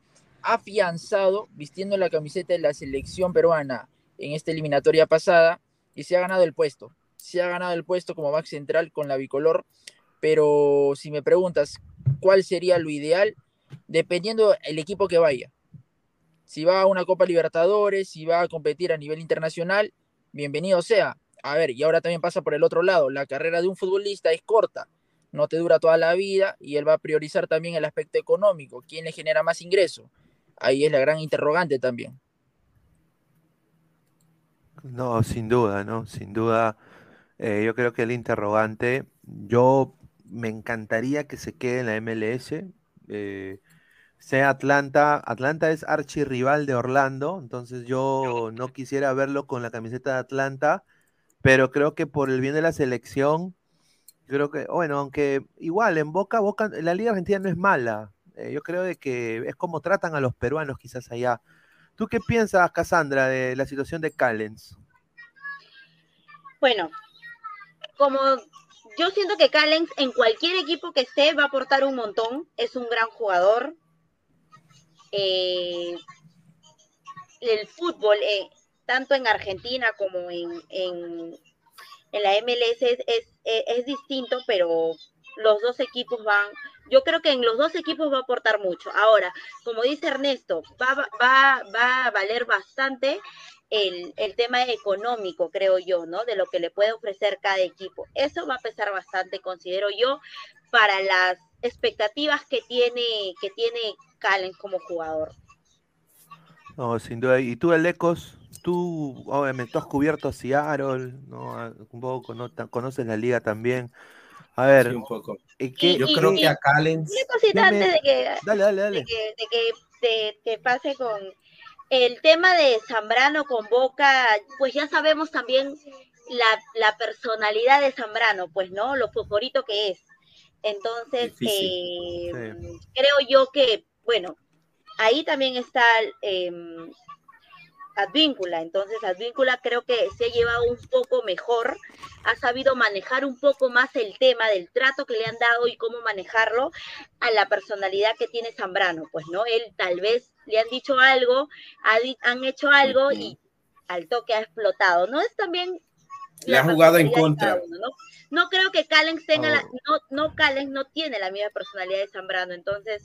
afianzado vistiendo la camiseta de la selección peruana en esta eliminatoria pasada y se ha ganado el puesto. Se ha ganado el puesto como back central con la bicolor, pero si me preguntas cuál sería lo ideal, dependiendo el equipo que vaya. Si va a una Copa Libertadores, si va a competir a nivel internacional, bienvenido sea. A ver, y ahora también pasa por el otro lado, la carrera de un futbolista es corta, no te dura toda la vida y él va a priorizar también el aspecto económico, quién le genera más ingreso. Ahí es la gran interrogante también. No, sin duda, ¿no? Sin duda, eh, yo creo que el interrogante, yo me encantaría que se quede en la MLS, eh, sea Atlanta, Atlanta es archirrival de Orlando, entonces yo no quisiera verlo con la camiseta de Atlanta, pero creo que por el bien de la selección, creo que, bueno, aunque igual en Boca, Boca, la Liga Argentina no es mala, eh, yo creo de que es como tratan a los peruanos quizás allá. ¿Tú qué piensas, Cassandra, de la situación de Callens? Bueno, como yo siento que Callens en cualquier equipo que esté va a aportar un montón, es un gran jugador. Eh, el fútbol, eh, tanto en Argentina como en, en, la MLS, es, es, distinto, pero los dos equipos van, yo creo que en los dos equipos va a aportar mucho. Ahora, como dice Ernesto, va, va, va a valer bastante el, el, tema económico, creo yo, ¿no? De lo que le puede ofrecer cada equipo. Eso va a pesar bastante, considero yo, para las expectativas que tiene, que tiene Calen como jugador. No, sin duda. ¿Y tú, Alecos? Tú, obviamente, has cubierto a Seattle, ¿no? Un poco, ¿no? Conoces la liga también. A ver, un poco. Yo creo que a Callens. antes de que, dale, dale, dale. De que, te, te, pase con el tema de Zambrano con Boca, pues ya sabemos también la, la personalidad de Zambrano, pues, ¿no? Lo favorito que es. Entonces, eh, creo yo que, bueno, ahí también está eh, Advíncula. Entonces, Advíncula creo que se ha llevado un poco mejor, ha sabido manejar un poco más el tema del trato que le han dado y cómo manejarlo a la personalidad que tiene Zambrano. Pues, ¿no? Él tal vez le han dicho algo, han hecho algo y al toque ha explotado. No es también... Le ha jugado en contra. ¿no? Creo que Callens tenga la, oh. no, no Callens no tiene la misma personalidad de Zambrano, entonces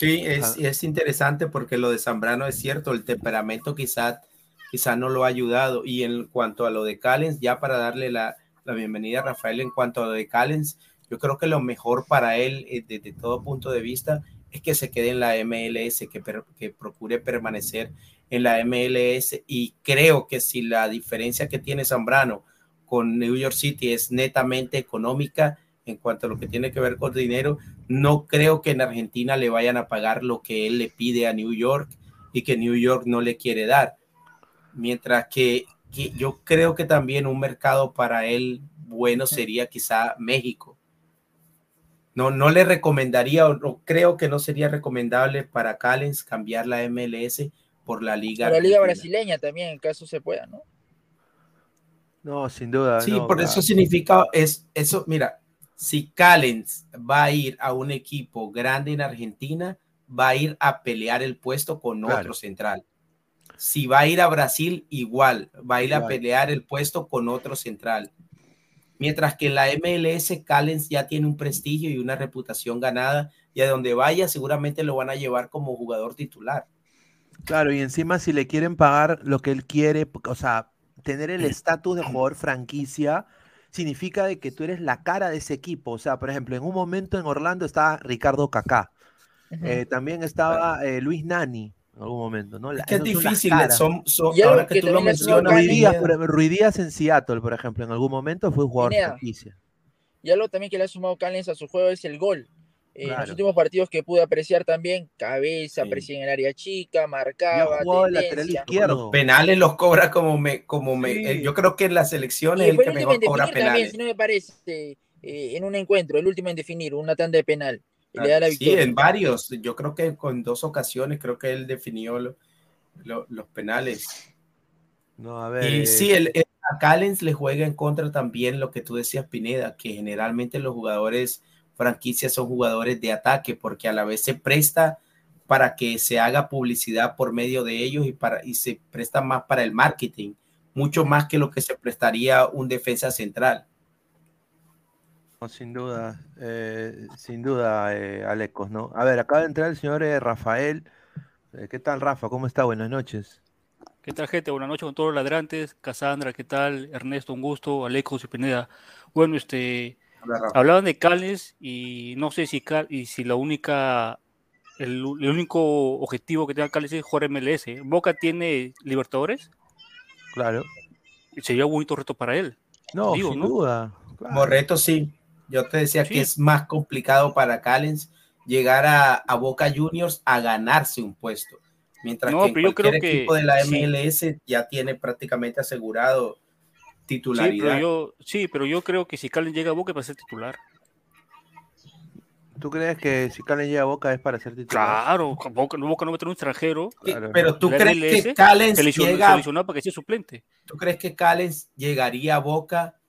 Sí, es, es, interesante porque lo de Zambrano es cierto, el temperamento quizá, quizá no lo ha ayudado. Y en cuanto a lo de Callens, ya para darle la, la bienvenida a Rafael, en cuanto a lo de Callens, yo creo que lo mejor para él, eh, desde todo punto de vista, es que se quede en la MLS, que, que procure permanecer en la MLS. Y creo que si la diferencia que tiene Zambrano con New York City es netamente económica, en cuanto a lo que tiene que ver con dinero, no creo que en Argentina le vayan a pagar lo que él le pide a New York y que New York no le quiere dar. Mientras que que yo creo que también un mercado para él bueno sería quizá México. No, no le recomendaría o no, creo que no sería recomendable para Callens cambiar la MLS por la liga. la liga brasileña también, en caso se pueda, ¿no? No, sin duda. Sí, por eso significa, es, eso, mira, si Callens va a ir a un equipo grande en Argentina, va a ir a pelear el puesto con otro central. Si va a ir a Brasil, igual, va a ir a pelear el puesto con otro central. Mientras que en la MLS, Callens ya tiene un prestigio y una reputación ganada, y a donde vaya seguramente lo van a llevar como jugador titular. Claro, y encima si le quieren pagar lo que él quiere, o sea, tener el <clears throat> estatus de jugador franquicia, significa de que tú eres la cara de ese equipo. O sea, por ejemplo, en un momento en Orlando estaba Ricardo Kaká. Eh, también estaba eh, Luis Nani, en algún momento, ¿no? Es que es difícil, son, ahora que, tú lo mencionas. Ruidías, en Seattle, por ejemplo, en algún momento fue un jugador franquicia. Y algo también que le ha sumado Callens a su juego es el gol. Eh, en los últimos partidos que pude apreciar también, cabeza, sí. en el área chica, marcaba. lateral izquierdo. Los penales los cobra como me, como me. yo creo que en las selecciones es el que mejor cobra penales. También, si no me parece, en un encuentro, el último en definir, una tanda de penal. Ah, sí, en varios. Yo creo que con dos ocasiones creo que él definió los penales. No, a ver. Y sí, el, a Callens le juega en contra también lo que tú decías, Pineda, que generalmente los jugadores franquicias son jugadores de ataque, porque a la vez se presta para que se haga publicidad por medio de ellos y, para, y se presta más para el marketing, mucho más que lo que se prestaría un defensa central sin duda, eh, sin duda, eh, Alecos, ¿no? A ver, acaba de entrar el señor eh, Rafael. Eh, ¿Qué tal, Rafa? ¿Cómo está? Buenas noches. ¿Qué tal, gente? Buenas noches con todos los ladrantes. Casandra, ¿qué tal? Ernesto, un gusto. Alecos y Pineda. Bueno, este, hablaban de Cales y no sé si, y si la única, el, único objetivo que tenga Cales es jugar MLS. ¿Boca tiene Libertadores? Claro. Sería un bonito reto para él. No, sin duda. Como reto, sí. Yo te decía que es más complicado para Callens llegar a, Boca Juniors a ganarse un puesto. Mientras que cualquier equipo de la MLS ya tiene prácticamente asegurado titularidad. Sí pero, yo, creo que si Callens llega a Boca va a ser titular. ¿Tú crees que si Callens llega a Boca es para ser titular? Claro, Boca, Boca no va a tener un extranjero. Pero tú crees que Callens llega... para que sea suplente. ¿Tú crees que Callens llegaría a Boca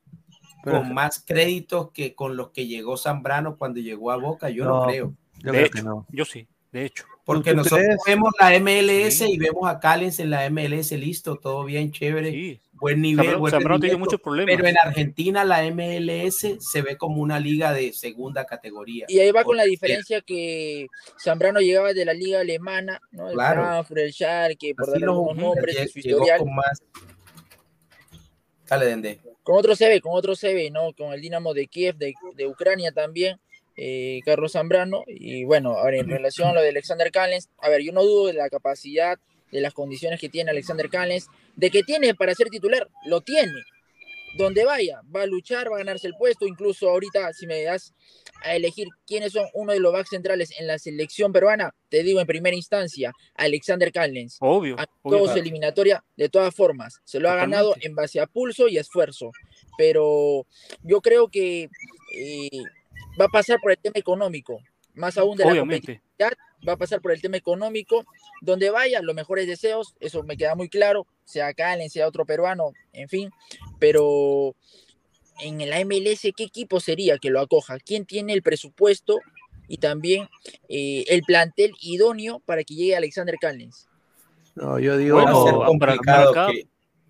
con más créditos que con los que llegó Zambrano cuando llegó a Boca, yo no, creo. Yo de hecho, no. yo sí, de hecho. Porque nosotros vemos la MLS y vemos a Callens en la MLS, listo, todo bien, chévere, buen nivel. Zambrano, tiene muchos problemas. Pero en Argentina la MLS se ve como una liga de segunda categoría. Y ahí va con la diferencia que Zambrano llegaba de la liga alemana, ¿no? El claro. Frankfurt, el Schalke, por dar algunos nombres, su historial. Con más... Dale, Dende con otro CV, con otro CV, ¿no? Con el Dinamo de Kiev, de, Ucrania también, eh, Carlos Zambrano. Y bueno, a ver, en relación a lo de Alexander Callens, a ver, yo no dudo de la capacidad, de las condiciones que tiene Alexander Callens, de que tiene para ser titular, lo tiene donde vaya, va a luchar, va a ganarse el puesto. Incluso ahorita, si me das a elegir quiénes son uno de los backs centrales en la selección peruana, te digo en primera instancia, Alexander Callens. Obvio. A todos eliminatoria, de todas formas. Se lo ha ganado en base a pulso y esfuerzo. Pero yo creo que eh, va a pasar por el tema económico, más aún de la competitividad va a pasar por el tema económico, donde vaya, los mejores deseos, eso me queda muy claro, sea Calen, sea otro peruano, en fin, pero en la MLS, ¿qué equipo sería que lo acoja? ¿Quién tiene el presupuesto y también eh, el plantel idóneo para que llegue Alexander Callens? No, yo digo, para, acá,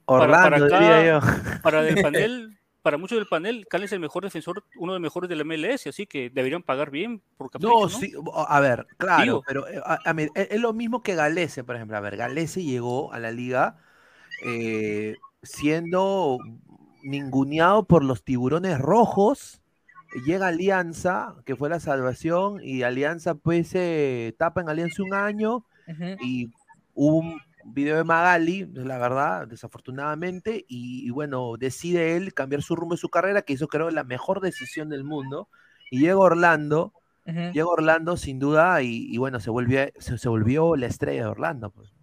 Orlando, para, yo. para <laughs> el panel para muchos del panel, Cal es el mejor defensor, uno de los mejores del MLS, así que deberían pagar bien por capricho, No, sí, a ver, claro, pero eh, e, es lo mismo que Galese, por ejemplo. A ver, Galese llegó a la liga eh, siendo ninguneado por los tiburones rojos. Llega Alianza, que fue la salvación, y Alianza pues se tapa en Alianza un año y hubo un video de Magali, la verdad, desafortunadamente, y, bueno, decide él cambiar su rumbo de su carrera, que hizo creo la mejor decisión del mundo, y llega Orlando, llega Orlando sin duda, y, bueno, se volvió, se, volvió la estrella de Orlando. Pues.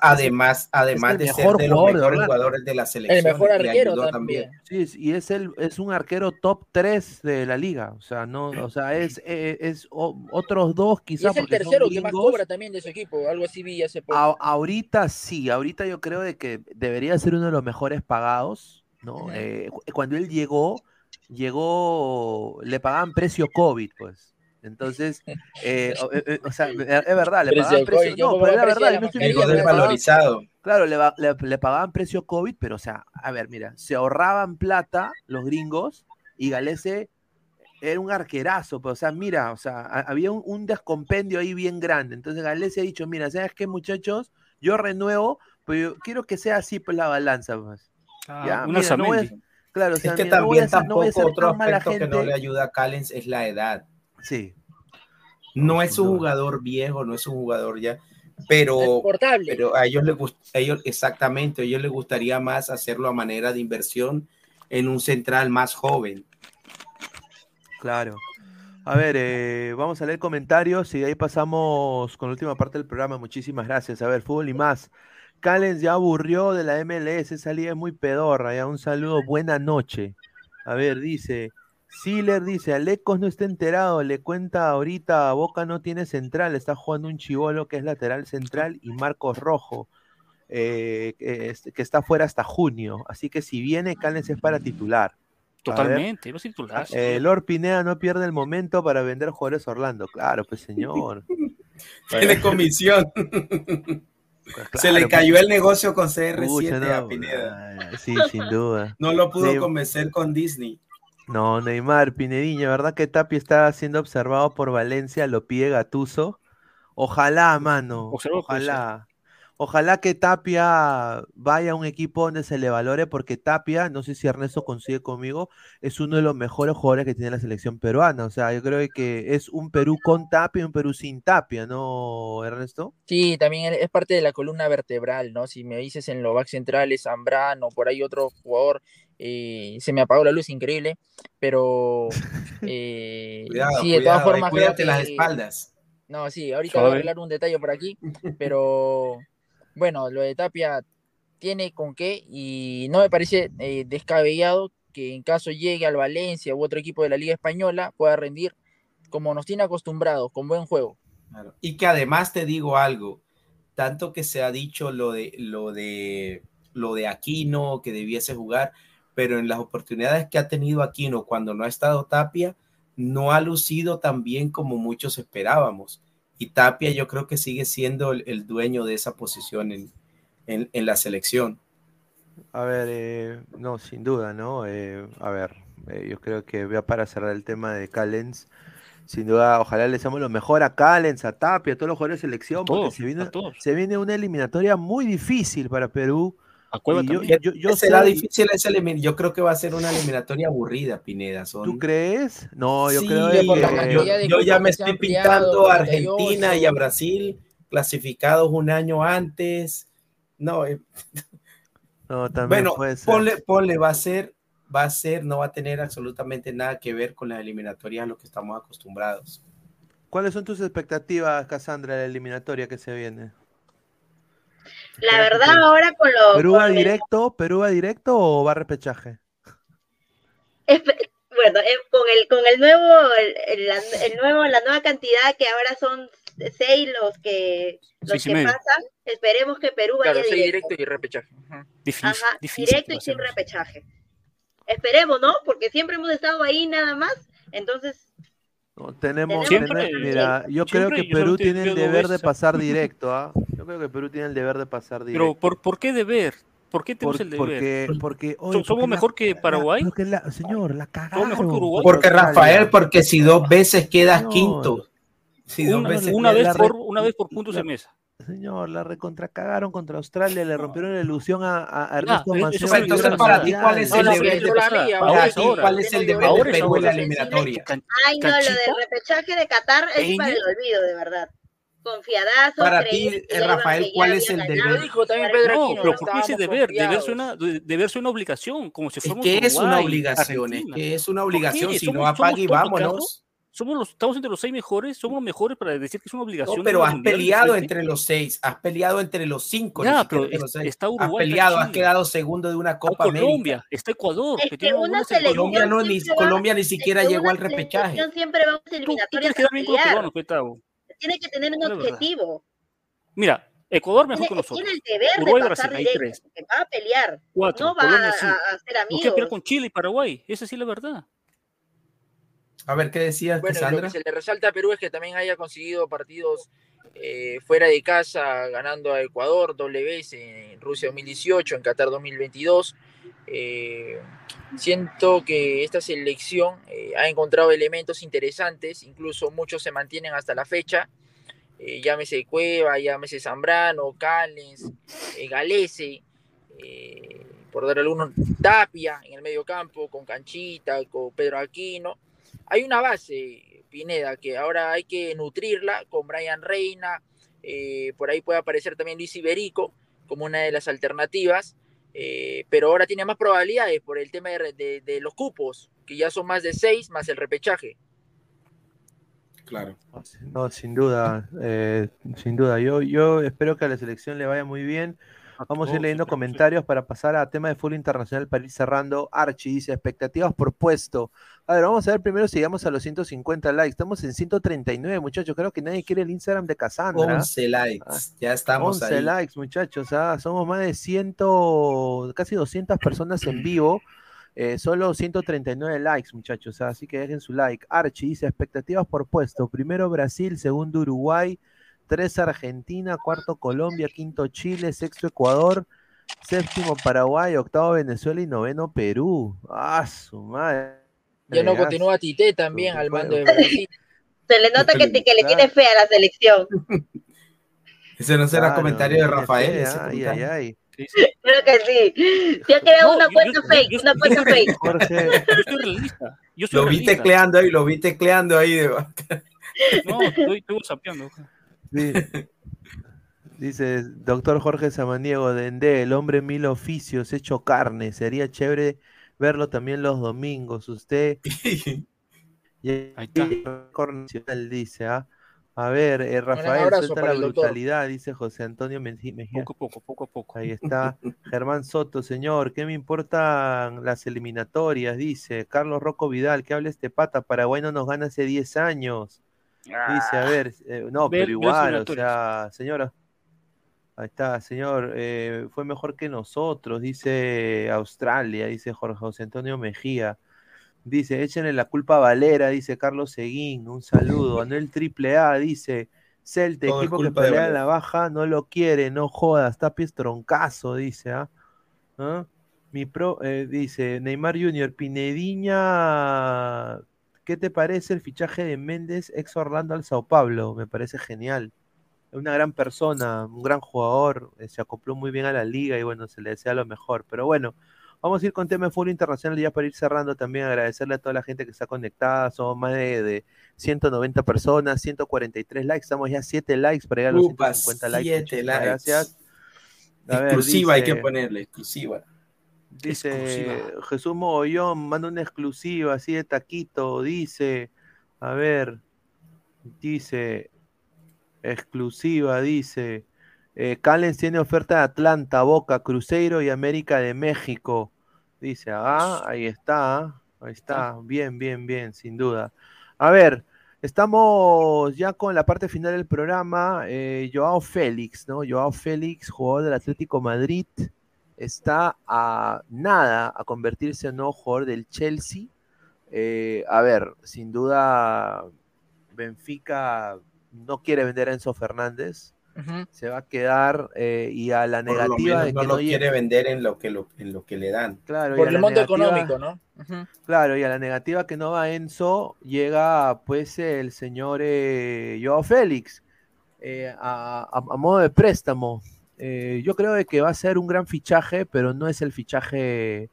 Además, además de ser de los mejores jugadores de la selección. El mejor arquero también. Sí, y es el es un arquero top 3 de la liga. O sea, no, o sea, <clears throat> es, eh, es, otros dos quizás. es el tercero que más cobra también de su equipo. Algo así vi hace poco. ahorita sí, ahorita yo creo de que debería ser uno de los mejores pagados. ¿no? Eh, cuando él llegó, llegó, le pagaban precio COVID, pues. Entonces, eh, <laughs> eh, eh, o, sea, es verdad, le pagaban precio, no, pero es verdad, no estoy Claro, le, pagaban precio COVID, pero o sea, a ver, mira, se ahorraban plata los gringos y Galese era un arquerazo, pero o sea, mira, o sea, había un, descompendio ahí bien grande. Entonces Galese ha dicho, mira, ¿sabes qué, muchachos? Yo renuevo, pero yo quiero que sea así pues la balanza, pues. Ah, ya, mira, no claro, o sea, es que también tampoco otro aspecto que no le ayuda a Callens es la edad. Sí. No es un jugador viejo, no es un jugador ya, pero, pero a ellos les gusta, ellos exactamente, a ellos les gustaría más hacerlo a manera de inversión en un central más joven. Claro. A ver, eh, vamos a leer comentarios y ahí pasamos con la última parte del programa. Muchísimas gracias. A ver, fútbol y más. Callens ya aburrió de la MLS, esa liga es muy pedorra. Ya un saludo, buena noche. A ver, dice, Siler dice, Alecos no está enterado, le cuenta ahorita, Boca no tiene central, está jugando un chivolo que es lateral central y Marcos Rojo, eh, que, está fuera hasta junio. Así que si viene, Callens es para titular. Totalmente, no es titular. Eh, Lord Pineda no pierde el momento para vender jugadores Orlando. Claro, pues señor. <laughs> Tiene comisión. Pues Se le cayó el negocio con CR7 a Pineda. Sí, sin duda. No lo pudo convencer con Disney. No, Neymar, Pinediña, ¿verdad que Tapia está siendo observado por Valencia? Lo pide Gatuso. Ojalá, mano. Ojalá. Ojalá que Tapia vaya a un equipo donde se le valore, porque Tapia, no sé si Ernesto consigue conmigo, es uno de los mejores jugadores que tiene la selección peruana. O sea, yo creo que es un Perú con Tapia y un Perú sin Tapia, ¿no, Ernesto? Sí, también es parte de la columna vertebral, ¿no? Si me dices en los back centrales, Zambrano, por ahí otro jugador, eh, se me apagó la luz, increíble, pero <laughs> eh, sí, de todas formas. Cuídate las espaldas. No, sí, ahorita voy a arreglar un detalle por aquí, <laughs> pero bueno, lo de Tapia tiene con qué y no me parece eh, descabellado que en caso llegue al Valencia u otro equipo de la Liga Española pueda rendir como nos tiene acostumbrados, con buen juego. Y que además te digo algo, tanto que se ha dicho lo de lo de lo de Aquino que debiese jugar, pero en las oportunidades que ha tenido Aquino cuando no ha estado Tapia, no ha lucido tan bien como muchos esperábamos y Tapia yo creo que sigue siendo el, dueño de esa posición en, en, la selección. A ver, eh, no, sin duda, ¿no? Eh, a ver, eh, yo creo que voy a para cerrar el tema de Callens. Sin duda, ojalá le deseamos lo mejor a Callens, a Tapia, a todos los jugadores de selección, porque se, viene, se viene una eliminatoria muy difícil para Perú yo, será difícil ese Yo creo que va a ser una eliminatoria aburrida, Pineda. ¿Tú crees? No, yo creo que. Yo, ya me estoy pintando a Argentina y a Brasil clasificados un año antes. No, eh, <laughs> no también bueno, puede ser. Ponle, va a ser, va a ser, no va a tener absolutamente nada que ver con las eliminatorias a lo que estamos acostumbrados. ¿Cuáles son tus expectativas, Cassandra, de la eliminatoria que se viene? La verdad, ahora con los. ¿Perú va directo? ¿Perú va directo o va a repechaje? bueno, eh, con el, con el nuevo, el, nuevo, la nueva cantidad que ahora son seis los que los que pasan, esperemos que Perú vaya claro, directo. y repechaje. Difícil, Ajá, directo y sin repechaje. Esperemos, ¿no? Porque siempre hemos estado ahí nada más, entonces tenemos, mira, yo creo que Perú tiene el deber de pasar <laughs> directo, ¿ah? Yo creo que Perú tiene el deber de pasar directo. Pero ¿por, por qué deber? ¿Por qué tenemos el deber? Porque, ¿Somos mejor que Paraguay? señor, la cagaron. mejor que Uruguay? Porque Rafael, porque si dos veces quedas quinto. Si dos una, veces una, vez por, una vez por puntos de mesa. Señor, la recontracagaron contra Australia, le rompieron la ilusión a, a Ernesto ah, Entonces, para ti, ¿cuál es el deber de ¿Cuál es el deber de Perú en la eliminatoria? Ay, no, lo del repechaje de Qatar es para el olvido, de verdad. Confiadazo. Para ti, Rafael, ¿cuál es el deber? No, pero ¿por qué ese deber? Deber suena, deber una obligación, como si fuéramos ¿Qué es una obligación? ¿Qué es una obligación? Si no apague y vámonos. Somos los, estamos entre los seis mejores, somos los mejores para decir que es una obligación. pero has peleado entre los seis, has peleado entre los cinco. Ya, pero está Uruguay. Has peleado, has quedado segundo de una Copa Colombia, está Ecuador. Es que, una selección Colombia, no, ni, Colombia ni siquiera llegó al repechaje. Siempre vamos a eliminatorias a pelear. Tiene que tener un objetivo. Mira, Ecuador mejor que nosotros. Tiene el deber Uruguay, de pasar Brasil, directo, que va a pelear. Cuatro. No va a, a, ser amigos. No pelear con Chile y Paraguay. Esa sí es la verdad. A ver, ¿qué decías, bueno, Lo que se le resalta a Perú es que también haya conseguido partidos eh, fuera de casa, ganando a Ecuador doble vez en Rusia 2018, en Qatar 2022. Eh, siento que esta selección eh, ha encontrado elementos interesantes, incluso muchos se mantienen hasta la fecha. Eh, llámese Cueva, llámese Zambrano, Callens, eh, Galese, por dar algunos, Tapia en el medio campo, con Canchita, con Pedro Aquino. Hay una base, Pineda, que ahora hay que nutrirla con Brian Reina, por ahí puede aparecer también Luis Iberico como una de las alternativas, pero ahora tiene más probabilidades por el tema de, de los cupos, que ya son más de seis, más el repechaje. Claro. No, sin duda, eh, sin duda. Yo, yo espero que a la selección le vaya muy bien. Vamos a ir leyendo comentarios para pasar a tema de fútbol internacional para ir cerrando. Archie dice, expectativas por puesto. A ver, vamos a ver primero si llegamos a los 150 likes. Estamos en 139, muchachos. Creo que nadie quiere el Instagram de Cassandra. 11 likes, ah, ya estamos 11 likes, muchachos. Ah, somos más de 100, casi 200 personas en vivo. Eh, solo 139 likes, muchachos, así que dejen su like. Archie dice, expectativas por puesto. Primero Brasil, segundo Uruguay, tres Argentina, cuarto Colombia, quinto Chile, sexto Ecuador, séptimo Paraguay, octavo Venezuela y noveno Perú. Ah, su madre. Ya no continúa Tite también al mando de Brasil. <laughs> Se le nota que, que le tiene fe a la selección. <laughs> Ese no será comentario de Rafael. ay, ay, ay. Creo que sí. Se ha creado una cuenta fake, una cuenta fake. Jorge, yo estoy realista. Yo lo vi tecleando ahí, lo vi tecleando ahí. De... No, estoy, estoy sapeando. Sí. Dice doctor Jorge Samaniego, Dende, el hombre mil oficios, hecho carne. Sería chévere verlo también los domingos. Usted. <laughs> Ahí está. Dice, ¿ah? A ver, eh, Rafael, suelta la brutalidad, dice José Antonio Mejía. Poco a poco, poco a poco. Ahí está. Germán Soto, señor, ¿qué me importan las eliminatorias? Dice Carlos Rocco Vidal, ¿qué habla este pata? Paraguay no nos gana hace 10 años. Dice, a ah. ver, eh, no, pero igual, o sea, señora. Ahí está, señor, eh, fue mejor que nosotros, dice Australia, dice Jorge José Antonio Mejía. Dice, échenle la culpa a Valera, dice Carlos Seguín. Un saludo. Anuel Triple A dice, Celte, equipo que pelea en la baja, no lo quiere, no joda, está pies troncazo, dice. ¿ah? ¿Ah? Mi pro, eh, dice, Neymar Junior, Pinediña, ¿qué te parece el fichaje de Méndez, ex Orlando al Sao Paulo? Me parece genial. Es una gran persona, un gran jugador, eh, se acopló muy bien a la liga y bueno, se le desea lo mejor. Pero bueno, Vamos a ir con tema de fútbol internacional ya para ir cerrando también, agradecerle a toda la gente que está conectada, somos más de, 190 personas, 143 likes, estamos ya 7 likes para llegar a los 150 likes. Gracias. exclusiva hay que ponerle, exclusiva. Dice Jesús Mogollón, manda una exclusiva así de taquito, dice, a ver, dice, exclusiva, dice, eh, Callens tiene oferta de Atlanta, Boca, Cruzeiro y América de México. Dice, ah, ahí está, ahí está, bien, bien, bien, sin duda. A ver, estamos ya con la parte final del programa. Eh, Joao Félix, ¿no? Joao Félix, jugador del Atlético Madrid, está a nada a convertirse en nuevo jugador del Chelsea. Eh, a ver, sin duda, Benfica no quiere vender a Enzo Fernández se va a quedar eh, y a la negativa de que no, lo quiere vender en lo que en lo que le dan. Claro, por el mundo económico, ¿no? Claro, y a la negativa que no va Enzo llega pues el señor eh, Joao Félix eh, a, modo de préstamo. Eh, yo creo de que va a ser un gran fichaje, pero no es el fichaje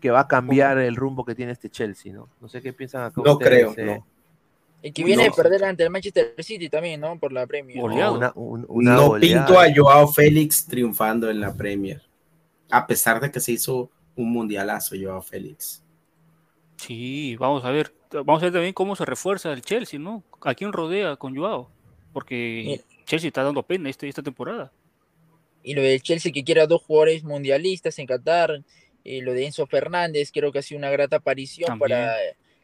que va a cambiar el rumbo que tiene este Chelsea, ¿no? No sé qué piensan acá. No creo, no. Y que viene a perder ante el Manchester City también, ¿no? Por la Premier. no pinto a Joao Félix triunfando en la Premier. A pesar de que se hizo un mundialazo Joao Félix. Sí, vamos a ver. vamos a ver también cómo se refuerza el Chelsea, ¿no? ¿A quién rodea con Joao? Porque Chelsea está dando pena este, esta temporada. Y lo del Chelsea que quiere a dos jugadores mundialistas en Qatar, y lo de Enzo Fernández, creo que ha sido una grata aparición para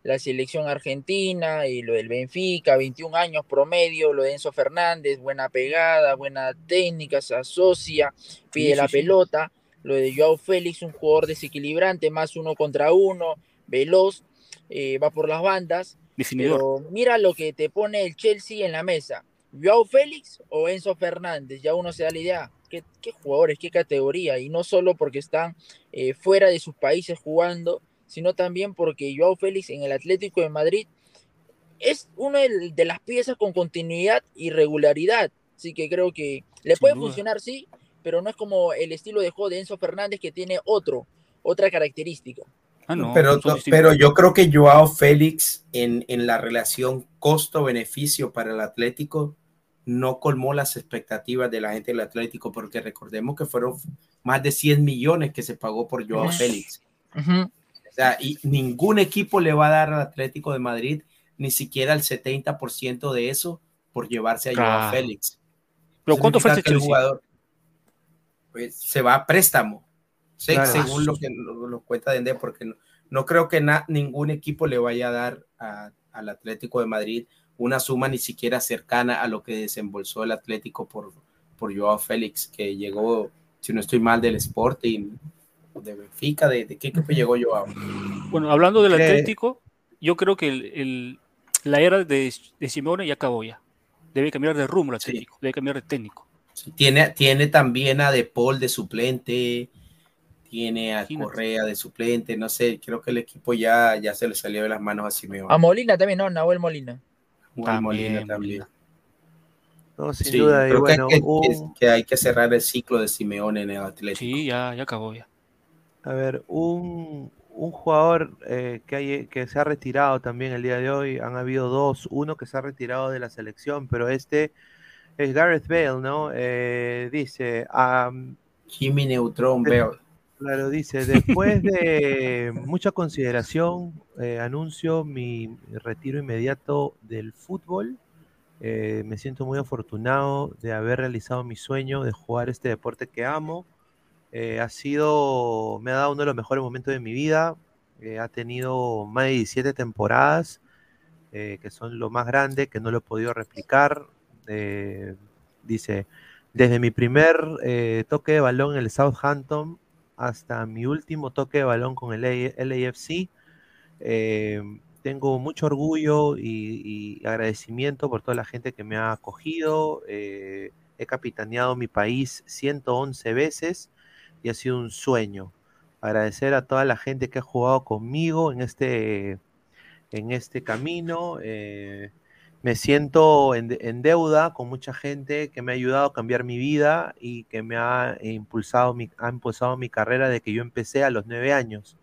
la selección argentina, y lo del Benfica, 21 años promedio, lo de Enzo Fernández, buena pegada, buena técnica, se asocia, pide la pelota, lo de Joao Félix, un jugador desequilibrante, más uno contra uno, veloz, eh, va por las bandas, pero mira lo que te pone el Chelsea en la mesa, Joao Félix o Enzo Fernández, ya uno se da la idea, qué, jugadores, qué categoría, y no solo porque están eh, fuera de sus países jugando, sino también porque Joao Félix en el Atlético de Madrid es una de las piezas con continuidad y regularidad. Así que creo que le puede funcionar, sí, pero no es como el estilo de juego de Enzo Fernández que tiene otro, otra característica. Ah, pero, pero yo creo que Joao Félix en, en la relación costo-beneficio para el Atlético no colmó las expectativas de la gente del Atlético, porque recordemos que fueron más de 100 millones que se pagó por Joao Félix. O sea, y ningún equipo le va a dar al Atlético de Madrid ni siquiera el 70% de eso por llevarse a Joao Félix. ¿Pero cuánto fue ese jugador? Pues se va a préstamo, según lo que lo, cuenta Dende, porque no, creo que ningún equipo le vaya a dar al Atlético de Madrid una suma ni siquiera cercana a lo que desembolsó el Atlético por, por Joao Félix, que llegó, si no estoy mal, del Sporting, de Benfica, ¿de, qué equipo llegó Joao? Bueno, hablando del Atlético, yo creo que el, la era de, de, Simeone ya acabó ya. Debe cambiar de rumbo el Atlético, debe cambiar de técnico. tiene, tiene también a De Paul de suplente, tiene a Correa de suplente, no sé, creo que el equipo ya, ya se le salió de las manos a Simeone. A Molina también, ¿no? Nahuel Molina. También, también. No, sin duda. que, hay que, cerrar el ciclo de Simeone en el Atlético. Sí, ya, ya acabó ya. A ver, un, un jugador eh, que, hay, que se ha retirado también el día de hoy, han habido dos, uno que se ha retirado de la selección, pero este es Gareth Bale, ¿no? Eh, dice... Um, Jimmy Neutron Bale. Claro, dice, <laughs> después de mucha consideración, eh, anuncio mi retiro inmediato del fútbol. Eh, me siento muy afortunado de haber realizado mi sueño de jugar este deporte que amo. Eh, ha sido, me ha dado uno de los mejores momentos de mi vida. ha tenido más de 17 temporadas, que son lo más grande, que no lo he podido replicar. dice, desde mi primer toque de balón en el Southampton hasta mi último toque de balón con el LAFC. Eh, tengo mucho orgullo y, agradecimiento por toda la gente que me ha acogido. Eh, he capitaneado mi país 111 veces y ha sido un sueño. Agradecer a toda la gente que ha jugado conmigo en este, en este camino. Eh, me siento en, deuda con mucha gente que me ha ayudado a cambiar mi vida y que me ha impulsado mi, ha impulsado mi carrera de que yo empecé a los nueve años.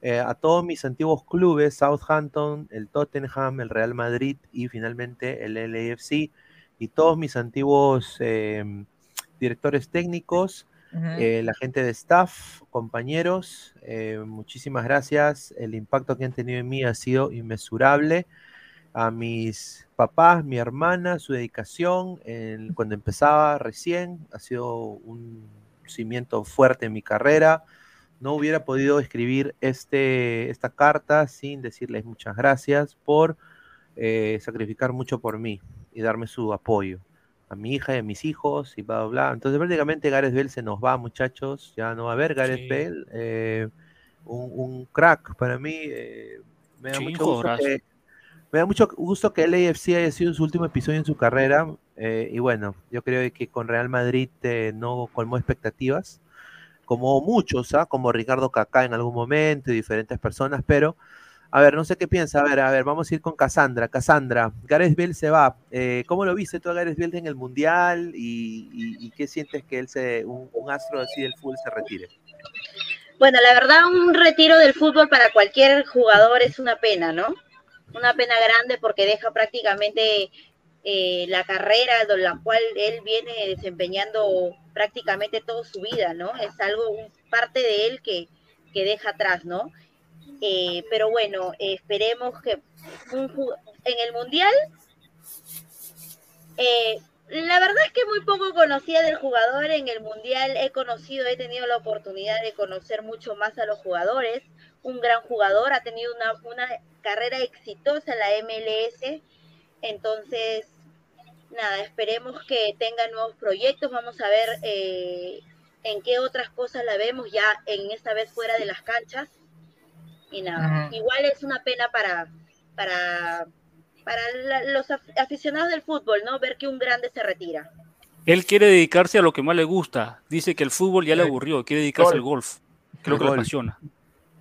Eh, a todos mis antiguos clubes, Southampton, el Tottenham, el Real Madrid y finalmente el LAFC, y todos mis antiguos em, directores técnicos, eh, la gente de staff, compañeros, eh, muchísimas gracias. El impacto que han tenido en mí ha sido inmesurable a mis papás, mi hermana, su dedicación cuando empezaba recién, ha sido un cimiento fuerte en mi carrera. No hubiera podido escribir este, esta carta sin decirles muchas gracias por eh, sacrificar mucho por mí y darme su apoyo a mi hija y a mis hijos y bla, bla, bla. Entonces prácticamente Gareth Bell se nos va, muchachos. Ya no va a haber Gareth Bell. Eh, un, crack para mí. Eh, me da mucho gusto que, me da mucho gusto que el AFC haya sido su último episodio en su carrera. Eh, y bueno, yo creo que con Real Madrid eh, no colmó expectativas, como muchos, ¿ah? como Ricardo Cacá en algún momento y diferentes personas, pero a ver, no sé qué piensa. A ver, a ver, vamos a ir con Cassandra. Cassandra, Gareth Bale se va. Eh, ¿Cómo lo viste tú a Gareth Bale en el Mundial? ¿Y, qué sientes que él, se, un astro así del fútbol, se retire? Bueno, la verdad, un retiro del fútbol para cualquier jugador es una pena, ¿no? Una pena grande porque deja prácticamente eh, la carrera la cual él viene desempeñando prácticamente toda su vida, ¿no? Es algo, parte de él que, que deja atrás, ¿no? Eh, pero bueno, esperemos que en el Mundial, eh, la verdad es que muy poco conocía del jugador en el Mundial, he conocido, he tenido la oportunidad de conocer mucho más a los jugadores, un gran jugador, ha tenido una, una carrera exitosa en la MLS, entonces, nada, esperemos que tenga nuevos proyectos, vamos a ver eh, en qué otras cosas la vemos ya en esta vez fuera de las canchas y nada, igual es una pena para, para, para los aficionados del fútbol, ¿no? Ver que un grande se retira. Él quiere dedicarse a lo que más le gusta. Dice que el fútbol ya le aburrió, quiere dedicarse al golf. Creo que le apasiona.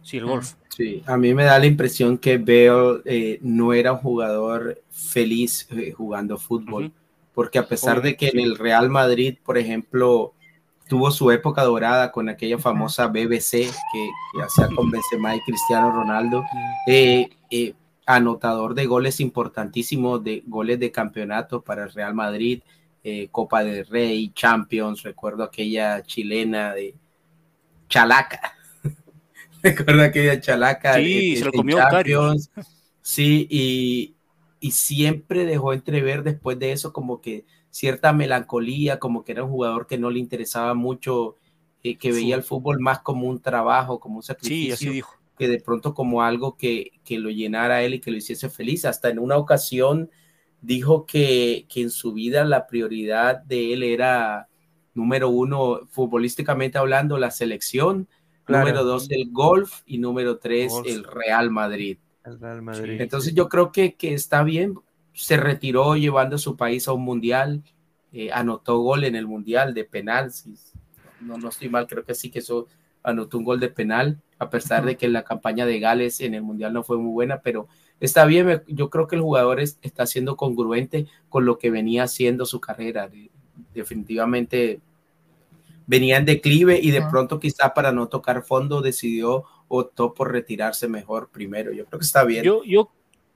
Sí, el golf. Sí, a mí me da la impresión que Bale eh, no era un jugador feliz eh, jugando fútbol, porque a pesar de que en el Real Madrid, por ejemplo, tuvo su época dorada con aquella famosa BBC que, hacía con Benzema y Cristiano Ronaldo, eh, anotador de goles importantísimos, de goles de campeonato para el Real Madrid, Copa del Rey, Champions, recuerdo aquella chilena de Chalaca, <laughs> recuerdo aquella Chalaca sí, se lo comió Champions, sí, y, y siempre dejó entrever después de eso como que cierta melancolía, como que era un jugador que no le interesaba mucho, eh, que veía el fútbol más como un trabajo, como un sacrificio, que de pronto como algo que, que, lo llenara a él y que lo hiciese feliz. Hasta en una ocasión dijo que, que en su vida la prioridad de él era, número uno, futbolísticamente hablando, la selección, número dos, el golf y número tres, el Real Madrid. El Real Madrid. Entonces yo creo que, que está bien, se retiró llevando a su país a un mundial, eh, anotó gol en el mundial de penal, no, no estoy mal, creo que sí que eso anotó un gol de penal, a pesar de <laughs> que la campaña de Gales en el mundial no fue muy buena, pero está bien, yo creo que el jugador está siendo congruente con lo que venía haciendo su carrera, definitivamente venía en declive y de pronto quizá para no tocar fondo decidió optó por retirarse mejor primero. Yo creo que está bien. Yo, yo,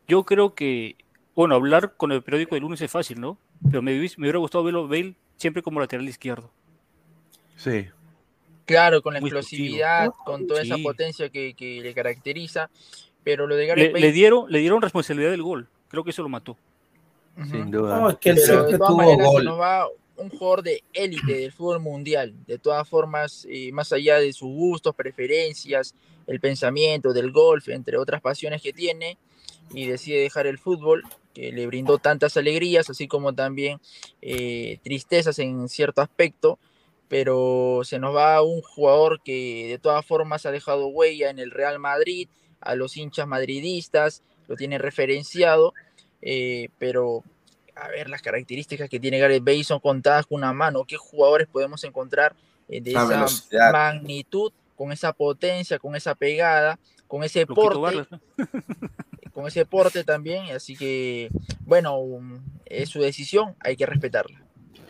yo creo que bueno, hablar con el periódico de lunes es fácil, ¿no? Pero me, me hubiera gustado verlo Bale siempre como lateral izquierdo. Sí. Claro, con la explosividad, con toda esa potencia que, le caracteriza. Pero lo de Gareth le, le, dieron, le dieron responsabilidad del gol. Creo que eso lo mató. Sin duda. No, es que él siempre tuvo gol. Nos va un jugador de élite del fútbol mundial. De todas formas, eh, más allá de sus gustos, preferencias, el pensamiento del golf, entre otras pasiones que tiene, y decide dejar el fútbol, que le brindó tantas alegrías, así como también eh, tristezas en cierto aspecto, pero se nos va un jugador que de todas formas ha dejado huella en el Real Madrid, a los hinchas madridistas, lo tiene referenciado, eh, pero a ver, las características que tiene Gareth Bale son contadas con una mano. ¿Qué jugadores podemos encontrar eh, de esa magnitud, con esa potencia, con esa pegada, con ese porte? con ese porte también, así que, bueno, es su decisión, hay que respetarla.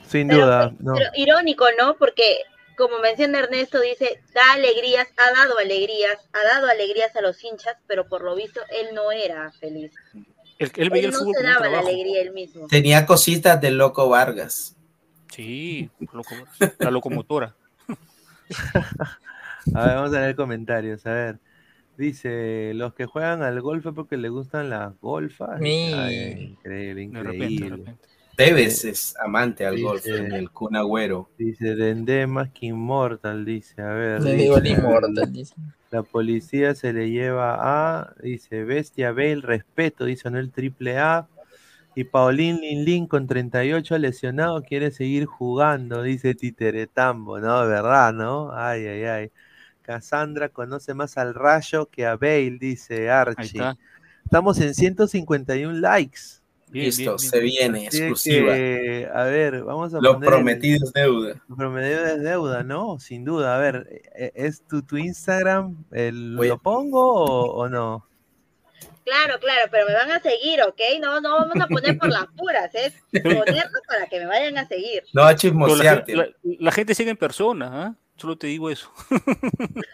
Sin duda. Pero, irónico, ¿no? Porque, como menciona Ernesto, dice, da alegrías, ha dado alegrías, ha dado alegrías a los hinchas, pero por lo visto él no era feliz. Él, no se daba la alegría él mismo. Tenía cositas de Loco Vargas. Sí, <laughs> la locomotora. <laughs> a ver, vamos a leer comentarios, a ver. Dice, los que juegan al golf porque les gustan las golfas. increíble, increíble. Tevez es amante al golf en el Kun Agüero. Dice, Dende más que inmortal, dice, a ver. La policía se le lleva a, dice, Bestia Bale, respeto, dice en el triple A. Y Paulín Lin con 38 lesionado quiere seguir jugando, dice Titeretambo, ¿no? ¿Verdad, no? Ay, ay, ay. Cassandra conoce más al Rayo que a Bale, dice Archie. Estamos en 151 likes. Listo, se viene, exclusiva. a ver, vamos a Los prometidos deuda. Los prometidos deuda, ¿no? Sin duda. A ver, ¿e-, ¿es tu, tu Instagram? ¿Lo pongo o, no? Claro, claro, pero me van a seguir, ¿ok? No, no vamos a poner por las puras, <laughs> es ponerlo para que me vayan a seguir. No a chismosearte. La, la, gente sigue en persona, ¿ah? Solo te digo eso. <laughs>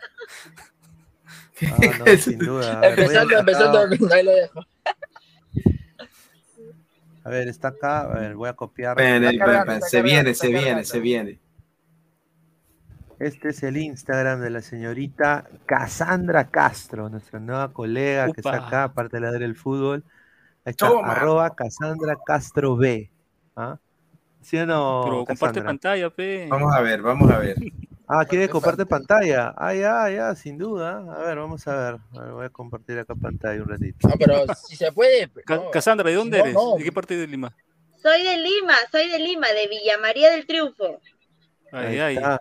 Ah, no, sin duda. empezando, empezando, ahí lo dejo. A ver, está acá. A ver, voy a copiar. se viene, se viene, se viene. Este es el Instagram de la señorita Cassandra Castro, nuestra nueva colega que está acá, aparte de la del fútbol. Ahí está, arroba Cassandra Castro B. ¿Ah? ¿Sí o no? Pero comparte pantalla, pe. Vamos a ver, vamos a ver. Ah, quiere compartir pantalla. Ah, ya, ya, sin duda. A ver, vamos a ver. voy a compartir acá pantalla un ratito. No, pero si se puede. Cassandra, ¿de dónde eres? ¿De qué parte de Lima? Soy de Lima, soy de Lima, de Villa María del Triunfo. Ahí, ahí. Está.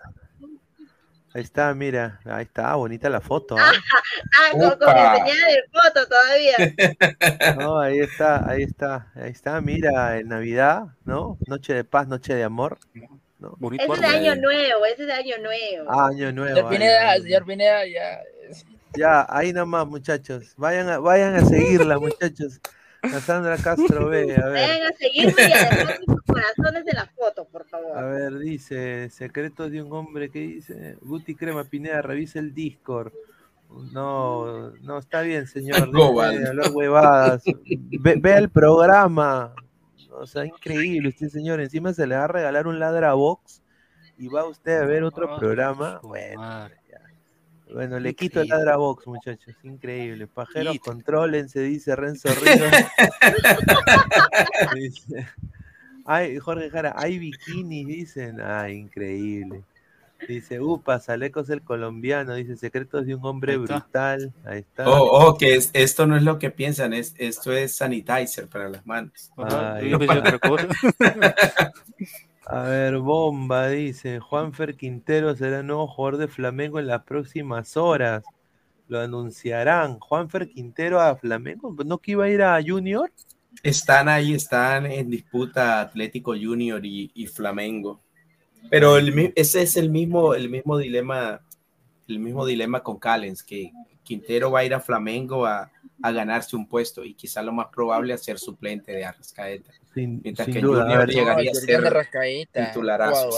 Ahí está, mira, ahí está, bonita la foto. ¿ah? ah, con, con señal de foto todavía. <laughs> No, ahí está, ahí está, ahí está, mira, en Navidad, ¿no? Noche de paz, noche de amor. ¿No? Ese es de año nuevo, ese es de año nuevo. Año nuevo. Señor Pineda, señor Pineda, ya. Ya, ahí nomás, muchachos. Vayan a, vayan a seguirla, <laughs> muchachos. Cassandra Castro B, a ver. Vayan a seguirme y a sus corazones de la foto, por favor. A ver, dice, secretos de un hombre que dice, Guti Crema Pineda, revisa el Discord. No, no, está bien, señor. hablar huevadas. Ve, vea el programa. O sea, increíble usted, señor. Encima se le va a regalar un ladra box y va usted a ver otro ah, programa. Bueno, bueno, le quito el ladra box, muchachos. Increíble. Pajeros, contrólense, dice Renzo Ríos. <laughs> <laughs> dice, ay, Jorge Jara, hay bikinis, dicen. Ay, increíble. Dice, upa, Salecos el colombiano, dice, secretos de un hombre brutal. Ahí está. Oh, oh, que esto no es lo que piensan, es, esto es sanitizer para las manos. Ay, <laughs> A ver, bomba, dice. Juanfer Quintero será nuevo jugador de Flamengo en las próximas horas. Lo anunciarán. Juanfer Quintero a Flamengo. ¿No que iba a ir a Junior? Están ahí, están en disputa Atlético Junior y, Flamengo. Pero ese es el mismo, el mismo dilema, el mismo dilema con Callens, que Quintero va a ir a Flamengo a, a ganarse un puesto y quizá lo más probable es ser suplente de Arrascaeta. Sin, Mientras que duda, Junior llegaría a ser titularazo.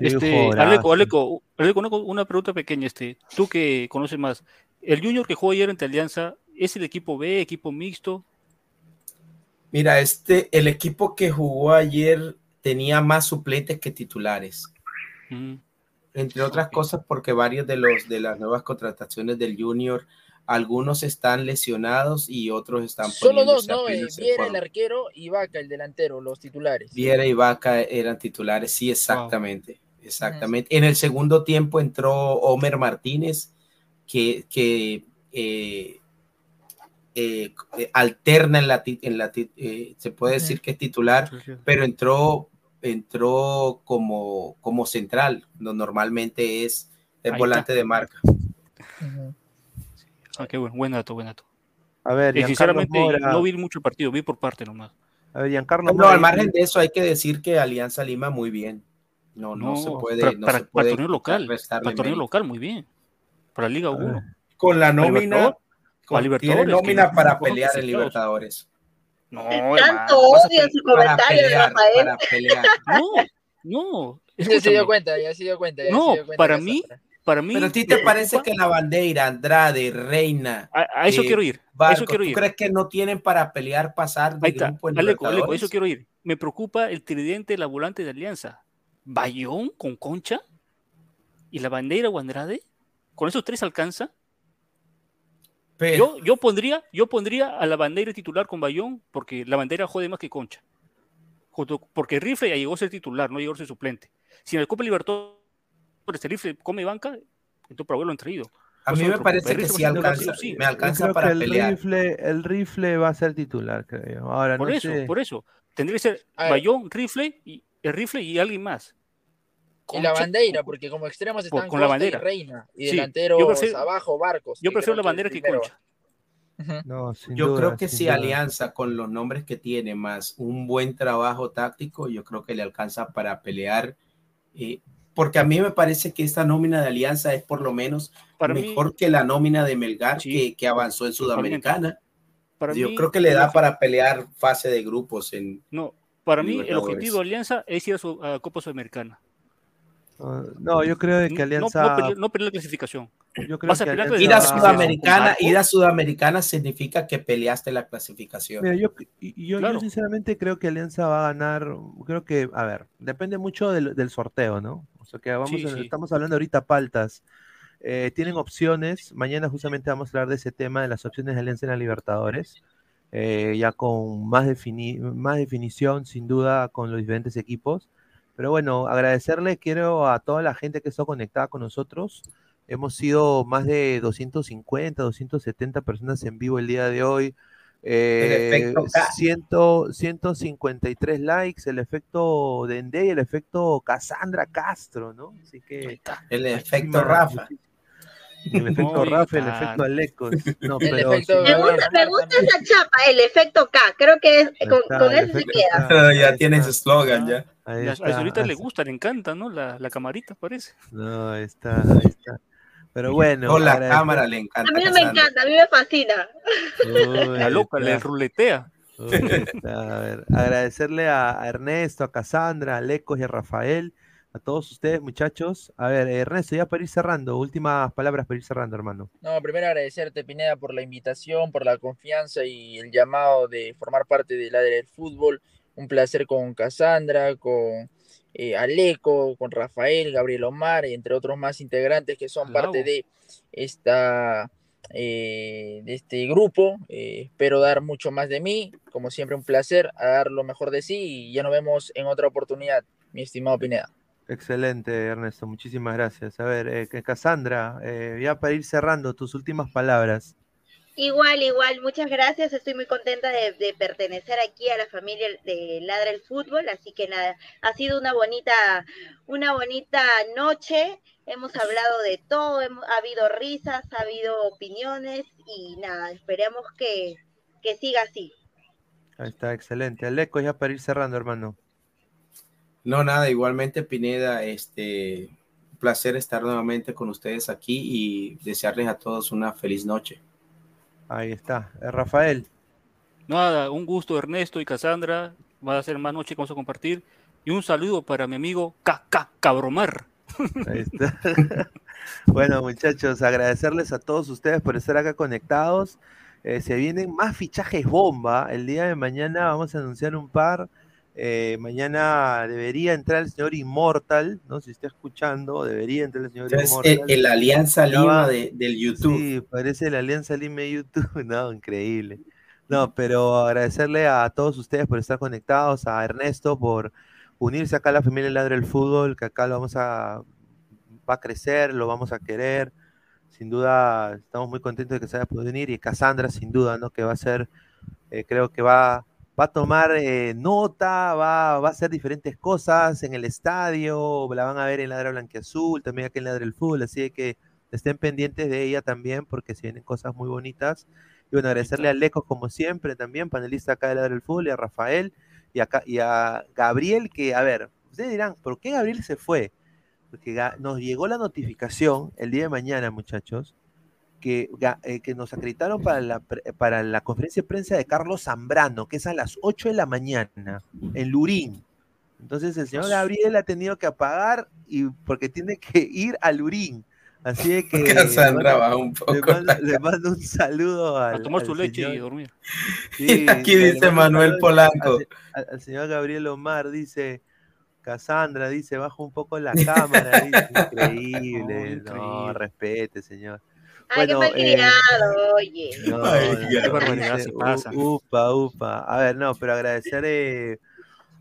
Este, Aleco, Aleco, una pregunta pequeña. Este, tú que conoces más, ¿el Junior que jugó ayer ante Alianza es el equipo B, equipo mixto? Mira, este, el equipo que jugó ayer tenía más suplentes que titulares. Mm. Entre otras cosas porque varios de los de las nuevas contrataciones del Junior algunos están lesionados y otros están Solo dos, no, eh, Viera el arquero y Vaca el delantero, los titulares. Viera y Vaca eran titulares, sí, exactamente. Exactamente. En el segundo tiempo entró Homer Martínez, que, que eh, eh, alterna en la, en la se puede decir que es titular, pero entró, entró como, como central, no, normalmente es el volante de marca. Ah, qué bueno, buen dato, buen dato. A ver, y sinceramente no vi mucho partido, vi por parte nomás. A ver, Giancarlo No, al margen de eso hay que decir que Alianza Lima muy bien. No, no, se puede. Para, no para, se puede torneo local, para torneo local, muy bien. Para Liga 1. Con la nómina. Con Libertadores, nómina para pelear en Libertadores. No, tanto odio su comentario de Rafael. <laughs> No, no. Ya se dio cuenta, ya se dio cuenta. no, para mí, para mí. Pero a ti te parece que la bandera, Andrade, Reina. A, eso eh, quiero ir. eso quiero ir. ¿Tú crees que no tienen para pelear pasar de Ahí grupo en Aleco, Aleco, eso quiero ir. Me preocupa el tridente, la volante de Alianza. Bayón con Concha y la bandera o Andrade. ¿Con esos tres alcanza? Yo, yo, pondría, yo pondría a la bandera titular con Bayón porque la bandera jode más que Concha. Porque Rifle ya llegó a ser titular, no llegó a ser suplente. Si en el Copa Libertadores este rifle come banca, entonces por haberlo han traído. A mí me parece que sí alcanza, me alcanza para el pelear. Rifle, el rifle va a ser titular, creo. Ahora, por eso, por eso. Tendría que ser Bayón, rifle y el rifle y alguien más. Y la bandera, porque como extremos están con la bandera. Y Reina y delanteros abajo, Barcos. Yo prefiero la bandera que Concha. No, yo creo que si Alianza con los nombres que tiene más un buen trabajo táctico, yo creo que le alcanza para pelear eh, porque a mí me parece que esta nómina de Alianza es por lo menos mejor que la nómina de Melgar que, avanzó en Sudamericana. Yo creo que le da para pelear fase de grupos en. No, para mí el objetivo de Alianza es ir a, su, Copa Sudamericana. No, yo creo que Alianza. No, perder, la clasificación. Yo creo que ir a Sudamericana, ir a Sudamericana significa que peleaste la clasificación. yo, yo, sinceramente creo que Alianza va a ganar. Creo que, a ver, depende mucho del, del sorteo, ¿no? que vamos estamos hablando ahorita paltas. Eh, tienen opciones. Mañana justamente vamos a hablar de ese tema de las opciones de Alianza en la Libertadores. Eh, ya con más, más definición, sin duda, con los diferentes equipos. Pero bueno, agradecerle, quiero a toda la gente que está conectada con nosotros. Hemos sido más de 250, 270 personas en vivo el día de hoy. Eh, 153 likes, el efecto Dende y el efecto Cassandra Castro, ¿no? Así que. El efecto Rafa. <laughs> El efecto Rafa, el efecto Alecos. No, <laughs> me, gusta, me gusta esa chapa, el efecto K. Creo que con, eso se queda. ya tienes eslogan, ya. Ahí a ahorita le gusta, le encanta, ¿no? La, la camarita, parece. No, ahí está, ahí está. Pero bueno. O la cámara le encanta. A mí no me encanta, a mí me fascina. la loca, le ruletea. a ver, agradecerle a, Ernesto, a Cassandra, a Lecos y a Rafael, a todos ustedes, muchachos. A ver, Ernesto, ya para ir cerrando, últimas palabras para ir cerrando, hermano. No, primero agradecerte, Pineda, por la invitación, por la confianza y el llamado de formar parte de la del fútbol. Un placer con Cassandra, con eh, Aleco, con Rafael, Gabriel Omar, entre otros más integrantes que son parte de esta eh, de este grupo. Eh, espero dar mucho más de mí, como siempre un placer, a dar lo mejor de sí y ya nos vemos en otra oportunidad, mi estimado Pineda. Excelente, Ernesto, muchísimas gracias. A ver, Cassandra, ya para ir cerrando, tus últimas palabras. Igual, igual, muchas gracias. Estoy muy contenta de, pertenecer aquí a la familia de Ladra el Fútbol, así que nada, ha sido una bonita, una bonita noche. Hemos hablado de todo, ha habido risas, ha habido opiniones y nada, esperemos que, que siga así. Ahí está, excelente. Aleco, ya para ir cerrando, hermano. No, nada, igualmente Pineda, este, un placer estar nuevamente con ustedes aquí y desearles a todos una feliz noche. Ahí está. Eh, Rafael. Nada, un gusto Ernesto y Cassandra. Va a ser más noche que vamos a compartir. Y un saludo para mi amigo Caca Cabromar. Ahí está. <laughs> bueno, muchachos, agradecerles a todos ustedes por estar acá conectados. Eh, se vienen más fichajes bomba. El día de mañana vamos a anunciar un par. Eh, mañana debería entrar el señor Immortal, ¿no? Si está escuchando, debería entrar el señor Immortal. El, el, Alianza Lima del YouTube. Sí, parece el Alianza Lima de YouTube. <laughs> No, increíble. No, pero agradecerle a todos ustedes por estar conectados, a Ernesto por unirse acá a la familia Ladre del Fútbol, que acá lo vamos a, va a crecer, lo vamos a querer. Sin duda, estamos muy contentos de que se haya podido unir. Y Cassandra, sin duda, ¿no? Que va a ser, eh, creo que va va a tomar eh, nota, va, va, a hacer diferentes cosas en el estadio, la van a ver en Ladra Blanquiazul, también aquí en Ladra del Fútbol, así que estén pendientes de ella también porque se vienen cosas muy bonitas. Y bueno, agradecerle a Lecos como siempre también, panelista acá de Ladra del Fútbol, y a Rafael y, acá, y a Gabriel, que a ver, ustedes dirán, ¿por qué Gabriel se fue? Porque nos llegó la notificación el día de mañana, muchachos, que, eh, que nos acreditaron para la, para la conferencia de prensa de Carlos Zambrano, que es a las 8 de la mañana, en Lurín. Entonces el señor Gabriel ha tenido que apagar y porque tiene que ir a Lurín. Así que le un poco. Le mando, un saludo a tomar su leche y dormir. <laughs> aquí dice Manuel Polanco. Al, señor Gabriel Omar dice, Cassandra dice, baja un poco la cámara, dice, <laughs> increíble, no, respete, señor. Ay, qué malcriado, oye. No, <laughs> qué barbaridad se pasa. Upa, upa. A ver, no, pero agradecer, eh,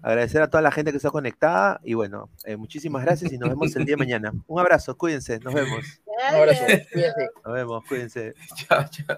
agradecer a toda la gente que está conectada y bueno, eh, muchísimas gracias y nos vemos el día de <laughs> mañana. Un abrazo, cuídense, nos vemos. Un abrazo, cuídense. Nos vemos, cuídense. Chao, chao.